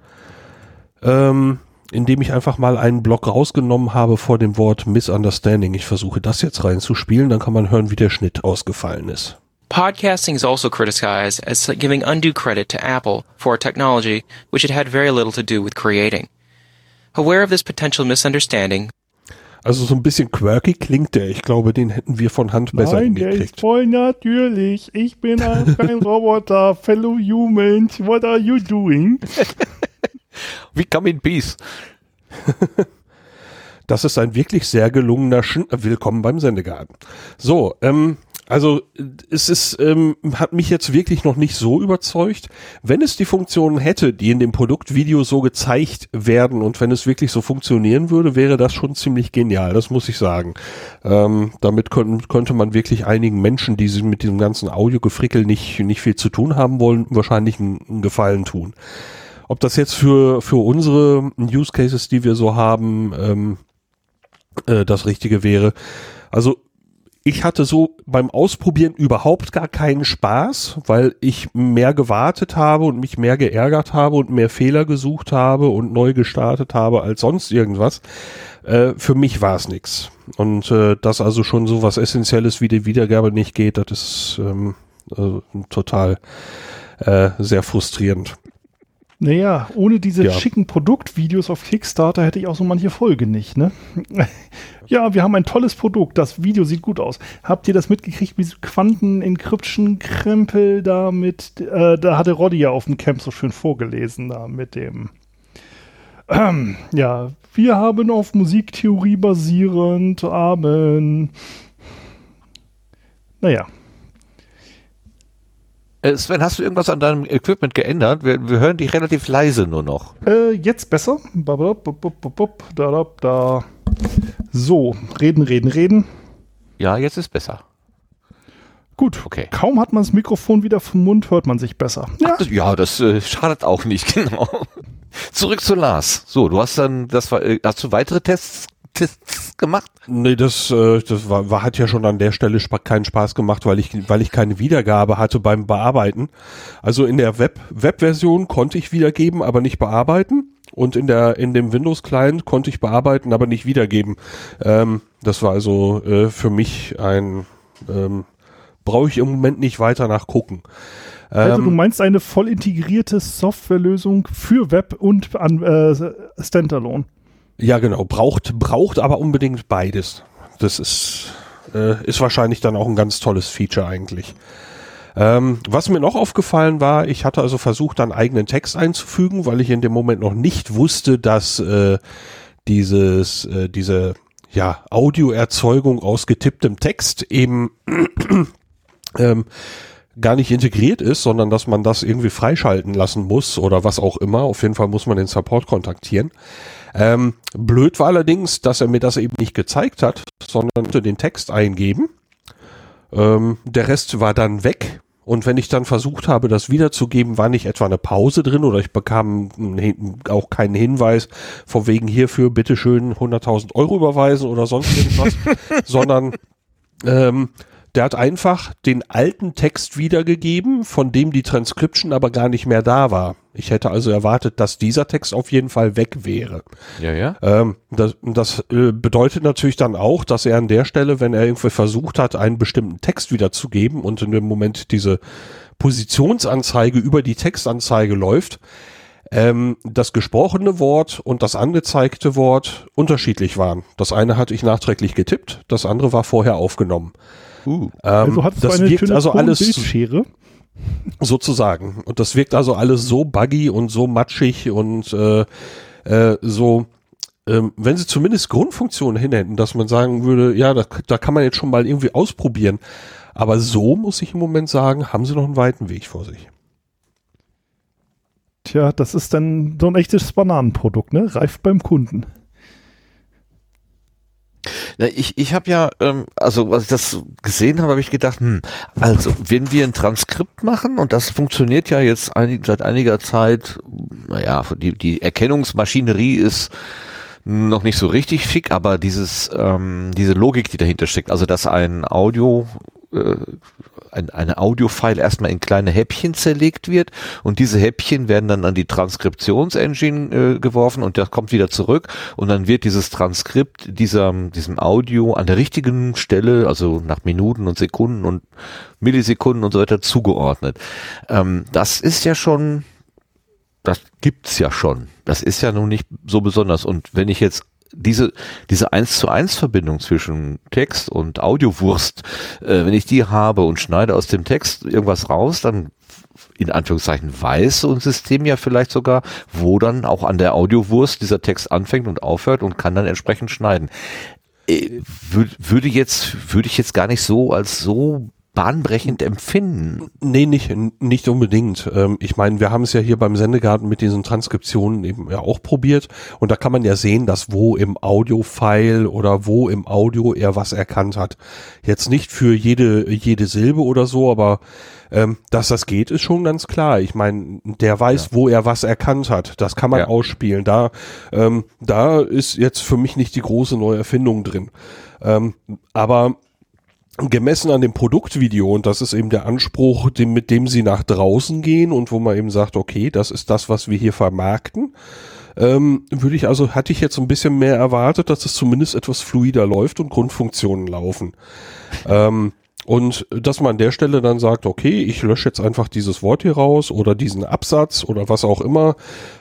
ähm, indem ich einfach mal einen Block rausgenommen habe vor dem Wort Misunderstanding. Ich versuche das jetzt reinzuspielen, dann kann man hören, wie der Schnitt ausgefallen ist. Podcasting is also criticized as giving undue credit to Apple for a technology which it had very little to do with creating. Aware of this potential misunderstanding, Also so ein bisschen quirky klingt der. Ich glaube, den hätten wir von Hand besser Nein, der ist hingekriegt. voll natürlich. Ich bin ein kein Roboter. Fellow humans, what are you doing? We come in peace. Das ist ein wirklich sehr gelungener Schn Willkommen beim Sendegarten. So, ähm, also es ist, ähm, hat mich jetzt wirklich noch nicht so überzeugt. Wenn es die Funktionen hätte, die in dem Produktvideo so gezeigt werden und wenn es wirklich so funktionieren würde, wäre das schon ziemlich genial, das muss ich sagen. Ähm, damit könnten, könnte man wirklich einigen Menschen, die sich mit diesem ganzen Audiogefrickel nicht, nicht viel zu tun haben wollen, wahrscheinlich einen, einen Gefallen tun. Ob das jetzt für, für unsere Use Cases, die wir so haben, ähm, äh, das Richtige wäre. Also ich hatte so beim Ausprobieren überhaupt gar keinen Spaß, weil ich mehr gewartet habe und mich mehr geärgert habe und mehr Fehler gesucht habe und neu gestartet habe als sonst irgendwas. Äh, für mich war es nix. Und äh, dass also schon so was Essentielles wie die Wiedergabe nicht geht, das ist ähm, also total äh, sehr frustrierend. Naja, ohne diese Ja. schicken Produktvideos auf Kickstarter hätte ich auch so manche Folge nicht, ne? ja, wir haben ein tolles Produkt. Das Video sieht gut aus. Habt ihr das mitgekriegt, wie Quanten-Encryption-Krempel da mit, äh, da hatte Roddy ja auf dem Camp so schön vorgelesen, da mit dem, ähm, ja, wir haben auf Musiktheorie basierend, Amen. Naja, Sven, hast du irgendwas an deinem Equipment geändert? Wir, wir hören dich relativ leise nur noch. Äh, jetzt besser. Da. So, reden, reden, reden. Ja, jetzt ist besser. Gut. Okay. Kaum hat man das Mikrofon wieder vom Mund, hört man sich besser. Ja, Das, ja, das äh, schadet auch nicht, genau. Zurück zu Lars. So, du hast dann, das war, äh, hast du weitere Tests, Tests gemacht? Nee, das, äh, das war, war, hat ja schon an der Stelle spa keinen Spaß gemacht, weil ich, weil ich keine Wiedergabe hatte beim Bearbeiten. Also in der Web, Web-Version konnte ich wiedergeben, aber nicht bearbeiten. Und in der, in dem Windows-Client konnte ich bearbeiten, aber nicht wiedergeben. Ähm, das war also äh, für mich ein, ähm, brauche ich im Moment nicht weiter nachgucken. also du Ähm, meinst eine voll integrierte Softwarelösung für Web und an, äh, Standalone. Ja, genau. Braucht, braucht aber unbedingt beides. Das ist, äh, ist wahrscheinlich dann auch ein ganz tolles Feature eigentlich. Ähm, was mir noch aufgefallen war, ich hatte also versucht, einen eigenen Text einzufügen, weil ich in dem Moment noch nicht wusste, dass äh, dieses, äh, diese ja, Audioerzeugung aus getipptem Text eben ähm, gar nicht integriert ist, sondern dass man das irgendwie freischalten lassen muss oder was auch immer. Auf jeden Fall muss man den Support kontaktieren. Ähm, blöd war allerdings, dass er mir das eben nicht gezeigt hat, sondern den Text eingeben. Ähm, der Rest war dann weg, und wenn ich dann versucht habe, das wiederzugeben, war nicht etwa eine Pause drin oder ich bekam auch keinen Hinweis von wegen hierfür bitteschön 100.000 Euro überweisen oder sonst irgendwas, sondern ähm, der hat einfach den alten Text wiedergegeben, von dem die Transcription aber gar nicht mehr da war. Ich hätte also erwartet, dass dieser Text auf jeden Fall weg wäre. Ja, ja. Ähm, das das äh, bedeutet natürlich dann auch, dass er an der Stelle, wenn er irgendwie versucht hat, einen bestimmten Text wiederzugeben und in dem Moment diese Positionsanzeige über die Textanzeige läuft, ähm, das gesprochene Wort und das angezeigte Wort unterschiedlich waren. Das eine hatte ich nachträglich getippt, das andere war vorher aufgenommen. Uh. Ähm, also hattest das du eine wirkt also alles Bildschere? sozusagen. Und das wirkt also alles so buggy und so matschig und äh, äh, so ähm, wenn sie zumindest Grundfunktionen hinhätten, dass man sagen würde, ja, da, da kann man jetzt schon mal irgendwie ausprobieren. Aber so muss ich im Moment sagen, haben sie noch einen weiten Weg vor sich. Tja, das ist dann so ein echtes Bananenprodukt, ne? Reift beim Kunden. Ich, ich habe ja, ähm, also als ich das gesehen habe, habe ich gedacht, hm, also wenn wir ein Transkript machen und das funktioniert ja jetzt einig, seit einiger Zeit, naja, die, die Erkennungsmaschinerie ist noch nicht so richtig schick, aber dieses, ähm, diese Logik, die dahinter steckt, also dass ein Audio äh, ein, eine Audio-File erstmal in kleine Häppchen zerlegt wird und diese Häppchen werden dann an die Transkriptionsengine äh, geworfen und das kommt wieder zurück und dann wird dieses Transkript dieser, diesem Audio an der richtigen Stelle, also nach Minuten und Sekunden und Millisekunden und so weiter zugeordnet. Ähm, das ist ja schon das gibt's ja schon. Das ist ja nun nicht so besonders. Und wenn ich jetzt diese, diese eins zu eins Verbindung zwischen Text und Audiowurst, äh, wenn ich die habe und schneide aus dem Text irgendwas raus, dann in Anführungszeichen weiß so ein System ja vielleicht sogar, wo dann auch an der Audiowurst dieser Text anfängt und aufhört und kann dann entsprechend schneiden. Äh, würde jetzt, würde ich jetzt gar nicht so als so bahnbrechend empfinden. Nee, nicht, nicht unbedingt. Ähm, ich meine, wir haben es ja hier beim Sendegarten mit diesen Transkriptionen eben ja auch probiert und da kann man ja sehen, dass wo im Audio-File oder wo im Audio er was erkannt hat. Jetzt nicht für jede, jede Silbe oder so, aber ähm, dass das geht, ist schon ganz klar. Ich meine, der weiß, ja. wo er was erkannt hat. Das kann man ja. ausspielen. Da, ähm, da ist jetzt für mich nicht die große neue Erfindung drin. Ähm, aber gemessen an dem Produktvideo, und das ist eben der Anspruch, dem, mit dem sie nach draußen gehen und wo man eben sagt, okay, das ist das, was wir hier vermarkten, ähm, würde ich also, hatte ich jetzt ein bisschen mehr erwartet, dass es zumindest etwas fluider läuft und Grundfunktionen laufen. ähm, und dass man an der Stelle dann sagt, okay, ich lösche jetzt einfach dieses Wort hier raus oder diesen Absatz oder was auch immer.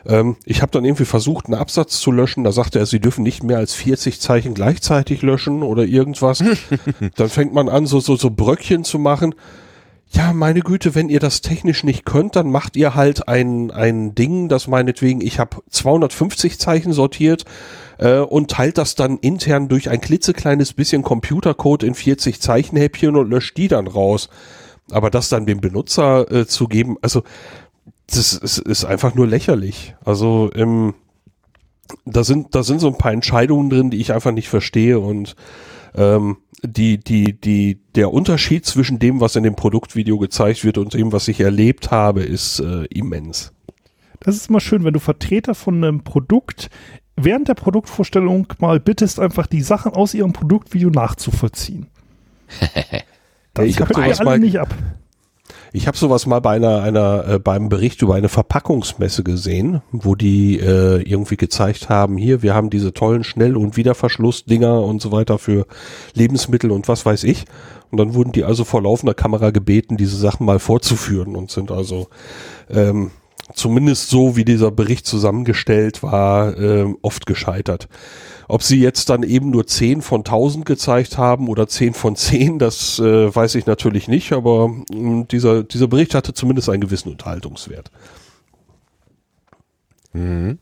Ähm, ich habe dann irgendwie versucht, einen Absatz zu löschen. Da sagte er, sie dürfen nicht mehr als 40 Zeichen gleichzeitig löschen oder irgendwas. dann fängt man an, so, so, so Bröckchen zu machen. Ja, meine Güte, wenn ihr das technisch nicht könnt, dann macht ihr halt ein, ein Ding, das meinetwegen, ich habe 250 Zeichen sortiert äh, und teilt das dann intern durch ein klitzekleines bisschen Computercode in 40 Zeichenhäppchen und löscht die dann raus. Aber das dann dem Benutzer äh, zu geben, also das ist, ist einfach nur lächerlich. Also ähm, da sind da sind so ein paar Entscheidungen drin, die ich einfach nicht verstehe und ähm, die die die der Unterschied zwischen dem, was in dem Produktvideo gezeigt wird und dem, was ich erlebt habe, ist äh, immens. Das ist mal schön, wenn du Vertreter von einem Produkt während der Produktvorstellung mal bittest, einfach die Sachen aus ihrem Produktvideo nachzuvollziehen. das ich können wir alle nicht ab. Ich habe sowas mal bei einer, einer äh, beim Bericht über eine Verpackungsmesse gesehen, wo die äh, irgendwie gezeigt haben, hier, wir haben diese tollen Schnell- und Wiederverschlussdinger und so weiter für Lebensmittel und was weiß ich. Und dann wurden die also vor laufender Kamera gebeten, diese Sachen mal vorzuführen und sind also ähm, zumindest so, wie dieser Bericht zusammengestellt war, äh, oft gescheitert. Ob sie jetzt dann eben nur 10 von 1000 gezeigt haben oder 10 von 10, das äh, weiß ich natürlich nicht, aber mh, hm, dieser, dieser Bericht hatte zumindest einen gewissen Unterhaltungswert. Mhm.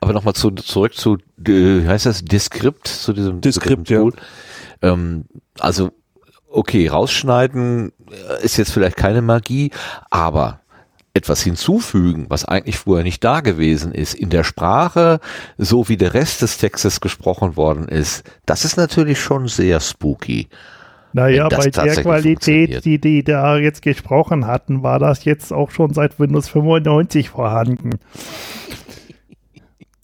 Aber nochmal zu, zurück zu, äh, heißt das Diskript, zu diesem Diskript, ja. Ähm, also, okay, rausschneiden äh, ist jetzt vielleicht keine Magie, aber etwas hinzufügen, was eigentlich vorher nicht da gewesen ist, in der Sprache, so wie der Rest des Textes gesprochen worden ist, das ist natürlich schon sehr spooky. Naja, bei der Qualität, die die da jetzt gesprochen hatten, war das jetzt auch schon seit Windows 95 vorhanden.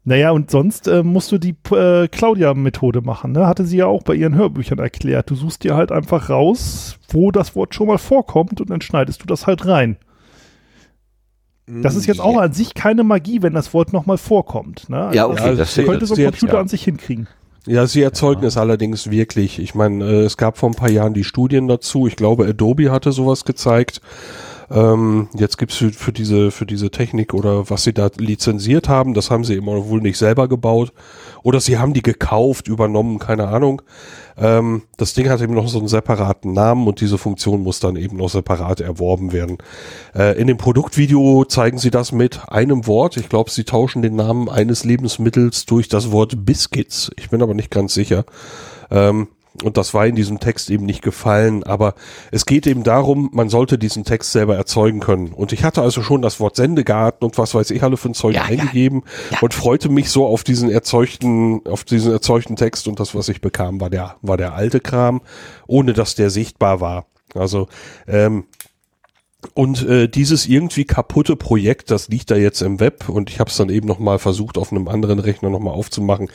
Naja, und sonst äh, musst du die äh, Claudia-Methode machen, ne? Hatte sie ja auch bei ihren Hörbüchern erklärt. Du suchst dir halt einfach raus, wo das Wort schon mal vorkommt und dann schneidest du das halt rein. Das ist jetzt auch an sich keine Magie, wenn das Wort nochmal vorkommt. Ne? Ja, Also okay, das das, könnte so ein jetzt- Computer ja. an sich hinkriegen. Ja, sie erzeugen es allerdings wirklich. Ich meine, äh, es gab vor ein paar Jahren die Studien dazu. Ich glaube, Adobe hatte sowas gezeigt. Ähm, jetzt gibt's für, für diese für diese Technik oder was sie da lizenziert haben, das haben sie immer wohl nicht selber gebaut oder sie haben die gekauft, übernommen, keine Ahnung. Ähm, das Ding hat eben noch so einen separaten Namen und diese Funktion muss dann eben noch separat erworben werden. Äh, in dem Produktvideo zeigen sie das mit einem Wort. Ich glaube, sie tauschen den Namen eines Lebensmittels durch das Wort Biscuits. Ich bin aber nicht ganz sicher. Ähm, und das war in diesem Text eben nicht gefallen, aber es geht eben darum, man sollte diesen Text selber erzeugen können. Und ich hatte also schon das Wort Sendegarten und was weiß ich alle für ein Zeug Ja, ja. eingegeben und freute mich so auf diesen erzeugten, auf diesen erzeugten Text und das, was ich bekam, war der, war der alte Kram, ohne dass der sichtbar war. Also, ähm, und äh, dieses irgendwie kaputte Projekt, das liegt da jetzt im Web und ich habe es dann eben noch mal versucht, auf einem anderen Rechner noch mal aufzumachen.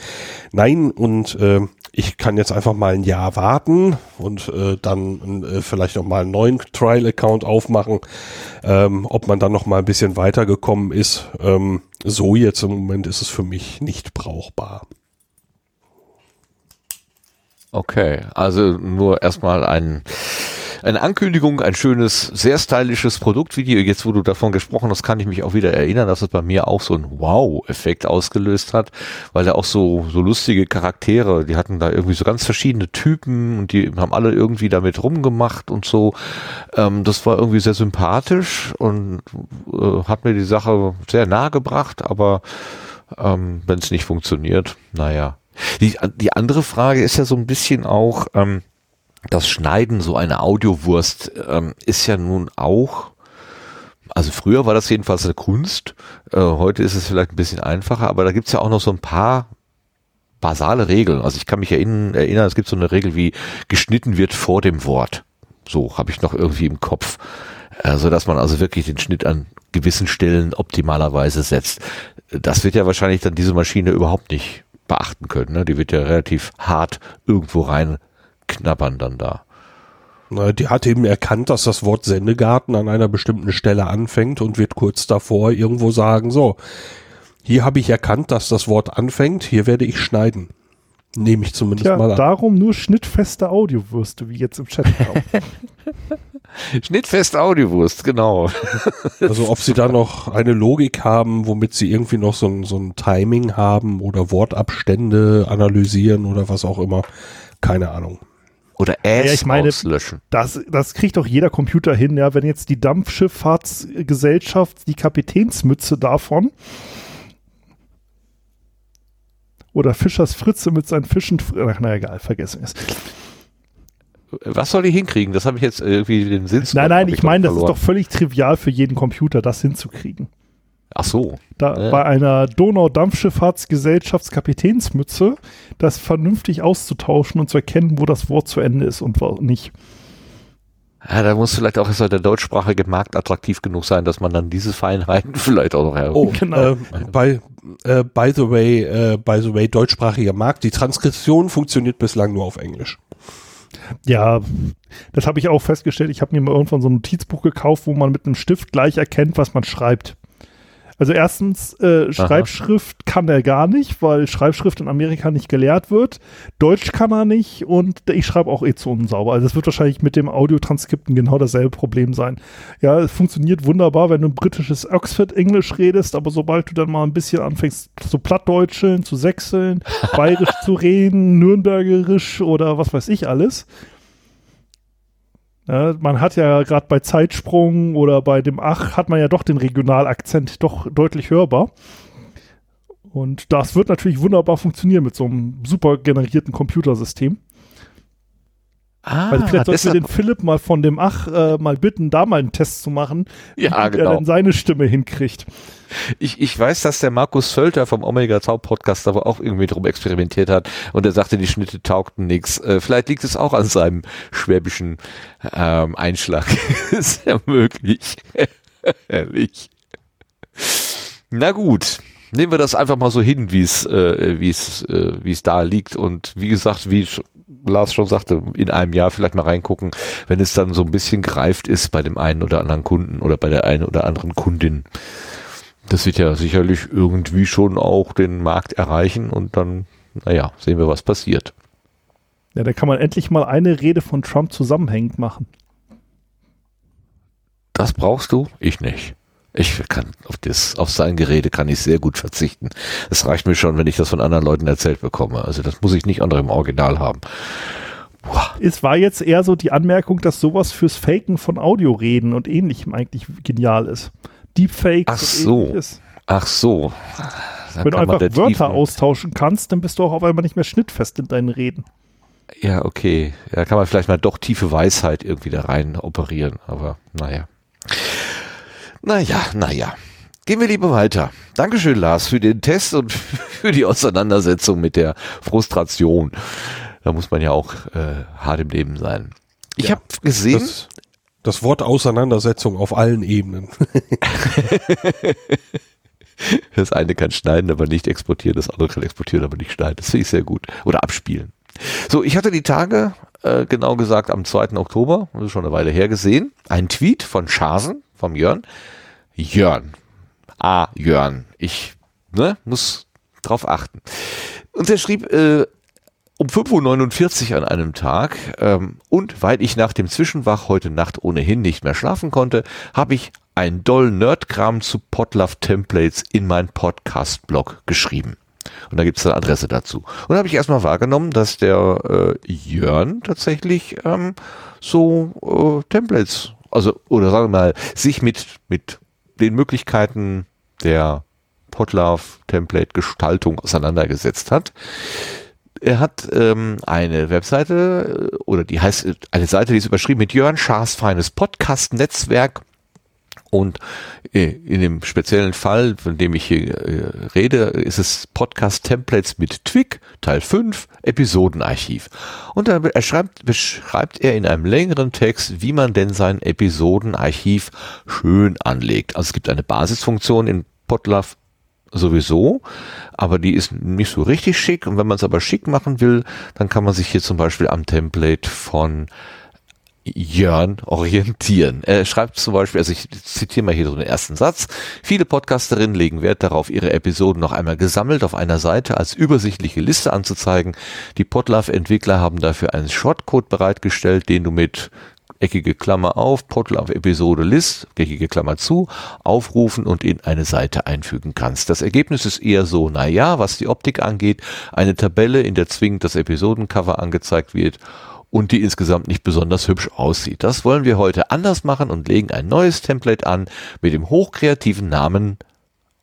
Nein, und äh, ich kann jetzt einfach mal ein Jahr warten und äh, dann äh, vielleicht noch mal einen neuen Trial-Account aufmachen, ähm, ob man dann noch mal ein bisschen weitergekommen ist. Ähm, so jetzt im Moment ist es für mich nicht brauchbar. Okay, also nur erstmal ein, eine Ankündigung, ein schönes, sehr stylisches Produktvideo. Jetzt, wo du davon gesprochen hast, kann ich mich auch wieder erinnern, dass es bei mir auch so einen Wow-Effekt ausgelöst hat, weil er auch so, so lustige Charaktere, die hatten da irgendwie so ganz verschiedene Typen und die haben alle irgendwie damit rumgemacht und so. Ähm, das war irgendwie sehr sympathisch und äh, hat mir die Sache sehr nahe gebracht, aber ähm, wenn es nicht funktioniert, naja. Die, die andere Frage ist ja so ein bisschen auch, ähm, das Schneiden so einer Audiowurst ähm, ist ja nun auch, also früher war das jedenfalls eine Kunst, äh, heute ist es vielleicht ein bisschen einfacher, aber da gibt's ja auch noch so ein paar basale Regeln. Also ich kann mich erinnern, erinnern, es gibt so eine Regel wie geschnitten wird vor dem Wort. So habe ich noch irgendwie im Kopf. Äh, so dass man also wirklich den Schnitt an gewissen Stellen optimalerweise setzt. Das wird ja wahrscheinlich dann diese Maschine überhaupt nicht beachten können. Ne? Die wird ja relativ hart irgendwo rein knabbern dann da. Die hat eben erkannt, dass das Wort Sendegarten an einer bestimmten Stelle anfängt und wird kurz davor irgendwo sagen, so, hier habe ich erkannt, dass das Wort anfängt, hier werde ich schneiden. Nehme ich zumindest Tja, mal an. darum nur schnittfeste Audiowürste, wie jetzt im Chat kam. Schnittfest Audiowurst, genau. Also ob sie da noch eine Logik haben, womit sie irgendwie noch so ein, so ein Timing haben oder Wortabstände analysieren oder was auch immer. Keine Ahnung. Oder Ass Ja, ich meine- auslöschen. Das, das kriegt doch jeder Computer hin, ja. Wenn jetzt die Dampfschifffahrtsgesellschaft die Kapitänsmütze davon oder Fischers Fritze mit seinen Fischen, ach na egal, vergessen es. Was soll die hinkriegen? Das habe ich jetzt irgendwie den Sinn Nein, nein, ich meine, das ist doch völlig trivial für jeden Computer, das hinzukriegen. Ach so. Da Ja. bei einer Donau-Dampfschifffahrtsgesellschaftskapitänsmütze das vernünftig auszutauschen und zu erkennen, wo das Wort zu Ende ist und wo nicht. Ja, da muss vielleicht auch der deutschsprachige Markt attraktiv genug sein, dass man dann diese Feinheiten vielleicht auch noch her. Oh, Genau. äh, by, äh, by the way, äh, by the way, deutschsprachiger Markt. Die Transkription funktioniert bislang nur auf Englisch. Ja, das habe ich auch festgestellt. Ich habe mir mal irgendwann so ein Notizbuch gekauft, wo man mit einem Stift gleich erkennt, was man schreibt. Also erstens, äh, Schreibschrift kann er gar nicht, weil Schreibschrift in Amerika nicht gelehrt wird. Deutsch kann er nicht und ich schreibe auch eh zu unsauber. Also es wird wahrscheinlich mit dem Audiotranskripten genau dasselbe Problem sein. Ja, es funktioniert wunderbar, wenn du ein britisches Oxford-Englisch redest, aber sobald du dann mal ein bisschen anfängst zu plattdeutscheln, zu sechseln, bayerisch zu reden, nürnbergerisch oder was weiß ich alles, ja, man hat ja gerade bei Zeitsprung oder bei dem Ach hat man ja doch den Regionalakzent doch deutlich hörbar. Und das wird natürlich wunderbar funktionieren mit so einem super generierten Computersystem. Ah, also vielleicht sollten wir den Philipp mal von dem Ach äh, mal bitten, da mal einen Test zu machen, Ja, wie er genau. dann seine Stimme hinkriegt. Ich, ich weiß, dass der Markus Völter vom Omega Tau Podcast aber auch irgendwie drum experimentiert hat und er sagte, die Schnitte taugten nix. Äh, vielleicht liegt es auch an seinem schwäbischen ähm, Einschlag. Ist ja möglich. Herrlich. Na gut. Nehmen wir das einfach mal so hin, wie es, äh, wie es, äh, wie es da liegt. Und wie gesagt, wie Lars schon sagte, in einem Jahr vielleicht mal reingucken, wenn es dann so ein bisschen greift ist bei dem einen oder anderen Kunden oder bei der einen oder anderen Kundin. Das wird ja sicherlich irgendwie schon auch den Markt erreichen und dann, naja, sehen wir, was passiert. Ja, da kann man endlich mal eine Rede von Trump zusammenhängend machen. Das brauchst du? Ich nicht. Ich kann auf das, auf sein Gerede kann ich sehr gut verzichten. Es reicht mir schon, wenn ich das von anderen Leuten erzählt bekomme. Also das muss ich nicht andere im Original haben. Boah. Es war jetzt eher so die Anmerkung, dass sowas fürs Faken von Audioreden und ähnlichem eigentlich genial ist. Deepfakes Ach so. Ach so. Da Wenn du einfach Wörter tiefen- austauschen kannst, dann bist du auch auf einmal nicht mehr schnittfest in deinen Reden. Ja, okay. Da kann man vielleicht mal doch tiefe Weisheit irgendwie da rein operieren. Aber naja. Naja, naja. Gehen wir lieber weiter. Dankeschön, Lars, für den Test und für die Auseinandersetzung mit der Frustration. Da muss man ja auch äh, hart im Leben sein. Ich Ja, habe gesehen, Das, das Wort Auseinandersetzung auf allen Ebenen. das eine kann schneiden, aber nicht exportieren, das andere kann exportieren, aber nicht schneiden. Das finde ich sehr gut. Oder abspielen. So, ich hatte die Tage, äh, genau gesagt am 2. Oktober, das ist schon eine Weile her gesehen, einen Tweet von Schasen, vom Jörn. Jörn. Ah, Jörn. Ich ne, muss drauf achten. Und er schrieb, äh, um 5.49 Uhr an einem Tag ähm, und weil ich nach dem Zwischenwach heute Nacht ohnehin nicht mehr schlafen konnte, habe ich ein doll Nerdkram zu Podlove Templates in mein Podcast-Blog geschrieben. Und da gibt es eine Adresse dazu. Und da habe ich erstmal wahrgenommen, dass der äh, Jörn tatsächlich ähm, so äh, Templates, also oder sagen wir mal, sich mit, mit den Möglichkeiten der Podlove Template Gestaltung auseinandergesetzt hat. Er hat ähm, eine Webseite äh, oder die heißt äh, eine Seite, die ist überschrieben mit Jörn Schaas feines Podcast-Netzwerk. Und äh, in dem speziellen Fall, von dem ich hier rede, ist es Podcast Templates mit Twig, Teil 5, Episodenarchiv. Und da schreibt, beschreibt er in einem längeren Text, wie man denn sein Episodenarchiv schön anlegt. Also es gibt eine Basisfunktion in Podlove sowieso, aber die ist nicht so richtig schick. Und wenn man es aber schick machen will, dann kann man sich hier zum Beispiel am Template von Jörn orientieren. Er schreibt zum Beispiel, also ich zitiere mal hier so den ersten Satz. Viele Podcasterinnen legen Wert darauf, ihre Episoden noch einmal gesammelt auf einer Seite als übersichtliche Liste anzuzeigen. Die Podlove-Entwickler haben dafür einen Shortcode bereitgestellt, den du mit eckige Klammer auf, Podlove Episode List, eckige Klammer zu, aufrufen und in eine Seite einfügen kannst. Das Ergebnis ist eher so, na ja, was die Optik angeht, eine Tabelle, in der zwingend das Episodencover angezeigt wird und die insgesamt nicht besonders hübsch aussieht. Das wollen wir heute anders machen und legen ein neues Template an mit dem hochkreativen Namen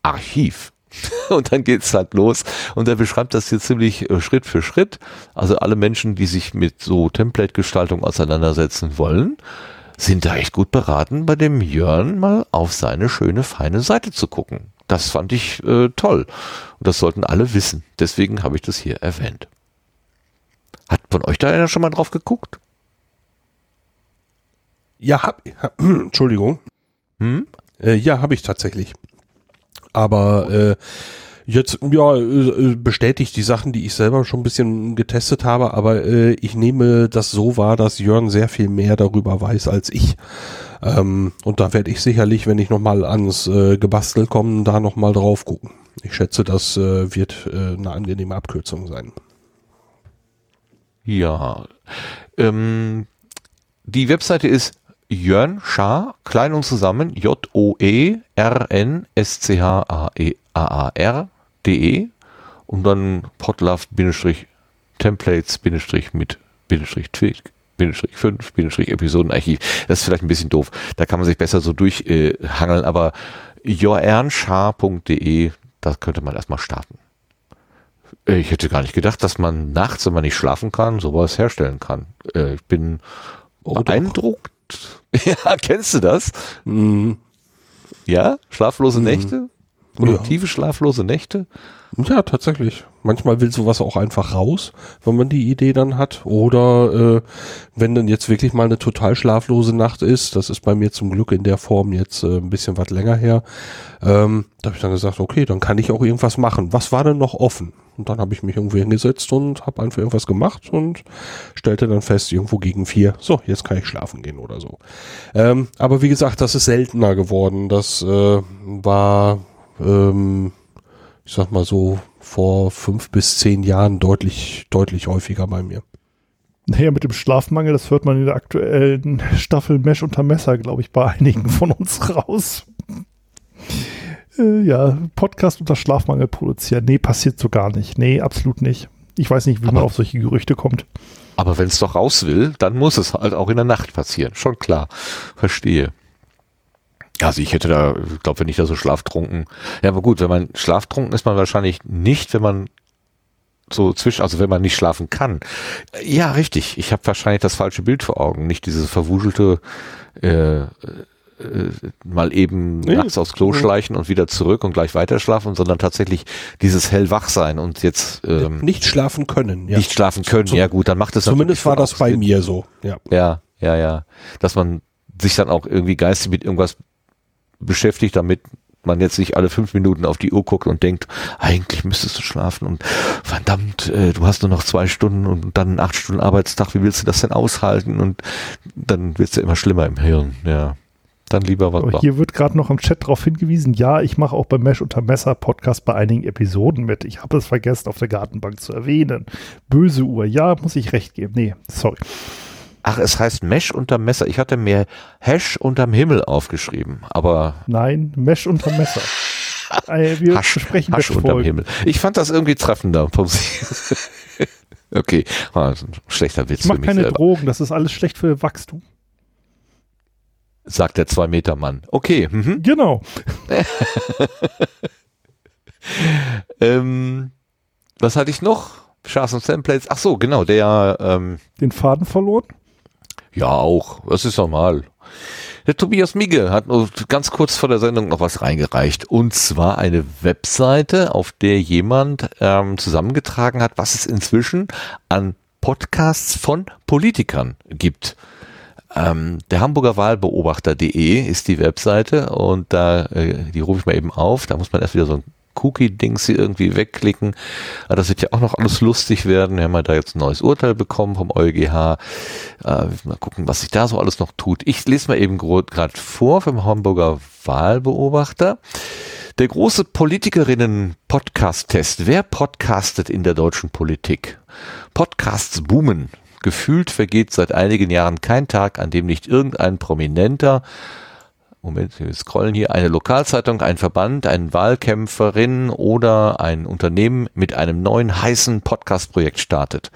Archiv. Und dann geht's halt los. Und er beschreibt das hier ziemlich äh, Schritt für Schritt. Also alle Menschen, die sich mit so Template-Gestaltung auseinandersetzen wollen, sind da echt gut beraten, bei dem Jörn mal auf seine schöne, feine Seite zu gucken. Das fand ich äh, toll. Und das sollten alle wissen. Deswegen habe ich das hier erwähnt. Hat von euch da einer schon mal drauf geguckt? Ja, hab, hab Entschuldigung. Hm? Äh, ja, habe ich tatsächlich. Aber äh, jetzt ja äh, bestätigt die Sachen, die ich selber schon ein bisschen getestet habe, aber äh, ich nehme das so wahr, dass Jörn sehr viel mehr darüber weiß als ich. Ähm, und da werde ich sicherlich, wenn ich nochmal ans äh, Gebastel komme, da nochmal drauf gucken. Ich schätze, das äh, wird äh, eine angenehme Abkürzung sein. Ja. Ähm, die Webseite ist Jörn Schaar, klein und zusammen, J-O-E-R-N-S-C-H-A-E-A-A-R.de und dann Podlove-Templates- mit Twig, 5, Episodenarchiv. Das ist vielleicht ein bisschen doof. Da kann man sich besser so durchhangeln, äh, aber jornschar.de, da könnte man erstmal starten. Ich hätte gar nicht gedacht, dass man nachts, wenn man nicht schlafen kann, sowas herstellen kann. Äh, ich bin Oh, doch. Ja, kennst du das? Mhm. Ja, schlaflose Nächte? Ja. Produktive schlaflose Nächte? Ja, tatsächlich. Manchmal will sowas auch einfach raus, wenn man die Idee dann hat. Oder äh, wenn dann jetzt wirklich mal eine total schlaflose Nacht ist, das ist bei mir zum Glück in der Form jetzt äh, ein bisschen was länger her, ähm, da habe ich dann gesagt, okay, dann kann ich auch irgendwas machen. Was war denn noch offen? Und dann habe ich mich irgendwo hingesetzt und habe einfach irgendwas gemacht und stellte dann fest, irgendwo gegen vier, so, jetzt kann ich schlafen gehen oder so. Ähm, aber wie gesagt, das ist seltener geworden. Das äh, war ähm, ich sag mal so, vor fünf bis zehn Jahren deutlich, deutlich häufiger bei mir. Naja, mit dem Schlafmangel, das hört man in der aktuellen Staffel Mesh unter Messer, glaube ich, bei einigen von uns raus. Äh, ja, Podcast unter Schlafmangel produzieren. Nee, passiert so gar nicht. Nee, absolut nicht. Ich weiß nicht, wie man Aber- auf solche Gerüchte kommt. Aber wenn es doch raus will, dann muss es halt auch in der Nacht passieren. Schon klar. Verstehe. Also ich hätte da, ich glaube, wenn ich da so schlaftrunken. Ja, aber gut, wenn man schlaftrunken ist man wahrscheinlich nicht, wenn man so zwischen, also wenn man nicht schlafen kann. Ja, richtig. Ich habe wahrscheinlich das falsche Bild vor Augen. Nicht dieses verwuschelte äh, mal eben Nee. nachts aufs Klo schleichen und wieder zurück und gleich weiter schlafen, sondern tatsächlich dieses hellwach sein und jetzt ähm, Nicht schlafen können, ja. nicht schlafen können. Zum- ja gut, dann macht es Zumindest war das bei Sinn. mir so, ja. Ja, ja, ja. Dass man sich dann auch irgendwie geistig mit irgendwas beschäftigt, damit man jetzt nicht alle fünf Minuten auf die Uhr guckt und denkt, eigentlich müsstest du schlafen und verdammt, äh, du hast nur noch zwei Stunden und dann einen acht Stunden Arbeitstag, wie willst du das denn aushalten? Und dann wird's ja immer schlimmer im Hirn, ja. Dann lieber was. Aber hier wird gerade noch im Chat darauf hingewiesen, ja, ich mache auch beim Mesh unter Messer Podcast bei einigen Episoden mit. Ich habe es vergessen, auf der Gartenbank zu erwähnen. Böse Uhr, ja, muss ich recht geben. Nee, sorry. Ach, es heißt Mesh unterm Messer. Ich hatte mir Hash unterm Himmel aufgeschrieben, aber Nein, Mesh unter Messer. Äh, wir Hasch, besprechen Hasch unterm Folgen. Himmel. Ich fand das irgendwie treffender. okay, ah, schlechter Witz Ich mich keine selber, Drogen, das ist alles schlecht für Wachstum. Sagt der Zwei-Meter-Mann. Okay, mhm. Genau. ähm, was hatte ich noch? Chars und Templates. Ach so, genau, der, ähm, Den Faden verloren. ja auch, das ist normal. Der Tobias Migge hat ganz kurz vor der Sendung noch was reingereicht. Und zwar eine Webseite, auf der jemand ähm, zusammengetragen hat, was es inzwischen an Podcasts von Politikern gibt. Ähm, der Hamburger Wahlbeobachter.de ist die Webseite und da, äh, die rufe ich mal eben auf. Da muss man erst wieder so ein Cookie-Dings hier irgendwie wegklicken. Aber das wird ja auch noch alles lustig werden. Wir haben ja da jetzt ein neues Urteil bekommen vom EuGH. Äh, mal gucken, was sich da so alles noch tut. Ich lese mal eben gerade vor vom Hamburger Wahlbeobachter. Der große Politikerinnen-Podcast-Test. Wer podcastet in der deutschen Politik? Podcasts boomen. Gefühlt vergeht seit einigen Jahren kein Tag, an dem nicht irgendein Prominenter Moment, wir scrollen hier, eine Lokalzeitung, ein Verband, ein Wahlkämpferin oder ein Unternehmen mit einem neuen heißen Podcast-Projekt startet.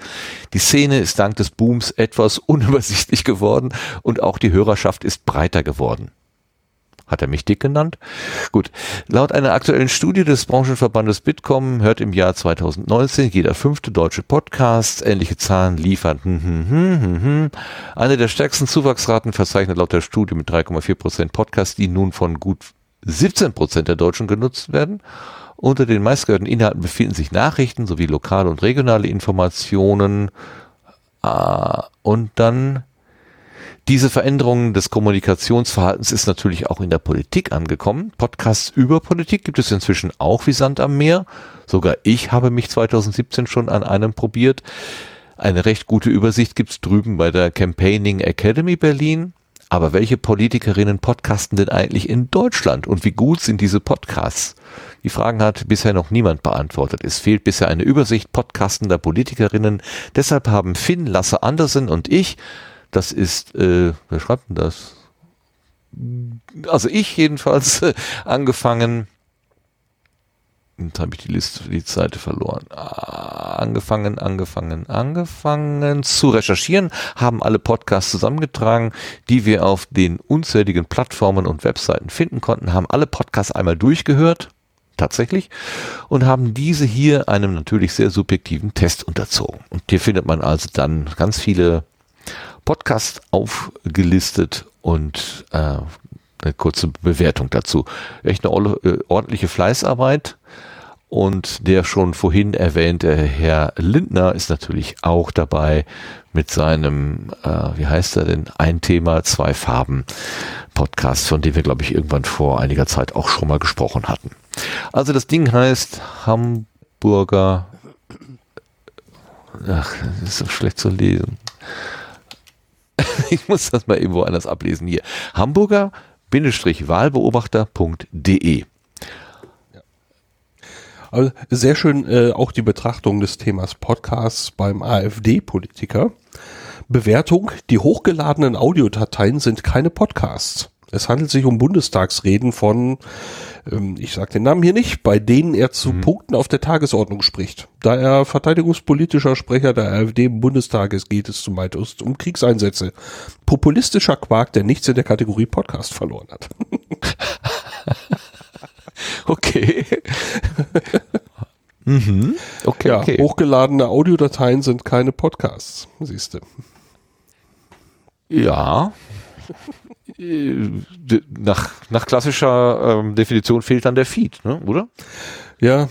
Die Szene ist dank des Booms etwas unübersichtlich geworden und auch die Hörerschaft ist breiter geworden. Hat er mich dick genannt? Gut. Laut einer aktuellen Studie des Branchenverbandes Bitkom hört im Jahr 2019 jeder fünfte deutsche Podcast. Ähnliche Zahlen liefern. Hm, hm, hm, hm, hm. Eine der stärksten Zuwachsraten verzeichnet laut der Studie mit 3,4 Prozent Podcasts, die nun von gut 17 Prozent der Deutschen genutzt werden. Unter den meistgehörten Inhalten befinden sich Nachrichten sowie lokale und regionale Informationen. Ah, und dann diese Veränderung des Kommunikationsverhaltens ist natürlich auch in der Politik angekommen. Podcasts über Politik gibt es inzwischen auch wie Sand am Meer. Sogar ich habe mich 2017 schon an einem probiert. Eine recht gute Übersicht gibt's drüben bei der Campaigning Academy Berlin. Aber welche Politikerinnen podcasten denn eigentlich in Deutschland und wie gut sind diese Podcasts? Die Fragen hat bisher noch niemand beantwortet. Es fehlt bisher eine Übersicht podcastender Politikerinnen. Deshalb haben Finn, Lasse Andersen und ich das ist, äh, wer schreibt denn das? Also ich jedenfalls äh, angefangen. Jetzt habe ich die Liste, die Seite verloren. Ah, angefangen, angefangen, angefangen zu recherchieren, haben alle Podcasts zusammengetragen, die wir auf den unzähligen Plattformen und Webseiten finden konnten, haben alle Podcasts einmal durchgehört. tatsächlich und haben diese hier einem natürlich sehr subjektiven Test unterzogen. Und hier findet man also dann ganz viele Podcasts aufgelistet und äh, eine kurze Bewertung dazu. Echt eine äh, ordentliche Fleißarbeit. Und der schon vorhin erwähnte Herr Lindner ist natürlich auch dabei mit seinem, äh, wie heißt er denn, ein Thema, zwei Farben Podcast, von dem wir, glaube ich, irgendwann vor einiger Zeit auch schon mal gesprochen hatten. Also das Ding heißt Hamburger, ach, das ist so schlecht zu lesen. ich muss das mal irgendwo anders ablesen hier. Hamburger-Wahlbeobachter.de also sehr schön äh, auch die Betrachtung des Themas Podcasts beim AfD-Politiker. Bewertung, die hochgeladenen Audiodateien sind keine Podcasts. Es handelt sich um Bundestagsreden von, ähm, ich sage den Namen hier nicht, bei denen er zu mhm. Punkten auf der Tagesordnung spricht. Da er verteidigungspolitischer Sprecher der AfD im Bundestag ist, geht es zumeist um Kriegseinsätze. Populistischer Quark, der nichts in der Kategorie Podcast verloren hat. okay. mhm. Okay, ja, okay. Hochgeladene Audiodateien sind keine Podcasts, siehst du. Ja. Nach, nach klassischer ähm, Definition fehlt dann der Feed, ne? oder? Ja.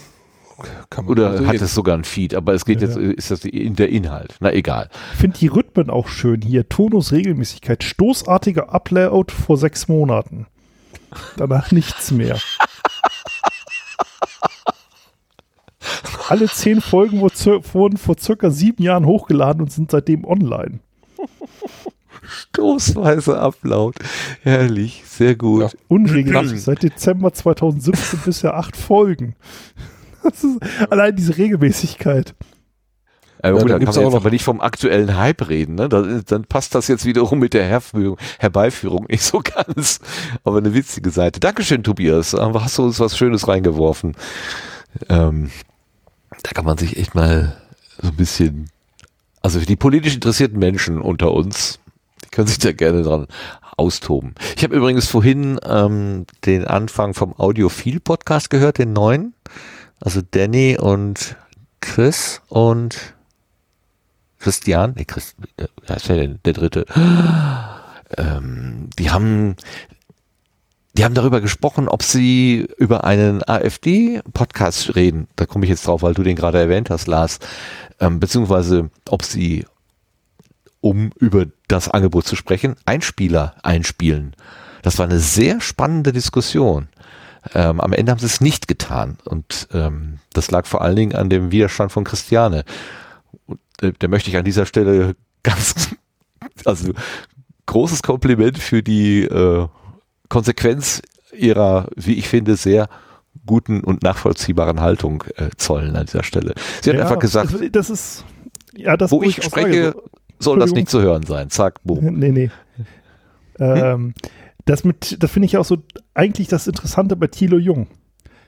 oder also hat es sogar ein Feed, aber es geht ja, jetzt, ist das in der Inhalt. Na egal. Ich finde die Rhythmen auch schön hier. Tonus, Regelmäßigkeit, stoßartiger Upload vor sechs Monaten. Danach nichts mehr. Alle zehn Folgen wurden vor circa sieben Jahren hochgeladen und sind seitdem online. Stoßweise Upload. Herrlich, sehr gut. Ja, unregelmäßig. Seit Dezember 2017 bisher acht Folgen. Ist, allein diese Regelmäßigkeit. Ja, gut, ja, da kann man jetzt aber nicht vom aktuellen Hype reden. Ne? Da, dann passt das jetzt wiederum mit der Herführung, Herbeiführung nicht so ganz. Aber eine witzige Seite. Dankeschön, Tobias. Hast du uns was Schönes reingeworfen. Ähm, da kann man sich echt mal so ein bisschen, also für die politisch interessierten Menschen unter uns, können sich da gerne dran austoben. Ich habe übrigens vorhin ähm, den Anfang vom Audiophil Podcast gehört, den neuen. Also Danny und Chris und Christian, nee, Chris, äh, wer ist denn der dritte? Ähm, die haben die haben darüber gesprochen, ob sie über einen AfD-Podcast reden. Da komme ich jetzt drauf, weil du den gerade erwähnt hast, Lars. Ähm, beziehungsweise, ob sie um über das Angebot zu sprechen, Einspieler einspielen. Das war eine sehr spannende Diskussion. Ähm, am Ende haben sie es nicht getan und ähm, das lag vor allen Dingen an dem Widerstand von Christiane. Und, äh, da möchte ich an dieser Stelle ganz, also großes Kompliment für die äh, Konsequenz ihrer, wie ich finde, sehr guten und nachvollziehbaren Haltung äh, zollen an dieser Stelle. Sie hat einfach gesagt, das ist ja, das, wo, ich spreche, sage, soll das nicht zu hören sein. Zack, boom. Nee, nee. Ähm, das mit, das finde ich auch so eigentlich das Interessante bei Thilo Jung,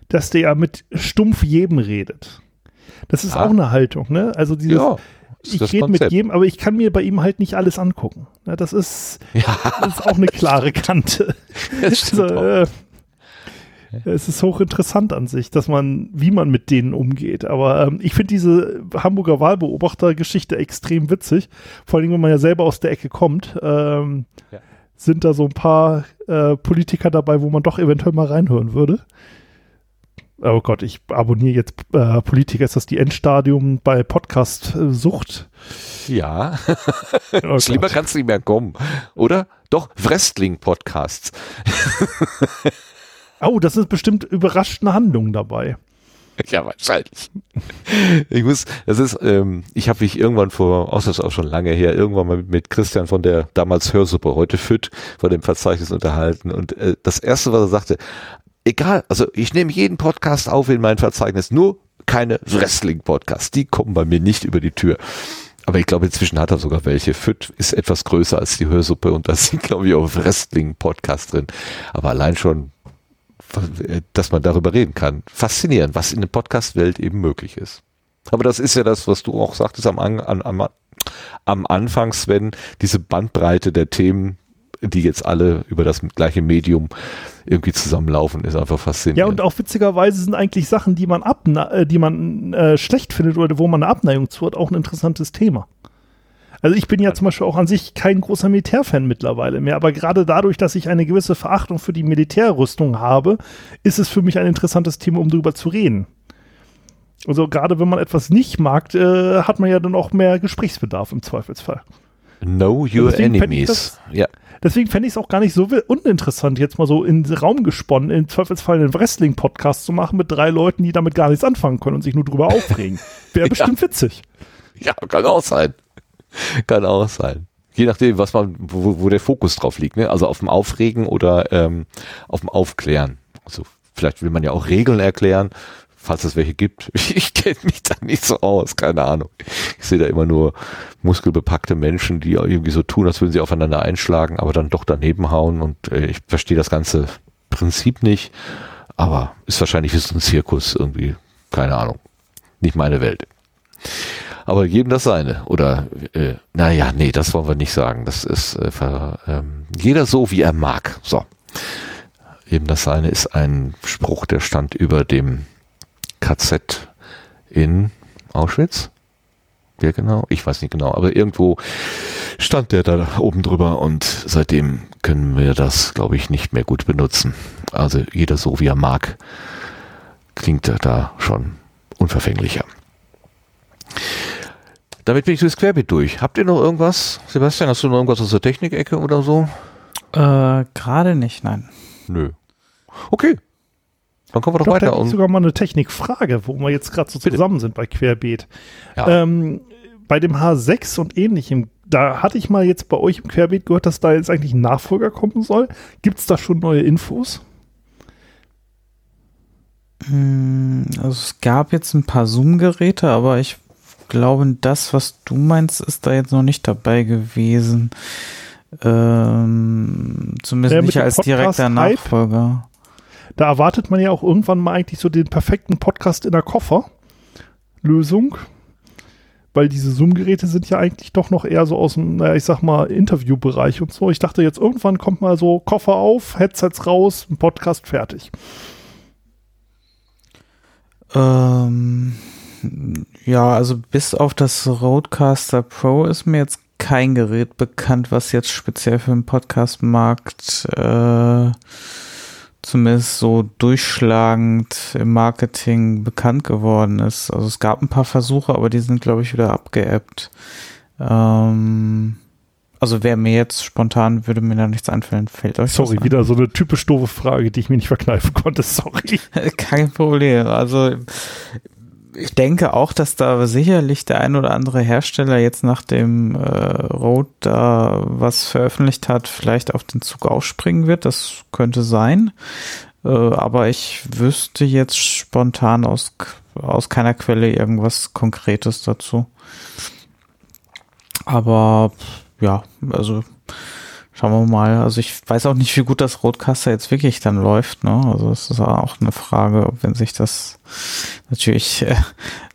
dass der ja mit stumpf jedem redet. Das ist ah. auch eine Haltung, ne? Also dieses, ja, ich rede mit jedem, aber ich kann mir bei ihm halt nicht alles angucken. Ja, das, ist, ja. das ist auch eine klare Kante. also, äh, es ist hochinteressant an sich, dass man, wie man mit denen umgeht. Aber ähm, ich finde diese Hamburger Wahlbeobachter-Geschichte extrem witzig. Vor allem, wenn man ja selber aus der Ecke kommt, ähm, ja. sind da so ein paar äh, Politiker dabei, wo man doch eventuell mal reinhören würde. Oh Gott, ich abonniere jetzt äh, Politiker. Ist das die Endstadium bei Podcast-Sucht? Ja. oh Schlimmer kannst du nicht mehr kommen. Oder? Doch, Wrestling-Podcasts. oh, das ist bestimmt überraschende Handlungen dabei. Ja, wahrscheinlich. Ich muss, das ist, ähm, ich habe mich irgendwann vor, außer das ist auch schon lange her, irgendwann mal mit Christian von der damals Hörsuppe, heute FIT, vor dem Verzeichnis unterhalten. Und äh, das erste, was er sagte, egal, also ich nehme jeden Podcast auf in mein Verzeichnis, nur keine Wrestling-Podcasts. Die kommen bei mir nicht über die Tür. Aber ich glaube, inzwischen hat er sogar welche. FIT ist etwas größer als die Hörsuppe und da sind, glaube ich, auch Wrestling-Podcasts drin. Aber allein schon, dass man darüber reden kann. Faszinierend, was in der Podcast-Welt eben möglich ist. Aber das ist ja das, was du auch sagtest am, am, am, am Anfang, Sven, diese Bandbreite der Themen die jetzt alle über das gleiche Medium irgendwie zusammenlaufen, ist einfach faszinierend. Ja, und auch witzigerweise sind eigentlich Sachen, die man, abne äh, die man äh, schlecht findet oder wo man eine Abneigung zu hat, auch ein interessantes Thema. Also ich bin ja zum Beispiel auch an sich kein großer Militärfan mittlerweile mehr, aber gerade dadurch, dass ich eine gewisse Verachtung für die Militärrüstung habe, ist es für mich ein interessantes Thema, um darüber zu reden. Also gerade wenn man etwas nicht mag, äh, hat man ja dann auch mehr Gesprächsbedarf im Zweifelsfall. Know your Deswegen enemies. das- Ja. Deswegen fände ich es auch gar nicht so uninteressant, jetzt mal so in den Raum gesponnen, im Zweifelsfall einen Wrestling-Podcast zu machen mit drei Leuten, die damit gar nichts anfangen können und sich nur drüber aufregen. Wäre bestimmt witzig. Ja, kann auch sein. Kann auch sein. Je nachdem, was man, wo, wo der Fokus drauf liegt, ne? Also auf dem Aufregen oder ähm, auf dem Aufklären. Also vielleicht will man ja auch Regeln erklären, falls es welche gibt. Ich kenne mich da nicht so aus, keine Ahnung. Ich sehe da immer nur muskelbepackte Menschen, die irgendwie so tun, als würden sie aufeinander einschlagen, aber dann doch daneben hauen und äh, ich verstehe das ganze Prinzip nicht, aber ist wahrscheinlich wie so ein Zirkus irgendwie, keine Ahnung. Nicht meine Welt. Aber jedem das seine. Oder, äh, naja, nee, das wollen wir nicht sagen. Das ist äh, ver, ähm, jeder so, wie er mag. So. Eben das seine ist ein Spruch, der stand über dem KZ in Auschwitz. Ja, genau. Ich weiß nicht genau, aber irgendwo stand der da oben drüber und seitdem können wir das, glaube ich, nicht mehr gut benutzen. Also jeder so, wie er mag, klingt da schon unverfänglicher. Damit bin ich durchs Querbeet durch. Habt ihr noch irgendwas? Sebastian, hast du noch irgendwas aus der Technikecke oder so? Äh, gerade nicht, nein. Nö. Okay. Dann kommen wir doch Ich glaube, da weiter. habe ich Und, sogar mal eine Technikfrage, wo wir jetzt gerade so Bitte. zusammen sind bei Querbeet. ja. Ähm, bei dem H6 und ähnlichem, da hatte ich mal jetzt bei euch im Querbeet gehört, dass da jetzt eigentlich ein Nachfolger kommen soll. Gibt es da schon neue Infos? Hm, Also es gab jetzt ein paar Zoom-Geräte, aber ich glaube, das, was du meinst, ist da jetzt noch nicht dabei gewesen. Ähm, zumindest Ja, nicht als direkter. Nachfolger. Da erwartet man ja auch irgendwann mal eigentlich so den perfekten Podcast in der Koffer-Lösung. Weil diese Zoom-Geräte sind ja eigentlich doch noch eher so aus dem, naja, ich sag mal, Interviewbereich und so. Ich dachte jetzt irgendwann kommt mal so Koffer auf, Headsets raus, ein Podcast fertig. Ähm, ja, also bis auf das Roadcaster Pro ist mir jetzt kein Gerät bekannt, was jetzt speziell für den Podcast-Markt äh, zumindest so durchschlagend im Marketing bekannt geworden ist. Also es gab ein paar Versuche, aber die sind, glaube ich, wieder abgeebbt. Ähm, also wäre mir jetzt spontan, würde mir da nichts einfallen, fällt euch Sorry, an? wieder so eine typisch doofe Frage, die ich mir nicht verkneifen konnte. Sorry. Kein Problem. Also ich denke auch, dass da sicherlich der ein oder andere Hersteller jetzt nach dem äh, Rode da was veröffentlicht hat, vielleicht auf den Zug aufspringen wird. Das könnte sein. Äh, aber ich wüsste jetzt spontan aus, aus keiner Quelle irgendwas Konkretes dazu. Aber ja, also Schauen wir mal. Also ich weiß auch nicht, wie gut das Roadcaster jetzt wirklich dann läuft. Ne? Also es ist auch eine Frage, wenn sich das natürlich äh,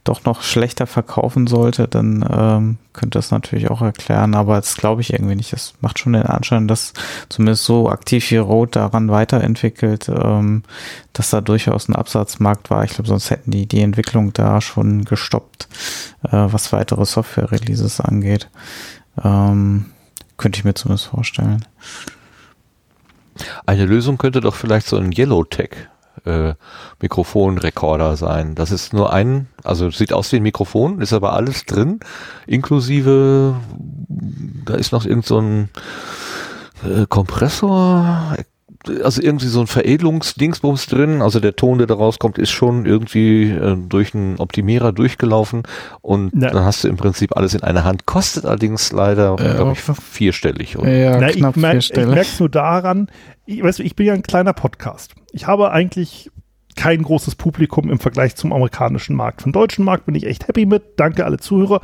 doch noch schlechter verkaufen sollte, dann ähm, könnte das natürlich auch erklären. Aber das glaube ich irgendwie nicht. Das macht schon den Anschein, dass zumindest so aktiv wie Rode daran weiterentwickelt, ähm, dass da durchaus ein Absatzmarkt war. Ich glaube, sonst hätten die die Entwicklung da schon gestoppt, äh, was weitere Software-Releases angeht. Ähm, könnte ich mir zumindest vorstellen. Eine Lösung könnte doch vielleicht so ein Yellowtech äh, Mikrofonrekorder sein. Das ist nur ein, also sieht aus wie ein Mikrofon, ist aber alles drin, inklusive, da ist noch irgend so ein äh, Kompressor, also irgendwie so ein Veredelungsdingsbums drin. Also der Ton, der da rauskommt, ist schon irgendwie äh, durch einen Optimierer durchgelaufen und Na. dann hast du im Prinzip alles in einer Hand. Kostet allerdings leider, Äh, glaube ich, vierstellig. Oder? Ja, Na, ich knapp merke vierstellig. es nur daran, ich, weißt du, ich bin ja ein kleiner Podcast. Ich habe eigentlich kein großes Publikum im Vergleich zum amerikanischen Markt. Den deutschen Markt bin ich echt happy mit. Danke alle Zuhörer.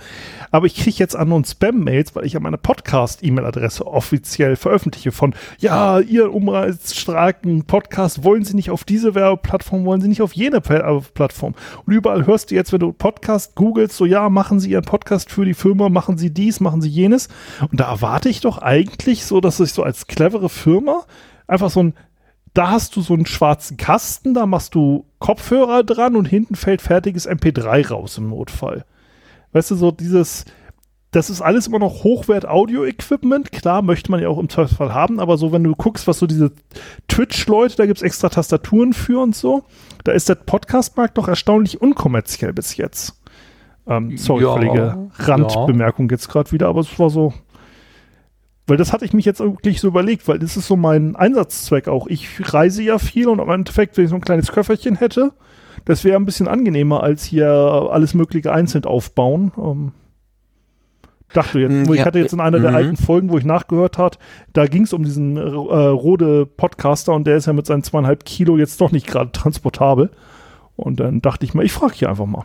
Aber ich kriege jetzt an uns Spam-Mails, weil ich ja meine Podcast-E-Mail-Adresse offiziell veröffentliche von, ja, ihr umreizstarken Podcast, wollen Sie nicht auf diese Werbeplattform, wollen Sie nicht auf jene Plattform. Und überall hörst du jetzt, wenn du Podcast googelst, so, ja, machen Sie Ihren Podcast für die Firma, machen Sie dies, machen Sie jenes. Und da erwarte ich doch eigentlich so, dass ich so als clevere Firma einfach so ein da hast du so einen schwarzen Kasten, da machst du Kopfhörer dran und hinten fällt fertiges MP3 raus im Notfall. Weißt du, so dieses, das ist alles immer noch Hochwert-Audio-Equipment. Klar, möchte man ja auch im Zweifelsfall haben, aber so, wenn du guckst, was so diese Twitch-Leute, da gibt es extra Tastaturen für und so, da ist der Podcast-Markt doch erstaunlich unkommerziell bis jetzt. Ähm, sorry, ja, völlige Randbemerkung ja. jetzt gerade wieder, aber es war so, weil das hatte ich mich jetzt wirklich so überlegt, weil das ist so mein Einsatzzweck auch. Ich reise ja viel und im Endeffekt, wenn ich so ein kleines Köfferchen hätte, das wäre ein bisschen angenehmer als hier alles Mögliche einzeln aufbauen. Ähm, dachte jetzt, mm, ja, ich hatte jetzt in einer der mhm. alten Folgen, wo ich nachgehört hat, da ging es um diesen äh, Rode Podcaster und der ist ja mit seinen zweieinhalb Kilo jetzt doch nicht gerade transportabel. Und dann dachte ich mal, ich frage hier einfach mal.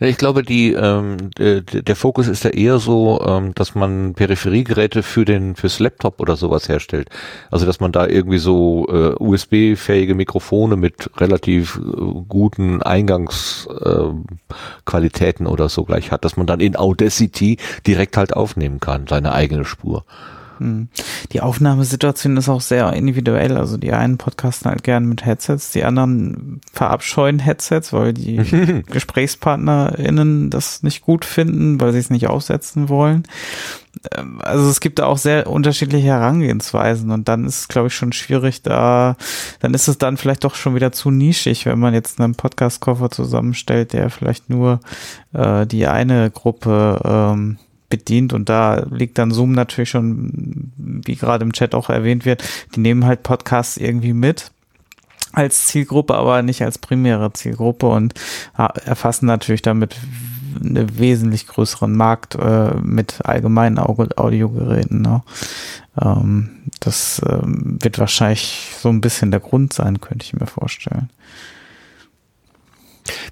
Ich glaube, die, ähm, der, Fokus ist ja eher so, ähm, dass man Peripheriegeräte für den fürs Laptop oder sowas herstellt. Also dass man da irgendwie so äh, USB-fähige Mikrofone mit relativ äh, guten Eingangsqualitäten äh, oder so gleich hat, dass man dann in Audacity direkt halt aufnehmen kann, seine eigene Spur. Hm. Die Aufnahmesituation ist auch sehr individuell. Also die einen podcasten halt gern mit Headsets, die anderen verabscheuen Headsets, weil die GesprächspartnerInnen das nicht gut finden, weil sie es nicht aufsetzen wollen. Ähm, also es gibt da auch sehr unterschiedliche Herangehensweisen und dann ist es, glaube ich, schon schwierig, da, dann ist es dann vielleicht doch schon wieder zu nischig, wenn man jetzt einen Podcast-Koffer zusammenstellt, der vielleicht nur äh, die eine Gruppe ähm, bedient und da liegt dann Zoom natürlich schon, wie gerade im Chat auch erwähnt wird, die nehmen halt Podcasts irgendwie mit als Zielgruppe, aber nicht als primäre Zielgruppe und erfassen natürlich damit einen wesentlich größeren Markt äh, mit allgemeinen Audiogeräten. Ne? Ähm, das ähm, wird wahrscheinlich so ein bisschen der Grund sein, könnte ich mir vorstellen.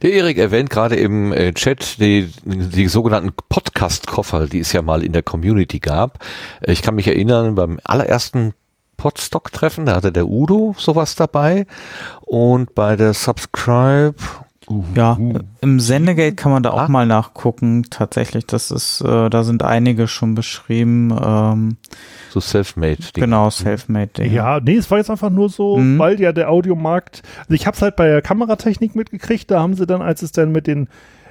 Der Erik erwähnt gerade im äh, Chat die, die sogenannten Podcast-Koffer, die es ja mal in der Community gab. Äh, ich kann mich erinnern, beim allerersten Podstock-Treffen, da hatte der Udo sowas dabei und bei der Subscribe Uh, ja, uh. im Sendegate kann man da auch ah. mal nachgucken. Tatsächlich, das ist, äh, da sind einige schon beschrieben. Ähm, so Selfmade. Genau, Selfmade. Ja, nee, es war jetzt einfach nur so, mhm. weil ja der Audiomarkt. Also ich habe es halt bei der Kameratechnik mitgekriegt. Da haben sie dann, als es dann mit den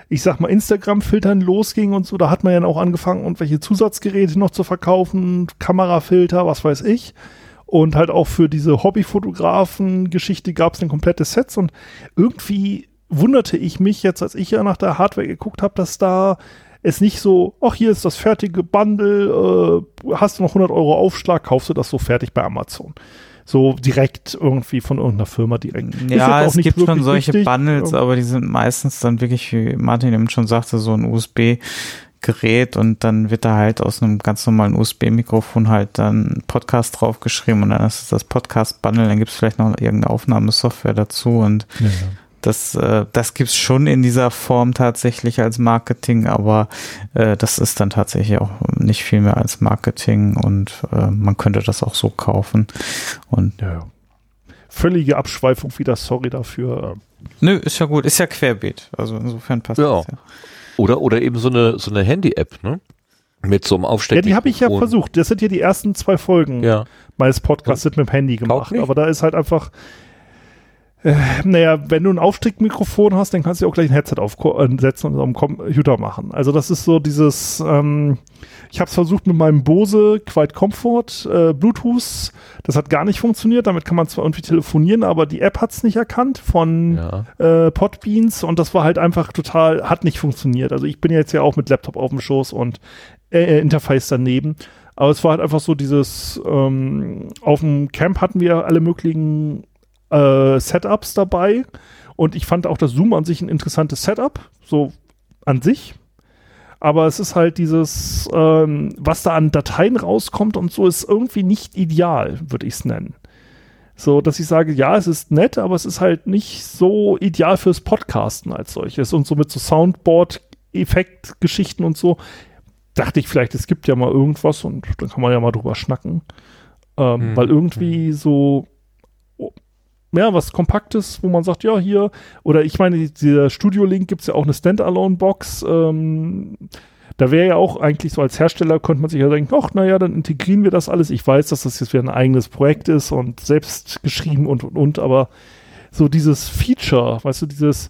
ich sag mal, Instagram-Filtern losging und so, da hat man ja auch angefangen, irgendwelche Zusatzgeräte noch zu verkaufen, Kamerafilter, was weiß ich. Und halt auch für diese Hobbyfotografen-Geschichte gab es ein komplettes Set und irgendwie wunderte ich mich jetzt, als ich ja nach der Hardware geguckt habe, dass da es nicht so, ach, hier ist das fertige Bundle, äh, hast du noch 100 Euro Aufschlag, kaufst du das so fertig bei Amazon. So direkt irgendwie von irgendeiner Firma direkt. Ja, es gibt schon solche wichtig. Bundles, aber die sind meistens dann wirklich, wie Martin eben schon sagte, so ein USB Gerät und dann wird da halt aus einem ganz normalen USB-Mikrofon halt dann Podcast draufgeschrieben und dann ist es das Podcast-Bundle, dann gibt es vielleicht noch irgendeine Aufnahmesoftware dazu und ja, ja. Das, äh, das gibt's schon in dieser Form tatsächlich als Marketing, aber äh, das ist dann tatsächlich auch nicht viel mehr als Marketing und äh, man könnte das auch so kaufen. Und ja, völlige Abschweifung wieder, sorry dafür. Nö, ist ja gut, ist ja querbeet. Also insofern passt ja. das ja. Oder, oder eben so eine, so eine Handy-App, ne? Mit so einem Aufstecker. Ja, die habe ich ja versucht. Das sind ja die ersten zwei Folgen ja. meines Podcasts sind mit dem Handy gemacht. Aber da ist halt einfach, äh, naja, wenn du ein Aufstiegmikrofon hast, dann kannst du auch gleich ein Headset aufsetzen und am Computer machen. Also das ist so dieses, ähm, ich habe es versucht mit meinem Bose Quiet Comfort äh, Bluetooth, das hat gar nicht funktioniert. Damit kann man zwar irgendwie telefonieren, aber die App hat es nicht erkannt von ja. äh, Podbeans und das war halt einfach total, hat nicht funktioniert. Also ich bin jetzt ja auch mit Laptop auf dem Schoß und äh, Interface daneben. Aber es war halt einfach so dieses, ähm, auf dem Camp hatten wir alle möglichen äh, Setups dabei. Und ich fand auch das Zoom an sich ein interessantes Setup, so an sich. Aber es ist halt dieses, ähm, was da an Dateien rauskommt und so, ist irgendwie nicht ideal, würde ich es nennen. So, dass ich sage, ja, es ist nett, aber es ist halt nicht so ideal fürs Podcasten als solches. Und so mit so Soundboard-Effekt-Geschichten und so, dachte ich vielleicht, es gibt ja mal irgendwas und dann kann man ja mal drüber schnacken. Ähm, Hm. Weil irgendwie so, oh, ja, was Kompaktes, wo man sagt, ja, hier, oder ich meine, dieser Studio-Link gibt es ja auch eine Standalone-Box. Ähm, da wäre ja auch eigentlich so als Hersteller, könnte man sich ja denken, ach, naja, dann integrieren wir das alles. Ich weiß, dass das jetzt wieder ein eigenes Projekt ist und selbst geschrieben und, und, und, aber so dieses Feature, weißt du, dieses,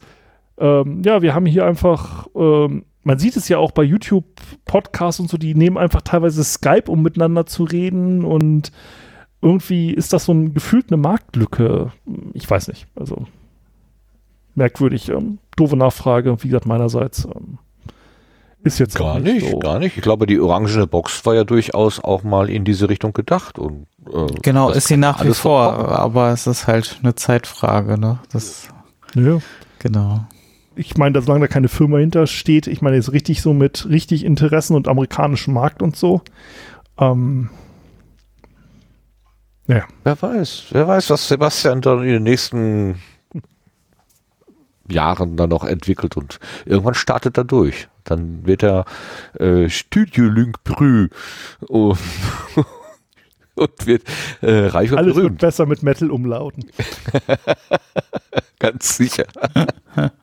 ähm, ja, wir haben hier einfach, ähm, man sieht es ja auch bei YouTube-Podcasts und so, die nehmen einfach teilweise Skype, um miteinander zu reden und irgendwie ist das so ein gefühlt eine Marktlücke. Ich weiß nicht, also merkwürdig, ähm, doofe Nachfrage, wie gesagt, meinerseits. Ähm, ist jetzt Gar nicht, so. gar nicht. Ich glaube, die orangene Box war ja durchaus auch mal in diese Richtung gedacht. Und, äh, Genau, ist sie nach wie alles vor, vollkommen. aber es ist halt eine Zeitfrage, ne? Das, Ja. genau. Ich meine, solange da keine Firma hinter steht, ich meine, jetzt richtig so mit richtig Interessen und amerikanischem Markt und so. Ähm, ja, Wer weiß, wer weiß, was Sebastian dann in den nächsten Jahren dann noch entwickelt und irgendwann startet er durch. Dann wird er äh, Studio Link Brü und, und wird äh, reich und alles wird berühmt. besser mit Metal-Umlauten. Ganz sicher.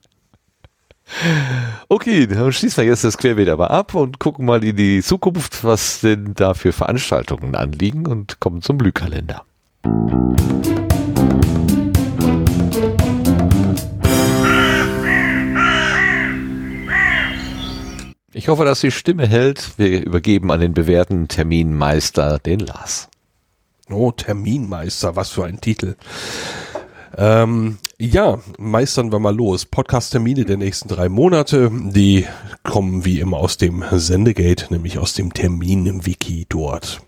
Okay, dann schließen wir jetzt das Querbeet aber ab und gucken mal in die Zukunft, was denn da für Veranstaltungen anliegen und kommen zum Blühkalender. Ich hoffe, dass die Stimme hält. Wir übergeben an den bewährten Terminmeister, den Lars. Oh, Terminmeister, was für ein Titel. Ähm, ja, meistern wir mal los. Podcast-Termine der nächsten drei Monate, die kommen wie immer aus dem Sendegate, nämlich aus dem Termin-Wiki dort.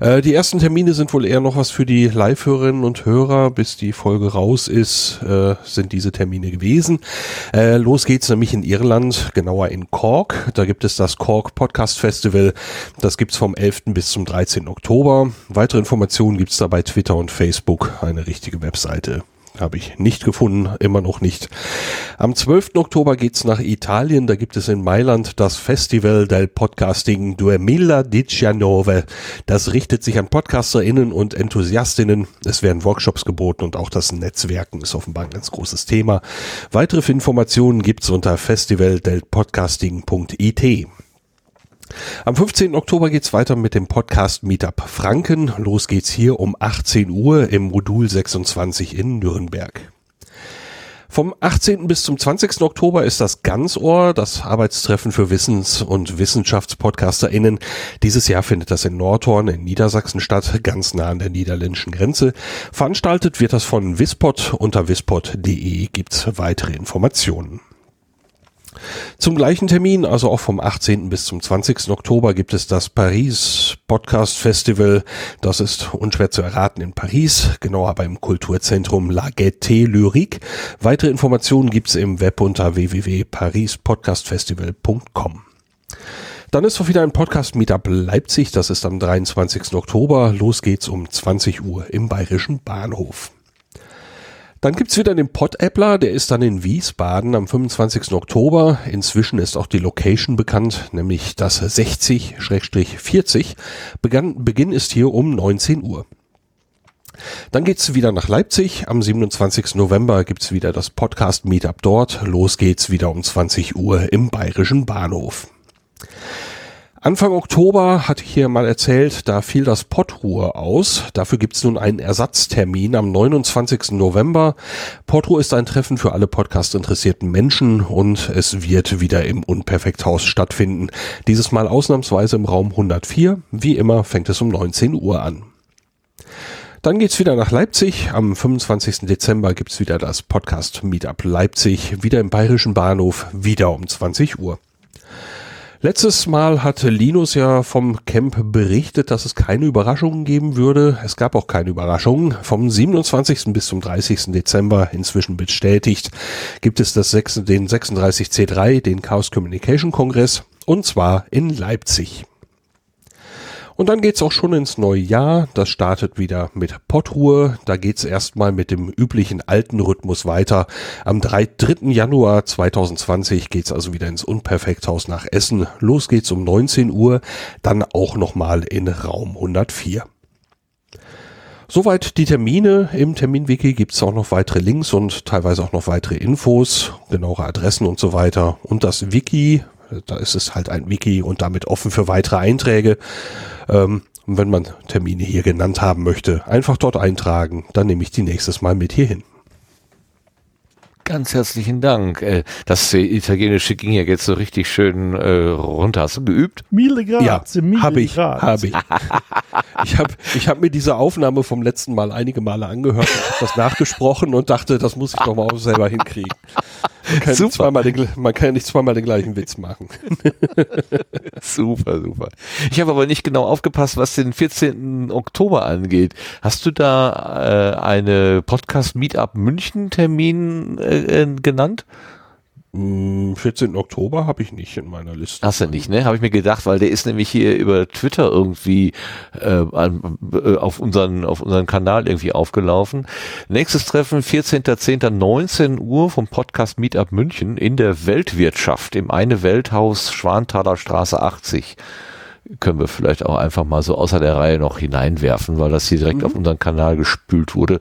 Äh, die ersten Termine sind wohl eher noch was für die Live-Hörerinnen und Hörer. Bis die Folge raus ist, äh, sind diese Termine gewesen. Äh, los geht's nämlich in Irland, genauer in Cork. Da gibt es das Cork Podcast Festival. Das gibt's vom 11. bis zum 13. Oktober. Weitere Informationen gibt's da bei Twitter und Facebook. Eine richtige Webseite. Habe ich nicht gefunden, immer noch nicht. Am 12. Oktober geht's nach Italien. Da gibt es in Mailand das Festival del Podcasting Duemila Das richtet sich an PodcasterInnen und Enthusiastinnen. Es werden Workshops geboten und auch das Netzwerken ist offenbar ein ganz großes Thema. Weitere Informationen gibt's unter festivaldelpodcasting.it. Am 15. Oktober geht's weiter mit dem Podcast Meetup Franken. Los geht's hier um 18 Uhr im Modul 26 in Nürnberg. Vom 18. bis zum 20. Oktober ist das Ganzohr, das Arbeitstreffen für Wissens- und WissenschaftspodcasterInnen. Dieses Jahr findet das in Nordhorn in Niedersachsen statt, ganz nah an der niederländischen Grenze. Veranstaltet wird das von Wispod. Unter wispod.de gibt's weitere Informationen. Zum gleichen Termin, also auch vom 18. bis zum 20. Oktober, gibt es das Paris Podcast Festival. Das ist unschwer zu erraten in Paris, genauer beim Kulturzentrum La Gaieté Lyrique. Weitere Informationen gibt's im Web unter www.parispodcastfestival.com. Dann ist auch wieder ein Podcast-Meetup Leipzig. Das ist am 23. Oktober. Los geht's um 20 Uhr im Bayerischen Bahnhof. Dann gibt's wieder den Pod-Appler, der ist dann in Wiesbaden am 25. Oktober. Inzwischen ist auch die Location bekannt, nämlich das 60-40. Begann, Beginn ist hier um 19 Uhr. Dann geht's wieder nach Leipzig. Am 27. November gibt's wieder das Podcast-Meetup dort. Los geht's wieder um 20 Uhr im Bayerischen Bahnhof. Anfang Oktober hatte ich hier mal erzählt, da fiel das Podruhe aus. Dafür gibt's nun einen Ersatztermin am 29. November. Podruhe ist ein Treffen für alle Podcast-interessierten Menschen und es wird wieder im Unperfekthaus stattfinden. Dieses Mal ausnahmsweise im Raum 104. Wie immer fängt es um 19 Uhr an. Dann geht's wieder nach Leipzig. Am 25. Dezember gibt's wieder das Podcast Meetup Leipzig, wieder im Bayerischen Bahnhof, wieder um 20 Uhr. Letztes Mal hatte Linus ja vom Camp berichtet, dass es keine Überraschungen geben würde. Es gab auch keine Überraschungen. Vom 27. bis zum 30. Dezember inzwischen bestätigt gibt es das 6, den 36C3, den Chaos Communication Kongress, und zwar in Leipzig. Und dann geht's auch schon ins neue Jahr. Das startet wieder mit Pottruhe. Da geht's erstmal mit dem üblichen alten Rhythmus weiter. Am 3. 3. Januar 2020 geht's also wieder ins Unperfekthaus nach Essen. Los geht's um 19 Uhr, dann auch nochmal in Raum 104. Soweit die Termine. Im Terminwiki gibt's auch noch weitere Links und teilweise auch noch weitere Infos, genauere Adressen und so weiter. Und das Wiki, da ist es halt ein Wiki und damit offen für weitere Einträge. Ähm, und wenn man Termine hier genannt haben möchte, einfach dort eintragen, dann nehme ich die nächstes Mal mit hier hin. Ganz herzlichen Dank. Äh, Das Italienische ging ja jetzt so richtig schön äh, runter. Hast du geübt? Mille Grazie, Ja, habe ich, Grazie. habe ich. Ich habe ich hab mir diese Aufnahme vom letzten Mal einige Male angehört und hab das nachgesprochen und dachte, das muss ich doch mal auch selber hinkriegen. Man kann, Super. zweimal den, man kann ja nicht zweimal den gleichen Witz machen. Super, super. Ich habe aber nicht genau aufgepasst, was den 14. Oktober angeht. Hast du da äh, eine Podcast Meetup München Termin äh, äh, genannt? Hm, 14. Oktober habe ich nicht in meiner Liste. Hast du nicht, ne? Habe ich mir gedacht, weil der ist nämlich hier über Twitter irgendwie äh, äh, auf unseren auf unseren Kanal irgendwie aufgelaufen. Nächstes Treffen 14.10. 19 Uhr vom Podcast Meetup München in der Weltwirtschaft im eine Welthaus Schwanthaler Straße 80. Können wir vielleicht auch einfach mal so außer der Reihe noch hineinwerfen, weil das hier direkt auf unseren Kanal gespült wurde.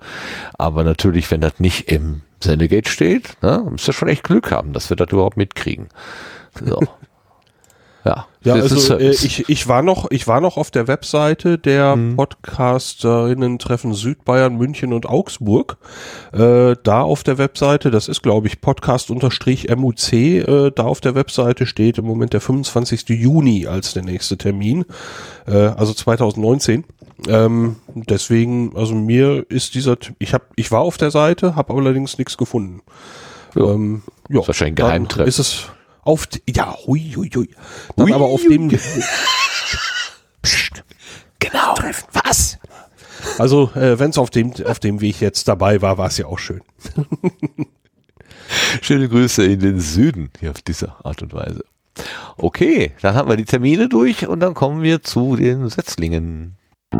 Aber natürlich, wenn das nicht im Sendegate steht, ne, müsst ihr schon echt Glück haben, dass wir das überhaupt mitkriegen. So. Ja, Ja, also äh, Service. ich, ich war noch, ich war noch auf der Webseite der Mhm. Podcasterinnen-Treffen Südbayern, München und Augsburg. Äh, da auf der Webseite, das ist glaube ich Podcast-MUC, äh, da auf der Webseite steht im Moment der 25. Juni als der nächste Termin, äh, also 2019. Ähm, deswegen, also mir ist dieser, ich habe, ich war auf der Seite, habe allerdings nichts gefunden. Ja. Ähm, ja, Ist wahrscheinlich ein Geheimtreff. Ist es auf, ja, hui, hui, hui. Dann Hui, aber auf dem, Genau. Was? Also, äh, wenn es auf dem, auf dem Weg jetzt dabei war, war es ja auch schön. Schöne Grüße in den Süden hier auf diese Art und Weise. Okay, dann haben wir die Termine durch und dann kommen wir zu den Setzlingen. Ihr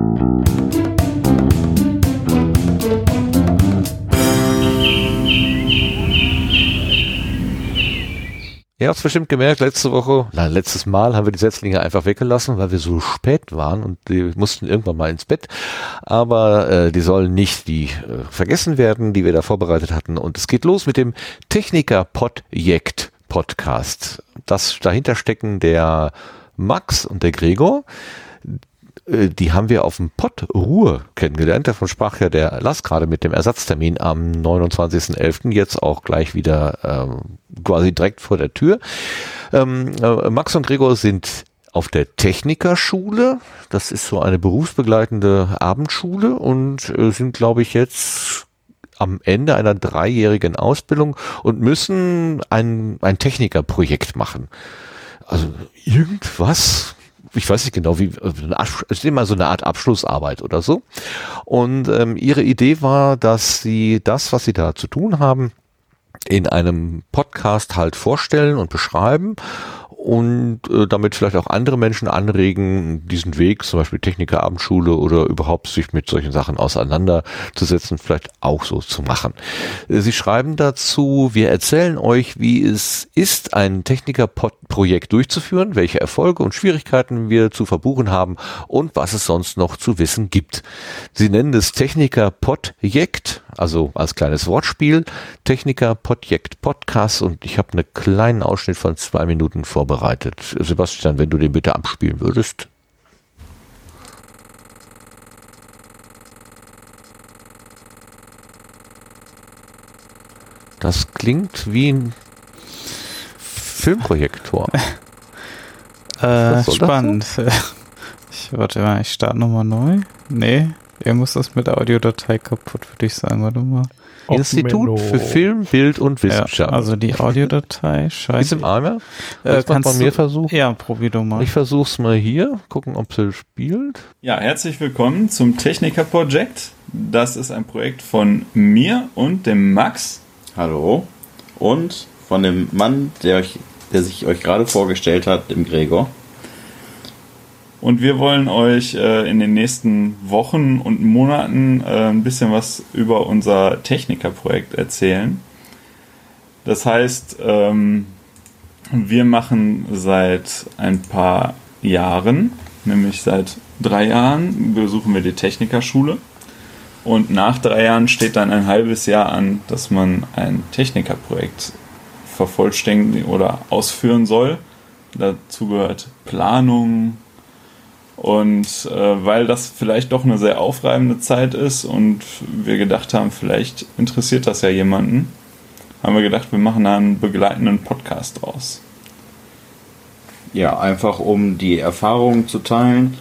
habt es bestimmt gemerkt, letzte Woche, nein, letztes Mal haben wir die Setzlinge einfach weggelassen, weil wir so spät waren und die mussten irgendwann mal ins Bett. Aber äh, die sollen nicht die äh, vergessen werden, die wir da vorbereitet hatten. Und es geht los mit dem Techniker-Projekt Podcast. Das dahinter stecken der Max und der Gregor äh, die haben wir auf dem Pott Ruhr kennengelernt. Davon sprach ja der Lass gerade mit dem Ersatztermin am 29.11. jetzt auch gleich wieder ähm, quasi direkt vor der Tür. Ähm, äh, Max und Gregor sind auf der Technikerschule. Das ist so eine berufsbegleitende Abendschule und äh, sind, glaube ich, jetzt am Ende einer dreijährigen Ausbildung und müssen ein, ein Technikerprojekt machen. Also irgendwas, ich weiß nicht genau, wie, es ist immer so eine Art Abschlussarbeit oder so. Und ähm, ihre Idee war, dass sie das, was sie da zu tun haben, in einem Podcast halt vorstellen und beschreiben und äh, damit vielleicht auch andere Menschen anregen, diesen Weg, zum Beispiel Technikerabendschule oder überhaupt sich mit solchen Sachen auseinanderzusetzen, vielleicht auch so zu machen. Äh, Sie schreiben dazu, wir erzählen euch, wie es ist, ein Technikerprojekt durchzuführen, welche Erfolge und Schwierigkeiten wir zu verbuchen haben und was es sonst noch zu wissen gibt. Sie nennen es Techniker-Podjekt, also als kleines Wortspiel, Techniker-Podjekt Podcast und ich habe einen kleinen Ausschnitt von zwei Minuten vorbereitet. Sebastian, wenn du den bitte abspielen würdest. Das klingt wie ein Filmprojektor. Äh, spannend. Ich warte mal, ich starte nochmal neu. Nee, ihr muss das mit der Audiodatei kaputt, würde ich sagen. Warte mal. Och, Institut Menno. für Film, Bild und Ja, Wissenschaft. also die Audiodatei, ist scheiße. im Eimer? Äh, Willst du bei mir du- versuchen? Ja, probier doch mal. Ich versuch's mal hier, gucken, ob sie spielt. Ja, herzlich willkommen zum Techniker Project. Das ist ein Projekt von mir und dem Max. Hallo. Und von dem Mann, der, euch, der sich euch gerade vorgestellt hat, dem Gregor. Und wir wollen euch äh, in den nächsten Wochen und Monaten äh, ein bisschen was über unser Technikerprojekt erzählen. Das heißt, ähm, wir machen seit ein paar Jahren, nämlich seit drei Jahren, besuchen wir die Technikerschule. Und nach drei Jahren steht dann ein halbes Jahr an, dass man ein Technikerprojekt vervollständigen oder ausführen soll. Dazu gehört Planung. Und äh, weil das vielleicht doch eine sehr aufreibende Zeit ist und wir gedacht haben, vielleicht interessiert das ja jemanden, haben wir gedacht, wir machen da einen begleitenden Podcast draus. Ja, einfach um die Erfahrungen zu teilen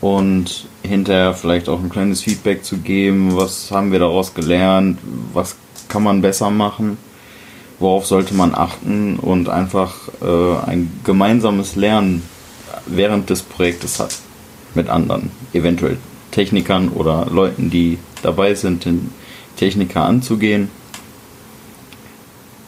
und hinterher vielleicht auch ein kleines Feedback zu geben, was haben wir daraus gelernt, was kann man besser machen, worauf sollte man achten? Und einfach äh, ein gemeinsames Lernen während des Projektes hat mit anderen, eventuell Technikern oder Leuten, die dabei sind, den Techniker anzugehen.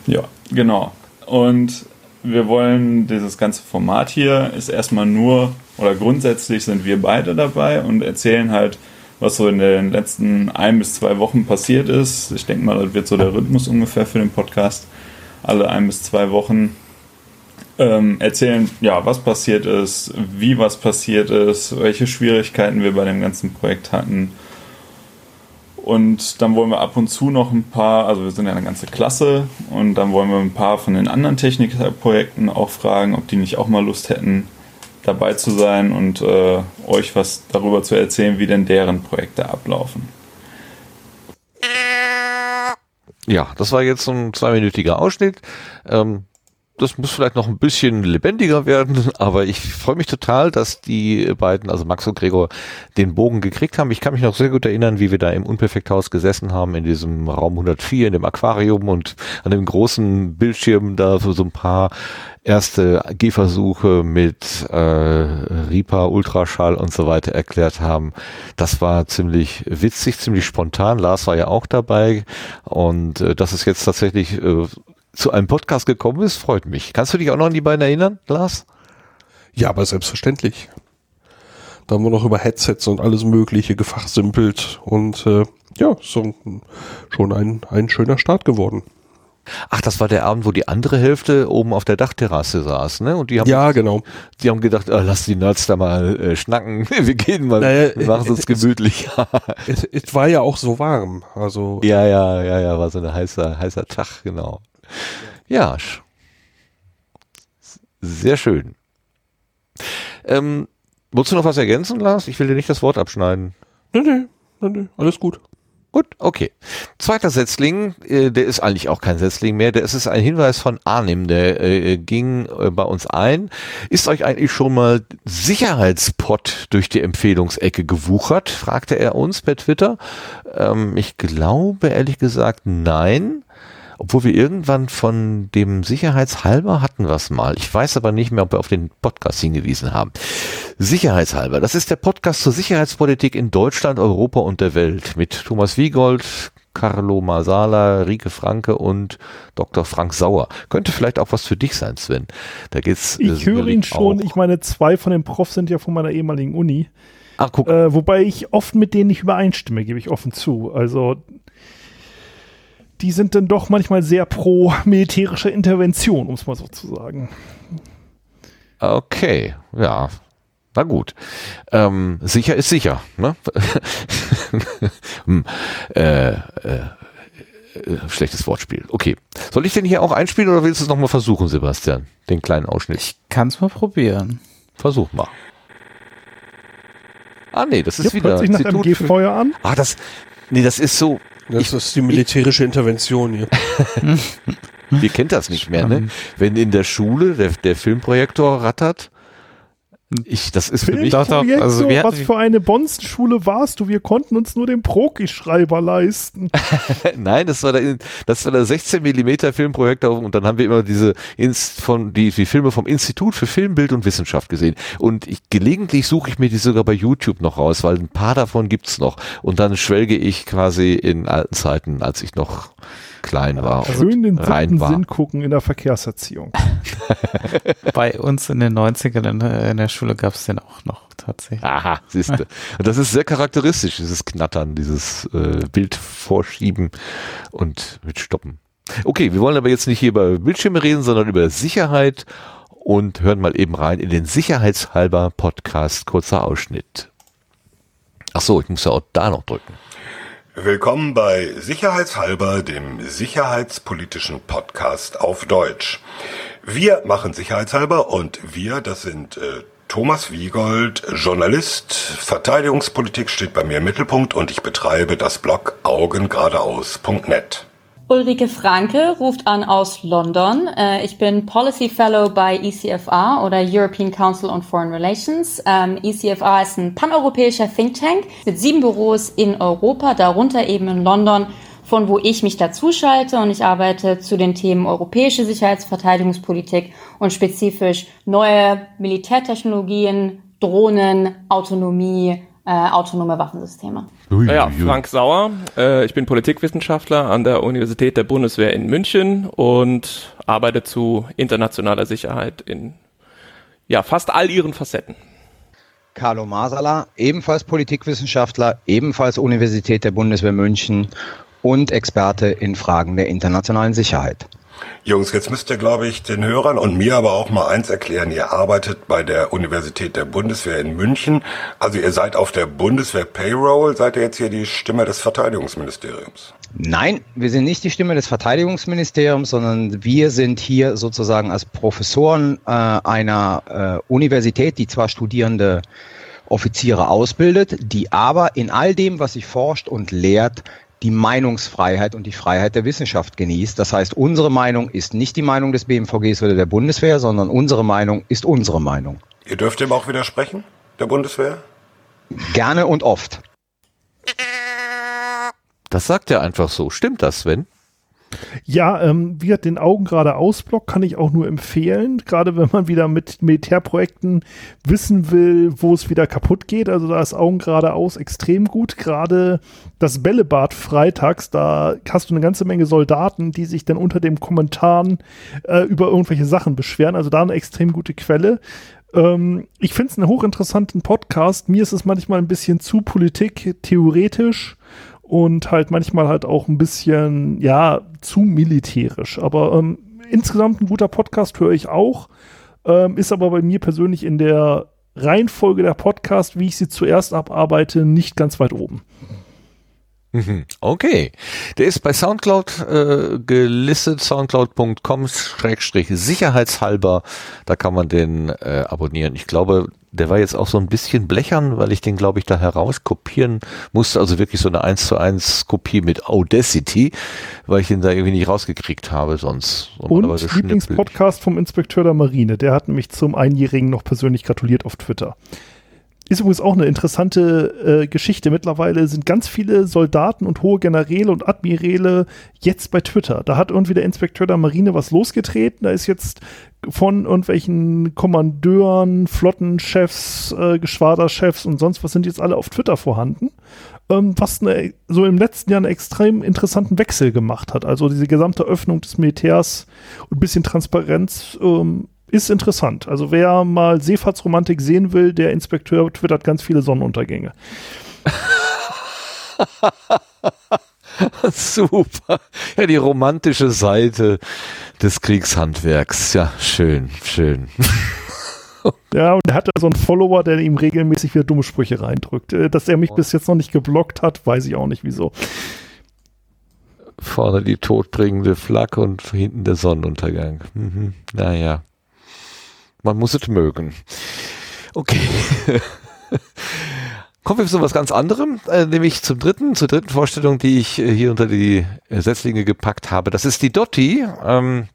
Ja, genau. Und wir wollen dieses ganze Format hier ist erstmal nur oder grundsätzlich sind wir beide dabei und erzählen halt, was so in den letzten ein bis zwei Wochen passiert ist. Ich denke mal, das wird so der Rhythmus ungefähr für den Podcast. Alle ein bis zwei Wochen ähm, erzählen, ja, was passiert ist, wie was passiert ist, welche Schwierigkeiten wir bei dem ganzen Projekt hatten. Und dann wollen wir ab und zu noch ein paar, also wir sind ja eine ganze Klasse, und dann wollen wir ein paar von den anderen Technikprojekten auch fragen, ob die nicht auch mal Lust hätten, dabei zu sein und äh, euch was darüber zu erzählen, wie denn deren Projekte ablaufen. Ja, das war jetzt ein zweiminütiger Ausschnitt. Ähm, das muss vielleicht noch ein bisschen lebendiger werden, aber ich freue mich total, dass die beiden, also Max und Gregor, den Bogen gekriegt haben. Ich kann mich noch sehr gut erinnern, wie wir da im Unperfekthaus gesessen haben, in diesem Raum 104, in dem Aquarium und an dem großen Bildschirm da so, ein paar erste Gehversuche mit äh, Ripa, Ultraschall und so weiter erklärt haben. Das war ziemlich witzig, ziemlich spontan. Lars war ja auch dabei und äh, dass es jetzt tatsächlich äh, zu einem Podcast gekommen ist, freut mich. Kannst du dich auch noch an die beiden erinnern, Lars? Ja, aber selbstverständlich. Da haben wir noch über Headsets und alles Mögliche gefachsimpelt und äh, ja, so schon ein, ein schöner Start geworden. Ach, das war der Abend, wo die andere Hälfte oben auf der Dachterrasse saß, ne? Und die haben ja, genau. Die haben gedacht, ah, lass die Nerds da mal äh, schnacken. Wir gehen mal, Naja, machen es uns es- gemütlich. Es, es war ja auch so warm. Also ja, ja, ja, ja, war so ein heißer, heißer Tag, genau. Ja, sehr schön. Ähm, wolltest du noch was ergänzen, Lars? Ich will dir nicht das Wort abschneiden. nee, nee, nee, nee, alles gut. Gut, okay. Zweiter Setzling, äh, der ist eigentlich auch kein Setzling mehr, der ist es ein Hinweis von Arnim, der äh, ging äh, bei uns ein. Ist euch eigentlich schon mal Sicherheitspot durch die Empfehlungsecke gewuchert? fragte er uns per Twitter. Ähm, ich glaube ehrlich gesagt nein. Obwohl wir irgendwann von dem Sicherheitshalber hatten es mal. Ich weiß aber nicht mehr, ob wir auf den Podcast hingewiesen haben. Sicherheitshalber, das ist der Podcast zur Sicherheitspolitik in Deutschland, Europa und der Welt mit Thomas Wiegold, Carlo Masala, Rike Franke und Dr. Frank Sauer. Könnte vielleicht auch was für dich sein, Sven. Da geht's. äh, Ich höre ihn schon. auch. Ich meine, zwei von den Profs sind ja von meiner ehemaligen Uni. Ach, guck. Äh, wobei ich oft mit denen nicht übereinstimme, gebe ich offen zu. Also die sind dann doch manchmal sehr pro militärische Intervention, um es mal so zu sagen. Okay, ja. Na gut. Ähm, sicher ist sicher. Ne? hm, äh, äh, äh, schlechtes Wortspiel. Okay. Soll ich den hier auch einspielen oder willst du es nochmal versuchen, Sebastian? Den kleinen Ausschnitt. Ich kann es mal probieren. Versuch mal. Ah, nee, das ist Hier wieder. hört sich nach Institut MG für- Feuer an. Ah, das. Nee, das ist so. Das ist die militärische Intervention hier. Ihr kennt das nicht mehr, ne? Wenn in der Schule der, der Filmprojektor rattert. Ich, das ist für mich. Doch, doch, also wir hatten- was für eine Bonzenschule warst du? Wir konnten uns nur den Proki-Schreiber leisten. Nein, das war der, das war der 16 Millimeter Filmprojektor und dann haben wir immer diese Inst von die, die Filme vom Institut für Filmbild und Wissenschaft gesehen. Und ich, gelegentlich suche ich mir die sogar bei YouTube noch raus, weil ein paar davon gibt's noch. Und dann schwelge ich quasi in alten Zeiten, als ich noch klein war. Schön den rein war. Sinn gucken in der Verkehrserziehung. Bei uns in den 90ern in, der- in der Schule gab es den auch noch. Tatsächlich. Aha, siehste. Das ist sehr charakteristisch, dieses Knattern, dieses äh, Bild vorschieben und mit Stoppen. Okay, wir wollen aber jetzt nicht hier über Bildschirme reden, sondern über Sicherheit und hören mal eben rein in den Sicherheitshalber Podcast, kurzer Ausschnitt. Ach so, ich muss ja auch da noch drücken. Willkommen bei Sicherheitshalber, dem sicherheitspolitischen Podcast auf Deutsch. Wir machen Sicherheitshalber und wir, das sind äh, Thomas Wiegold, Journalist, Verteidigungspolitik steht bei mir im Mittelpunkt und ich betreibe das Blog augengeradeaus.net. Ulrike Franke ruft an aus London. Äh, ich bin Policy Fellow bei ECFR oder European Council on Foreign Relations. Ähm, ECFR ist ein paneuropäischer Think Tank mit sieben Büros in Europa, darunter eben in London, von wo ich mich dazuschalte und ich arbeite zu den Themen europäische Sicherheitsverteidigungspolitik und spezifisch neue Militärtechnologien, Drohnen, Autonomie, äh, autonome Waffensysteme. Ui, ja, Frank Sauer. Äh, ich bin Politikwissenschaftler an der Universität der Bundeswehr in München und arbeite zu internationaler Sicherheit in ja, fast all ihren Facetten. Carlo Masala, ebenfalls Politikwissenschaftler, ebenfalls Universität der Bundeswehr München und Experte in Fragen der internationalen Sicherheit. Jungs, jetzt müsst ihr, glaube ich, den Hörern und mir aber auch mal eins erklären. Ihr arbeitet bei der Universität der Bundeswehr in München. Also ihr seid auf der Bundeswehr Payroll. Seid ihr jetzt hier die Stimme des Verteidigungsministeriums? Nein, wir sind nicht die Stimme des Verteidigungsministeriums, sondern wir sind hier sozusagen als Professoren äh, einer äh, Universität, die zwar Studierende Offiziere ausbildet, die aber in all dem, was sie forscht und lehrt, die Meinungsfreiheit und die Freiheit der Wissenschaft genießt. Das heißt, unsere Meinung ist nicht die Meinung des BMVGs oder der Bundeswehr, sondern unsere Meinung ist unsere Meinung. Ihr dürft dem auch widersprechen, der Bundeswehr? Gerne und oft. Das sagt er einfach so. Stimmt das, Sven? Ja, ähm, wie hat den Augen gerade Ausblock kann ich auch nur empfehlen, gerade wenn man wieder mit Militärprojekten wissen will, wo es wieder kaputt geht. Also da ist Augen gerade aus extrem gut. Gerade das Bällebad freitags, da hast du eine ganze Menge Soldaten, die sich dann unter dem Kommentaren äh, über irgendwelche Sachen beschweren. Also da eine extrem gute Quelle. Ähm, ich finde es einen hochinteressanten Podcast. Mir ist es manchmal ein bisschen zu Politik theoretisch und halt manchmal halt auch ein bisschen, ja, zu militärisch. Aber ähm, insgesamt ein guter Podcast höre ich auch. Ähm, ist aber bei mir persönlich in der Reihenfolge der Podcast, wie ich sie zuerst abarbeite, nicht ganz weit oben. Mhm. Okay. Der ist bei Soundcloud äh, gelistet, soundcloud.com-sicherheitshalber. Da kann man den äh, abonnieren. Ich glaube, der war jetzt auch so ein bisschen blechern, weil ich den, glaube ich, da herauskopieren musste. Also wirklich so eine 1 zu 1 Kopie mit Audacity, weil ich den da irgendwie nicht rausgekriegt habe sonst. Und Lieblingspodcast vom Inspekteur der Marine. Der hat nämlich zum Einjährigen noch persönlich gratuliert auf Twitter. Ist übrigens auch eine interessante äh, Geschichte. Mittlerweile sind ganz viele Soldaten und hohe Generäle und Admiräle jetzt bei Twitter. Da hat irgendwie der Inspekteur der Marine was losgetreten. Da ist jetzt von irgendwelchen Kommandeuren, Flottenchefs, äh, Geschwaderchefs und sonst was sind jetzt alle auf Twitter vorhanden. Ähm, was eine, so im letzten Jahr einen extrem interessanten Wechsel gemacht hat. Also diese gesamte Öffnung des Militärs und ein bisschen Transparenz ähm, ist interessant. Also wer mal Seefahrtsromantik sehen will, der Inspekteur twittert ganz viele Sonnenuntergänge. Super. Ja, die romantische Seite des Kriegshandwerks. Ja, schön, schön. Ja, und er hat so einen Follower, der ihm regelmäßig wieder dumme Sprüche reindrückt. Äh, dass er mich bis jetzt noch nicht geblockt hat, weiß ich auch nicht wieso. Vorne die todbringende Flagge und hinten der Sonnenuntergang. Mhm. Naja. Man muss es mögen. Okay. Kommen wir zu was ganz anderem, äh, nämlich zum dritten, zur dritten Vorstellung, die ich äh, hier unter die äh, Setzlinge gepackt habe. Das ist die Dotti. Ähm,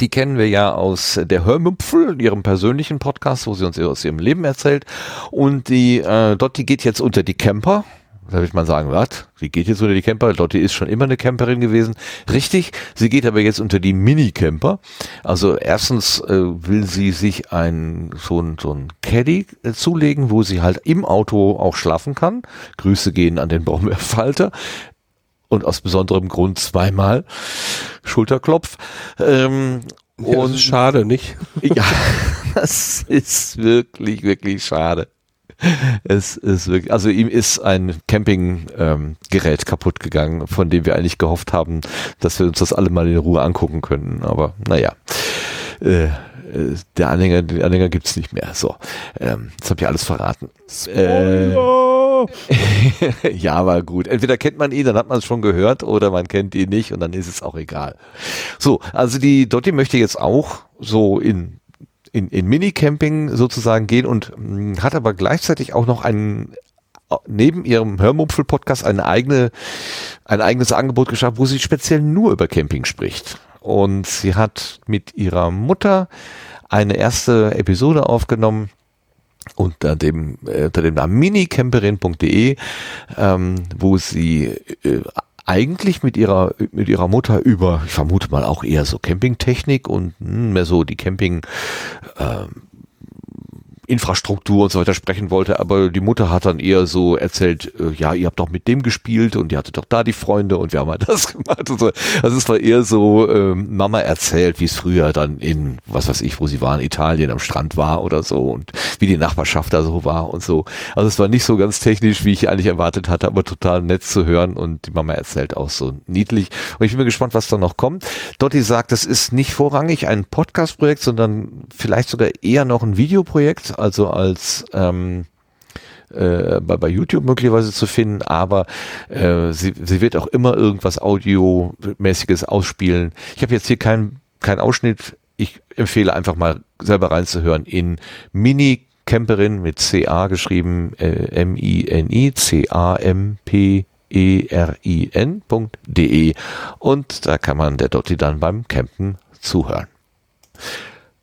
die kennen wir ja aus der Hörmüpfel, ihrem persönlichen Podcast, wo sie uns aus ihrem Leben erzählt. Und die äh, Dotti geht jetzt unter die Camper da wird man sagen, was? Sie geht jetzt unter die Camper. Lotte ist schon immer eine Camperin gewesen. Richtig, sie geht aber jetzt unter die Mini-Camper. Also erstens äh, will sie sich ein so ein, so ein Caddy äh, zulegen, wo sie halt im Auto auch schlafen kann. Grüße gehen an den Brombeerfalter. Und aus besonderem Grund zweimal Schulterklopf. Ähm, ja, und schade, nicht? Ja, das ist wirklich, wirklich schade. es ist wirklich, also ihm ist ein Campinggerät ähm, kaputt gegangen, von dem wir eigentlich gehofft haben, dass wir uns das alle mal in Ruhe angucken können. Aber naja. Äh, der Anhänger, den Anhänger gibt's nicht mehr. So, ähm, jetzt habe ich alles verraten. Äh, ja, aber gut. Entweder kennt man ihn, dann hat man es schon gehört, oder man kennt ihn nicht und dann ist es auch egal. So, also die Dotti möchte jetzt auch so in in, in Minicamping sozusagen gehen und mh, hm, hat aber gleichzeitig auch noch einen neben ihrem Hörmupfel-Podcast eine eigene, ein eigenes Angebot geschaffen, wo sie speziell nur über Camping spricht. Und sie hat mit ihrer Mutter eine erste Episode aufgenommen unter dem, äh, unter dem Namen minicamperin.de, ähm, wo sie äh, eigentlich mit ihrer mit ihrer Mutter über, ich vermute mal auch eher so Campingtechnik und hm, mehr so die Camping ähm, Infrastruktur und so weiter sprechen wollte, aber die Mutter hat dann eher so erzählt, äh, ja, ihr habt doch mit dem gespielt und ihr hattet doch da die Freunde und wir haben halt das gemacht und so. Also es war eher so, ähm, Mama erzählt, wie es früher dann in, was weiß ich, wo sie waren, Italien am Strand war oder so und wie die Nachbarschaft da so war und so. Also es war nicht so ganz technisch, wie ich eigentlich erwartet hatte, aber total nett zu hören und die Mama erzählt auch so niedlich. Und ich bin gespannt, was da noch kommt. Dotti sagt, das ist nicht vorrangig ein Podcast-Projekt, sondern vielleicht sogar eher noch ein Videoprojekt also als ähm, äh, bei, bei YouTube möglicherweise zu finden, aber äh, sie, sie wird auch immer irgendwas Audiomäßiges ausspielen. Ich habe jetzt hier keinen kein Ausschnitt. Ich empfehle einfach mal selber reinzuhören in Mini Camperin mit CA geschrieben, äh, M-I-N-I, C-A-M-P E-R-I-N.de und da kann man der Dotti dann beim Campen zuhören.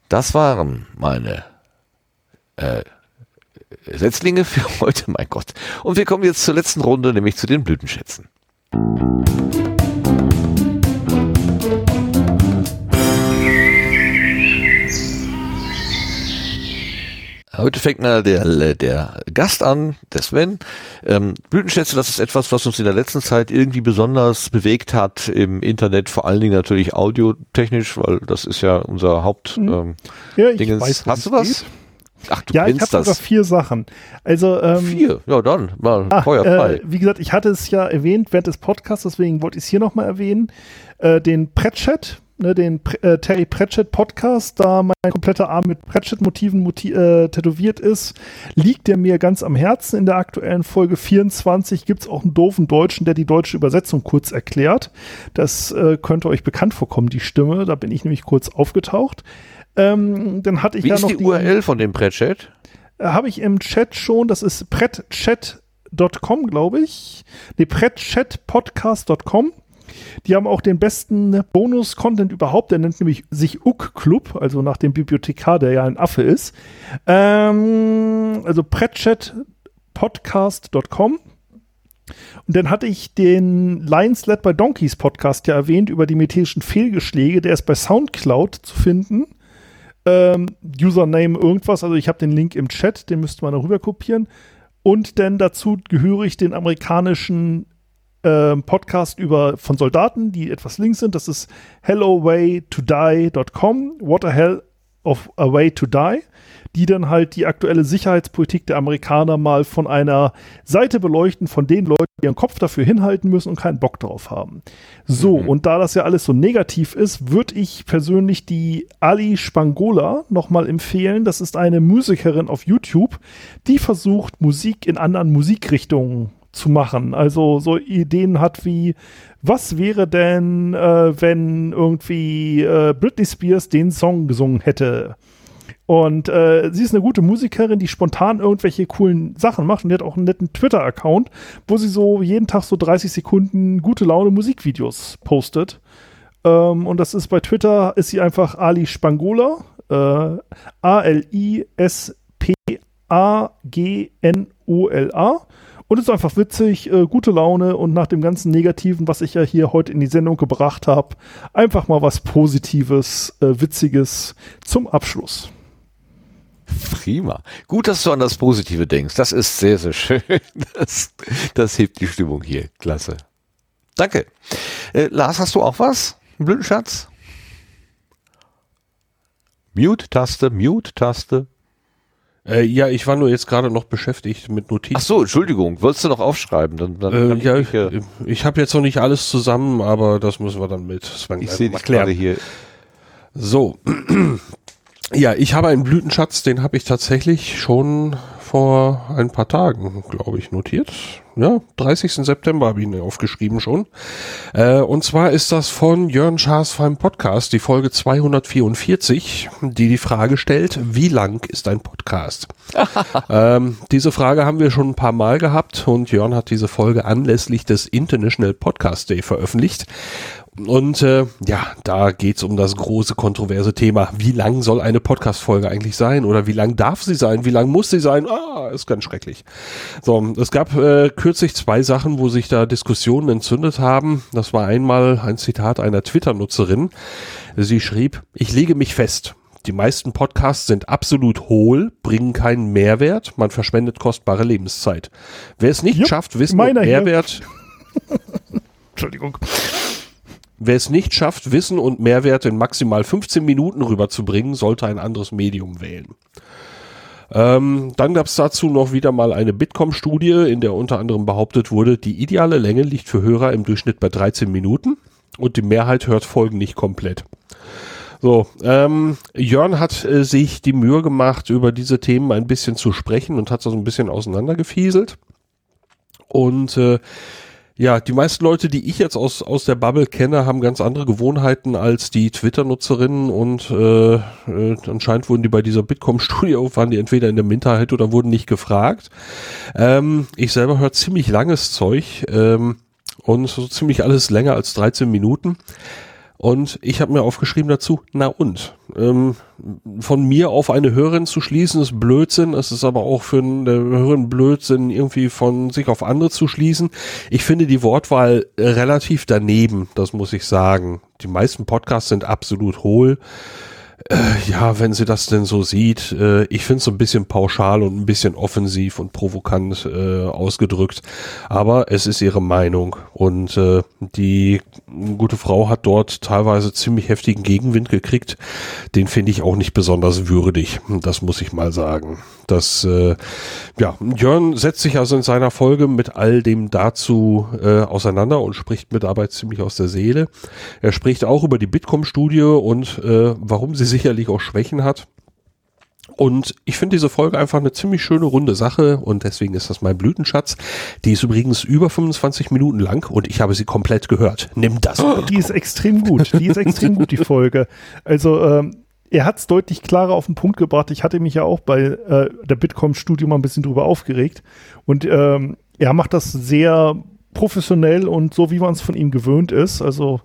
Das waren meine äh, Setzlinge für heute, mein Gott. Und wir kommen jetzt zur letzten Runde, nämlich zu den Blütenschätzen. Heute fängt mal der, der Gast an, der Sven. Ähm, Blütenschätze, das ist etwas, was uns in der letzten Zeit irgendwie besonders bewegt hat im Internet, vor allen Dingen natürlich audiotechnisch, weil das ist ja unser Haupt. Mhm. Ähm, ja, ich Dingens. weiß, Hast du was? Geht. Ach, du ja, ich habe sogar vier Sachen. Also ähm, vier, ja dann mal ach, Feuer frei. Äh, wie gesagt, ich hatte es ja erwähnt während des Podcasts, deswegen wollte ich es hier nochmal erwähnen. Äh, den Pratchett, ne, den äh, Terry Pratchett Podcast, da mein kompletter Arm mit Pratchett-Motiven motiv äh, tätowiert ist, liegt der mir ganz am Herzen. In der aktuellen Folge 24 gibt es auch einen doofen Deutschen, der die deutsche Übersetzung kurz erklärt. Das äh, könnte euch bekannt vorkommen, die Stimme. Da bin ich nämlich kurz aufgetaucht. Ähm, dann hatte ich Wie ja ist noch die, die URL von dem Pretchat? Äh, Habe ich im Chat schon, das ist pretchat.com, glaube ich. Nee, pretchatpodcast.com. Die haben auch den besten Bonus-Content überhaupt. Der nennt nämlich sich UK Club, also nach dem Bibliothekar, der ja ein Affe ist. Ähm, also pretchatpodcast.com. Und dann hatte ich den Lions Led by Donkeys Podcast ja erwähnt über die methodischen Fehlgeschläge. Der ist bei Soundcloud zu finden ähm, Username irgendwas, also ich habe den Link im Chat, den müsste man da rüber kopieren. Und dann dazu gehöre ich den amerikanischen äh, Podcast über von Soldaten, die etwas links sind. Das ist hellowaytodie.com. What a hell of a way to die die dann halt die aktuelle Sicherheitspolitik der Amerikaner mal von einer Seite beleuchten, von den Leuten, die ihren Kopf dafür hinhalten müssen und keinen Bock drauf haben. So, mhm. und da das ja alles so negativ ist, würde ich persönlich die Ali Spangola nochmal empfehlen. Das ist eine Musikerin auf YouTube, die versucht, Musik in anderen Musikrichtungen zu machen. Also so Ideen hat wie, was wäre denn, äh, wenn irgendwie äh, Britney Spears den Song gesungen hätte? Und äh, sie ist eine gute Musikerin, die spontan irgendwelche coolen Sachen macht und die hat auch einen netten Twitter-Account, wo sie so jeden Tag so 30 Sekunden gute Laune Musikvideos postet. Ähm, und das ist bei Twitter, ist sie einfach Ali Spangola, äh, A-L-I-S-P-A-G-N-O-L-A. Und ist einfach witzig, äh, gute Laune und nach dem ganzen Negativen, was ich ja hier heute in die Sendung gebracht habe, einfach mal was Positives, äh, Witziges zum Abschluss. Prima. Gut, dass du an das Positive denkst. Das ist sehr, sehr schön. Das, das hebt die Stimmung hier. Klasse. Danke. Äh, Lars, hast du auch was? Ein Äh, ja, ich war nur jetzt gerade noch beschäftigt mit Notizen. Ach so, Entschuldigung, wolltest du noch aufschreiben? Dann, dann Äh, ja, ich, äh, ich habe jetzt noch nicht alles zusammen, aber das müssen wir dann mit Sven ich sehe dich gerade hier. So. Ja, ich habe einen Blütenschatz, den habe ich tatsächlich schon vor ein paar Tagen, glaube ich, notiert. Ja, 30. September habe ich ihn aufgeschrieben schon. Äh, und zwar ist das von Jörn Schaas beim Podcast, die Folge 244, die die Frage stellt, wie lang ist ein Podcast? ähm, diese Frage haben wir schon ein paar Mal gehabt und Jörn hat diese Folge anlässlich des International Podcast Day veröffentlicht. Und äh, ja, da geht's um das große kontroverse Thema. Wie lang soll eine Podcast-Folge eigentlich sein? Oder wie lang darf sie sein? Wie lang muss sie sein? Ah, ist ganz schrecklich. So, es gab äh, kürzlich zwei Sachen, wo sich da Diskussionen entzündet haben. Das war einmal ein Zitat einer Twitter-Nutzerin. Sie schrieb, ich lege mich fest. Die meisten Podcasts sind absolut hohl, bringen keinen Mehrwert, man verschwendet kostbare Lebenszeit. Wer es nicht Jupp, schafft, Wissen. Mehrwert Entschuldigung. Wer es nicht schafft, Wissen und Mehrwert in maximal 15 Minuten rüberzubringen, sollte ein anderes Medium wählen. Ähm, dann gab es dazu noch wieder mal eine Bitkom-Studie, in der unter anderem behauptet wurde, die ideale Länge liegt für Hörer im Durchschnitt bei 13 Minuten und die Mehrheit hört Folgen nicht komplett. So, ähm, Jörn hat äh, sich die Mühe gemacht, über diese Themen ein bisschen zu sprechen und hat das ein bisschen auseinandergefieselt. Und äh, ja, die meisten Leute, die ich jetzt aus, aus der Bubble kenne, haben ganz andere Gewohnheiten als die Twitter-Nutzerinnen und äh, äh, anscheinend wurden die bei dieser Bitkom-Studie, waren die entweder in der Minderheit oder wurden nicht gefragt. Ähm, ich selber höre ziemlich langes Zeug ähm, und so ziemlich alles länger als 13 Minuten. Und ich habe mir aufgeschrieben dazu, na und? Ähm, von mir auf eine Hörerin zu schließen ist Blödsinn. Es ist aber auch für eine Hörerin Blödsinn, irgendwie von sich auf andere zu schließen. Ich finde die Wortwahl relativ daneben, das muss ich sagen. Die meisten Podcasts sind absolut hohl. Äh, ja, wenn sie das denn so sieht, äh, ich finde es so ein bisschen pauschal und ein bisschen offensiv und provokant äh, ausgedrückt. Aber es ist ihre Meinung. Und äh, die gute Frau hat dort teilweise ziemlich heftigen Gegenwind gekriegt. Den finde ich auch nicht besonders würdig. Das muss ich mal sagen. Das, äh, ja, Jörn setzt sich also in seiner Folge mit all dem dazu äh, auseinander und spricht mit dabei ziemlich aus der Seele. Er spricht auch über die Bitkom-Studie und äh, warum sie sicherlich auch Schwächen hat. Und ich finde diese Folge einfach eine ziemlich schöne runde Sache und deswegen ist das mein Blütenschatz. Die ist übrigens über 25 Minuten lang und ich habe sie komplett gehört. Nimm das. Die ist extrem gut. Die ist extrem gut, die Folge. Also, ähm, er hat es deutlich klarer auf den Punkt gebracht. Ich hatte mich ja auch bei äh, der Bitkom-Studio mal ein bisschen drüber aufgeregt. Und ähm, er macht das sehr professionell und so, wie man es von ihm gewöhnt ist. Also,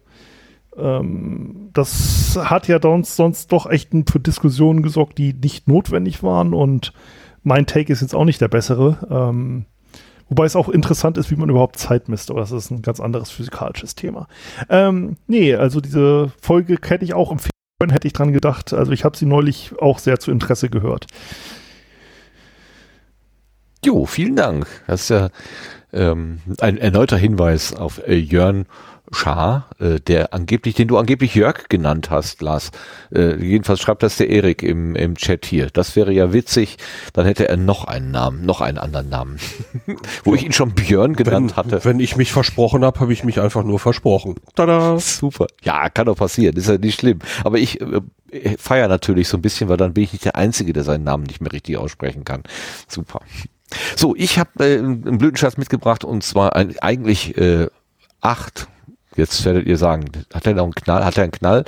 ähm, das hat ja sonst, sonst doch echt für Diskussionen gesorgt, die nicht notwendig waren. Und mein Take ist jetzt auch nicht der bessere. Ähm, Wobei es auch interessant ist, wie man überhaupt Zeit misst, aber das ist ein ganz anderes physikalisches Thema. Ähm, nee, also diese Folge hätte ich auch empfehlen hätte ich dran gedacht. Also ich habe sie neulich auch sehr zu Interesse gehört. Jo, vielen Dank. Das ist ja ähm, ein erneuter Hinweis auf äh, Jörn Schaar, äh, der angeblich, den du angeblich Jörg genannt hast, Lars. Äh, jedenfalls schreibt das der Erik im, im Chat hier. Das wäre ja witzig. Dann hätte er noch einen Namen, noch einen anderen Namen. Wo ich ihn schon Björn genannt wenn, hatte. Wenn ich mich versprochen habe, habe ich mich einfach nur versprochen. Tada! Super. Ja, kann doch passieren. Ist ja nicht schlimm. Aber ich äh, feiere natürlich so ein bisschen, weil dann bin ich nicht der Einzige, der seinen Namen nicht mehr richtig aussprechen kann. Super. So, ich habe äh, einen Blütenschatz mitgebracht und zwar ein, eigentlich äh, acht Jetzt werdet ihr sagen, hat er noch einen Knall? Hat er einen Knall?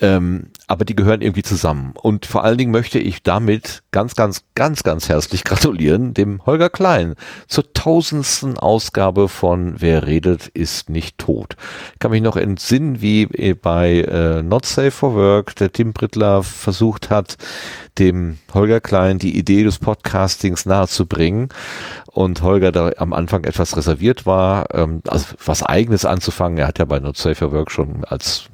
Ähm, aber die gehören irgendwie zusammen. Und vor allen Dingen möchte ich damit ganz, ganz, ganz, ganz herzlich gratulieren dem Holger Klein zur tausendsten Ausgabe von Wer redet, ist nicht tot. Ich kann mich noch entsinnen, wie bei äh, Not Safe for Work der Tim Brittler versucht hat, dem Holger Klein die Idee des Podcastings nahezubringen und Holger da am Anfang etwas reserviert war, ähm, also was eigenes anzufangen. Er hat ja bei Not Safe for Work schon als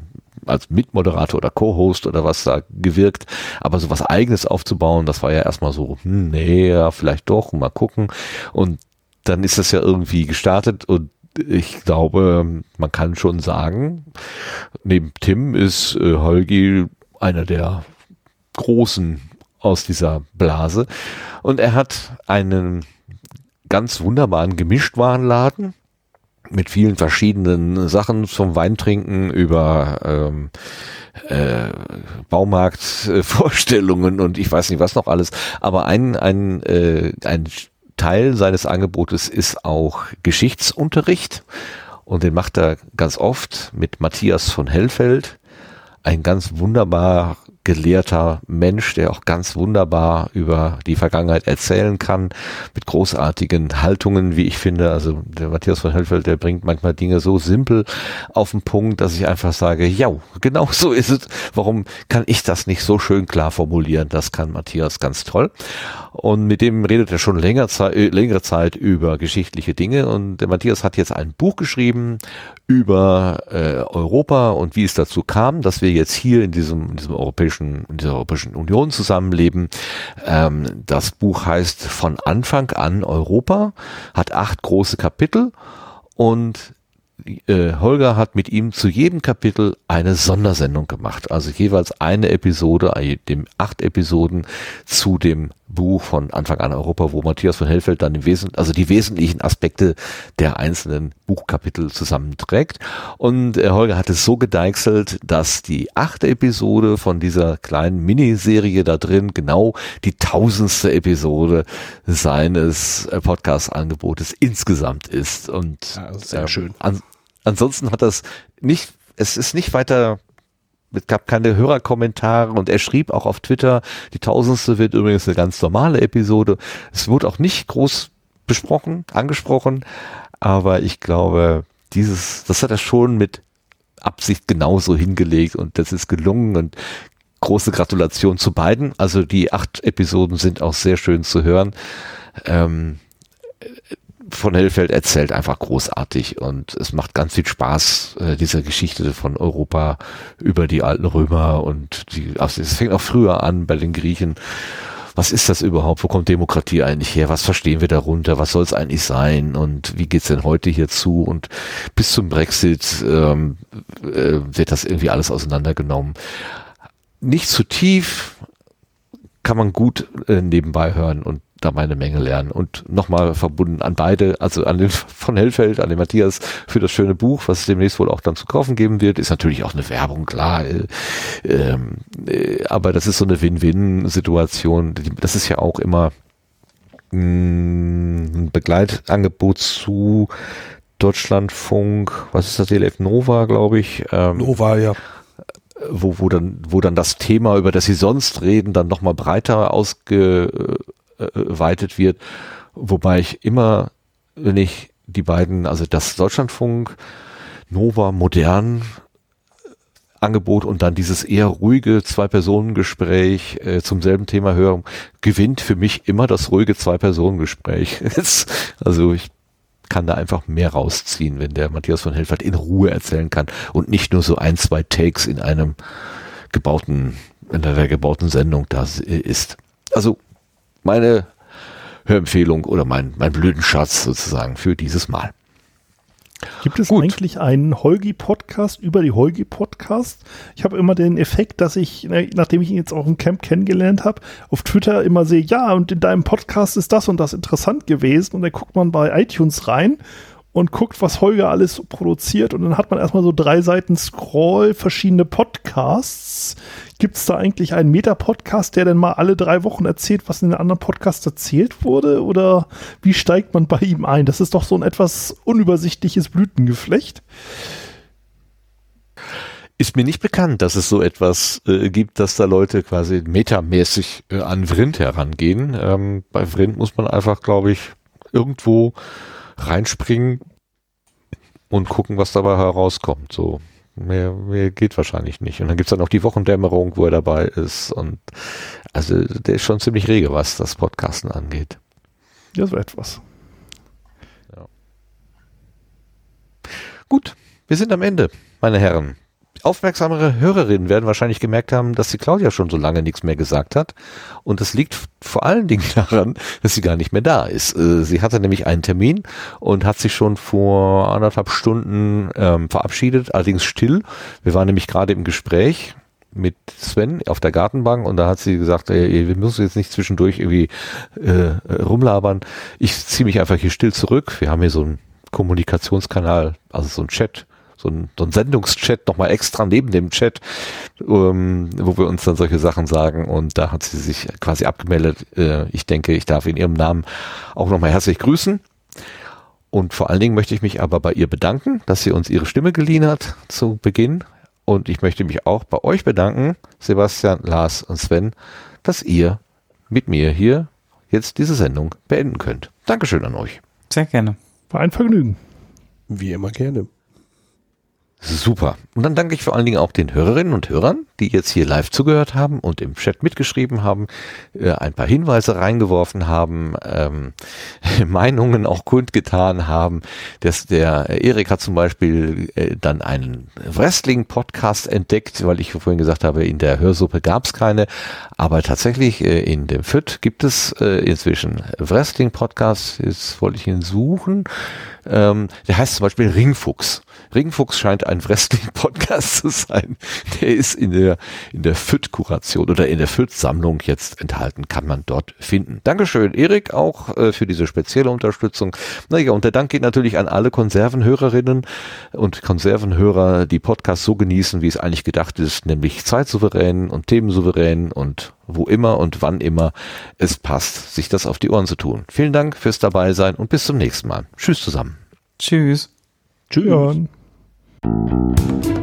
als Mitmoderator oder Co-Host oder was da gewirkt, aber so was eigenes aufzubauen, das war ja erstmal so, hm, nee, ja, vielleicht doch, mal gucken. Und dann ist das ja irgendwie gestartet und ich glaube, man kann schon sagen, neben Tim ist äh, Holgi einer der großen aus dieser Blase. Und er hat einen ganz wunderbaren Gemischtwarenladen mit vielen verschiedenen Sachen zum Weintrinken über ähm, äh, Baumarktvorstellungen und ich weiß nicht was noch alles. Aber ein, ein, äh, ein Teil seines Angebotes ist auch Geschichtsunterricht und den macht er ganz oft mit Matthias von Hellfeld, ein ganz wunderbar gelehrter Mensch, der auch ganz wunderbar über die Vergangenheit erzählen kann, mit großartigen Haltungen, wie ich finde. Also der Matthias von Hellfeld, der bringt manchmal Dinge so simpel auf den Punkt, dass ich einfach sage, ja, genau so ist es. Warum kann ich das nicht so schön klar formulieren? Das kann Matthias ganz toll. Und mit dem redet er schon länger Zeit, äh, längere Zeit über geschichtliche Dinge. Und der Matthias hat jetzt ein Buch geschrieben über äh, Europa und wie es dazu kam, dass wir jetzt hier in diesem, in diesem europäischen, in dieser Europäischen Union zusammenleben. Ähm, das Buch heißt Von Anfang an Europa, hat acht große Kapitel und äh, Holger hat mit ihm zu jedem Kapitel eine Sondersendung gemacht. Also jeweils eine Episode, äh, dem acht Episoden zu dem Buch von Anfang an Europa, wo Matthias von Hellfeld dann im Wesentlichen, also die wesentlichen Aspekte der einzelnen Buchkapitel zusammenträgt. Und äh, Holger hat es so gedeichselt, dass die achte Episode von dieser kleinen Miniserie da drin genau die tausendste Episode seines äh, Podcast-Angebotes insgesamt ist. Und ja, sehr äh, schön. An, ansonsten hat das nicht, es ist nicht weiter es gab keine Hörerkommentare und er schrieb auch auf Twitter, die tausendste wird übrigens eine ganz normale Episode. Es wurde auch nicht groß besprochen, angesprochen, aber ich glaube, dieses, das hat er schon mit Absicht genauso hingelegt und das ist gelungen und große Gratulation zu beiden. Also die acht Episoden sind auch sehr schön zu hören. Ähm, von Hellfeld erzählt einfach großartig und es macht ganz viel Spaß, äh, diese Geschichte von Europa über die alten Römer und die, also es fängt auch früher an bei den Griechen. Was ist das überhaupt? Wo kommt Demokratie eigentlich her? Was verstehen wir darunter? Was soll es eigentlich sein? Und wie geht's denn heute hier zu? Und bis zum Brexit ähm, äh, wird das irgendwie alles auseinandergenommen. Nicht zu tief, kann man gut äh, nebenbei hören und da meine Menge lernen. Und nochmal verbunden an beide, also an den von Hellfeld, an den Matthias für das schöne Buch, was es demnächst wohl auch dann zu kaufen geben wird, ist natürlich auch eine Werbung, klar. Äh, ähm, äh, aber das ist so eine Win-Win-Situation. Das ist ja auch immer mh, mm, ein Begleitangebot zu Deutschlandfunk, was ist das, DLF Nova, glaube ich. Ähm, Nova, ja wo, wo dann, wo dann das Thema, über das sie sonst reden, dann nochmal breiter ausge, geweitet wird. Wobei ich immer, wenn ich die beiden, also das Deutschlandfunk, Nova, modern Angebot und dann dieses eher ruhige Zwei-Personen-Gespräch äh, zum selben Thema höre, gewinnt für mich immer das ruhige Zwei-Personen-Gespräch. also ich kann da einfach mehr rausziehen, wenn der Matthias von Helfert in Ruhe erzählen kann und nicht nur so ein, zwei Takes in einem gebauten, in einer gebauten Sendung da ist. Also meine Hörempfehlung oder mein, mein Blütenschatz sozusagen für dieses Mal. Gibt es Gut. eigentlich einen Holgi-Podcast über die Holgi-Podcast? Ich habe immer den Effekt, dass ich, ne, nachdem ich ihn jetzt auch im Camp kennengelernt habe, auf Twitter immer sehe, ja, und in deinem Podcast ist das und das interessant gewesen. Und dann guckt man bei iTunes rein und guckt, was Holger alles produziert. Und dann hat man erstmal so drei Seiten Scroll, verschiedene Podcasts. Gibt es da eigentlich einen Meta-Podcast, der denn mal alle drei Wochen erzählt, was in den anderen Podcasts erzählt wurde? Oder wie steigt man bei ihm ein? Das ist doch so ein etwas unübersichtliches Blütengeflecht. Ist mir nicht bekannt, dass es so etwas äh, gibt, dass da Leute quasi metamäßig äh, an Vrind herangehen. Ähm, bei Vrind muss man einfach, glaube ich, irgendwo reinspringen und gucken, was dabei herauskommt. So. Mehr, mehr geht wahrscheinlich nicht. Und dann gibt's dann auch die Wochendämmerung, wo er dabei ist. Und also der ist schon ziemlich rege, was das Podcasten angeht. Ja, so etwas. Ja. Gut, wir sind am Ende, meine Herren aufmerksamere Hörerinnen werden wahrscheinlich gemerkt haben, dass die Claudia schon so lange nichts mehr gesagt hat. Und das liegt vor allen Dingen daran, dass sie gar nicht mehr da ist. Äh, sie hatte nämlich einen Termin und hat sich schon vor anderthalb Stunden ähm, verabschiedet, allerdings still. Wir waren nämlich gerade im Gespräch mit Sven auf der Gartenbank und da hat sie gesagt, ey, wir müssen jetzt nicht zwischendurch irgendwie äh, rumlabern. Ich ziehe mich einfach hier still zurück. Wir haben hier so einen Kommunikationskanal, also so ein Chat, so ein, so ein Sendungschat nochmal extra neben dem Chat, ähm, wo wir uns dann solche Sachen sagen und da hat sie sich quasi abgemeldet. Äh, ich denke, ich darf in ihrem Namen auch nochmal herzlich grüßen. Und vor allen Dingen möchte ich mich aber bei ihr bedanken, dass sie uns ihre Stimme geliehen hat zu Beginn. Und ich möchte mich auch bei euch bedanken, Sebastian, Lars und Sven, dass ihr mit mir hier jetzt diese Sendung beenden könnt. Dankeschön an euch. Sehr gerne. War ein Vergnügen. Wie immer gerne. Super. Und dann danke ich vor allen Dingen auch den Hörerinnen und Hörern, die jetzt hier live zugehört haben und im Chat mitgeschrieben haben, äh, ein paar Hinweise reingeworfen haben, ähm, Meinungen auch kundgetan haben. Das, der Erik hat zum Beispiel äh, dann einen Wrestling-Podcast entdeckt, weil ich vorhin gesagt habe, in der Hörsuppe gab es keine. Aber tatsächlich äh, in dem FIT gibt es äh, inzwischen Wrestling-Podcasts. Jetzt wollte ich ihn suchen. Ähm, der heißt zum Beispiel Ringfuchs. Ringfuchs scheint ein Wrestling-Podcast zu sein. Der ist in der, in der FIT-Kuration oder in der FIT-Sammlung jetzt enthalten, kann man dort finden. Dankeschön, Erik, auch äh, für diese spezielle Unterstützung. Naja, und der Dank geht natürlich an alle Konservenhörerinnen und Konservenhörer, die Podcasts so genießen, wie es eigentlich gedacht ist, nämlich zeitsouverän und themensouverän und wo immer und wann immer es passt, sich das auf die Ohren zu tun. Vielen Dank fürs Dabeisein und bis zum nächsten Mal. Tschüss zusammen. Tschüss. Tschüss. Tschüss.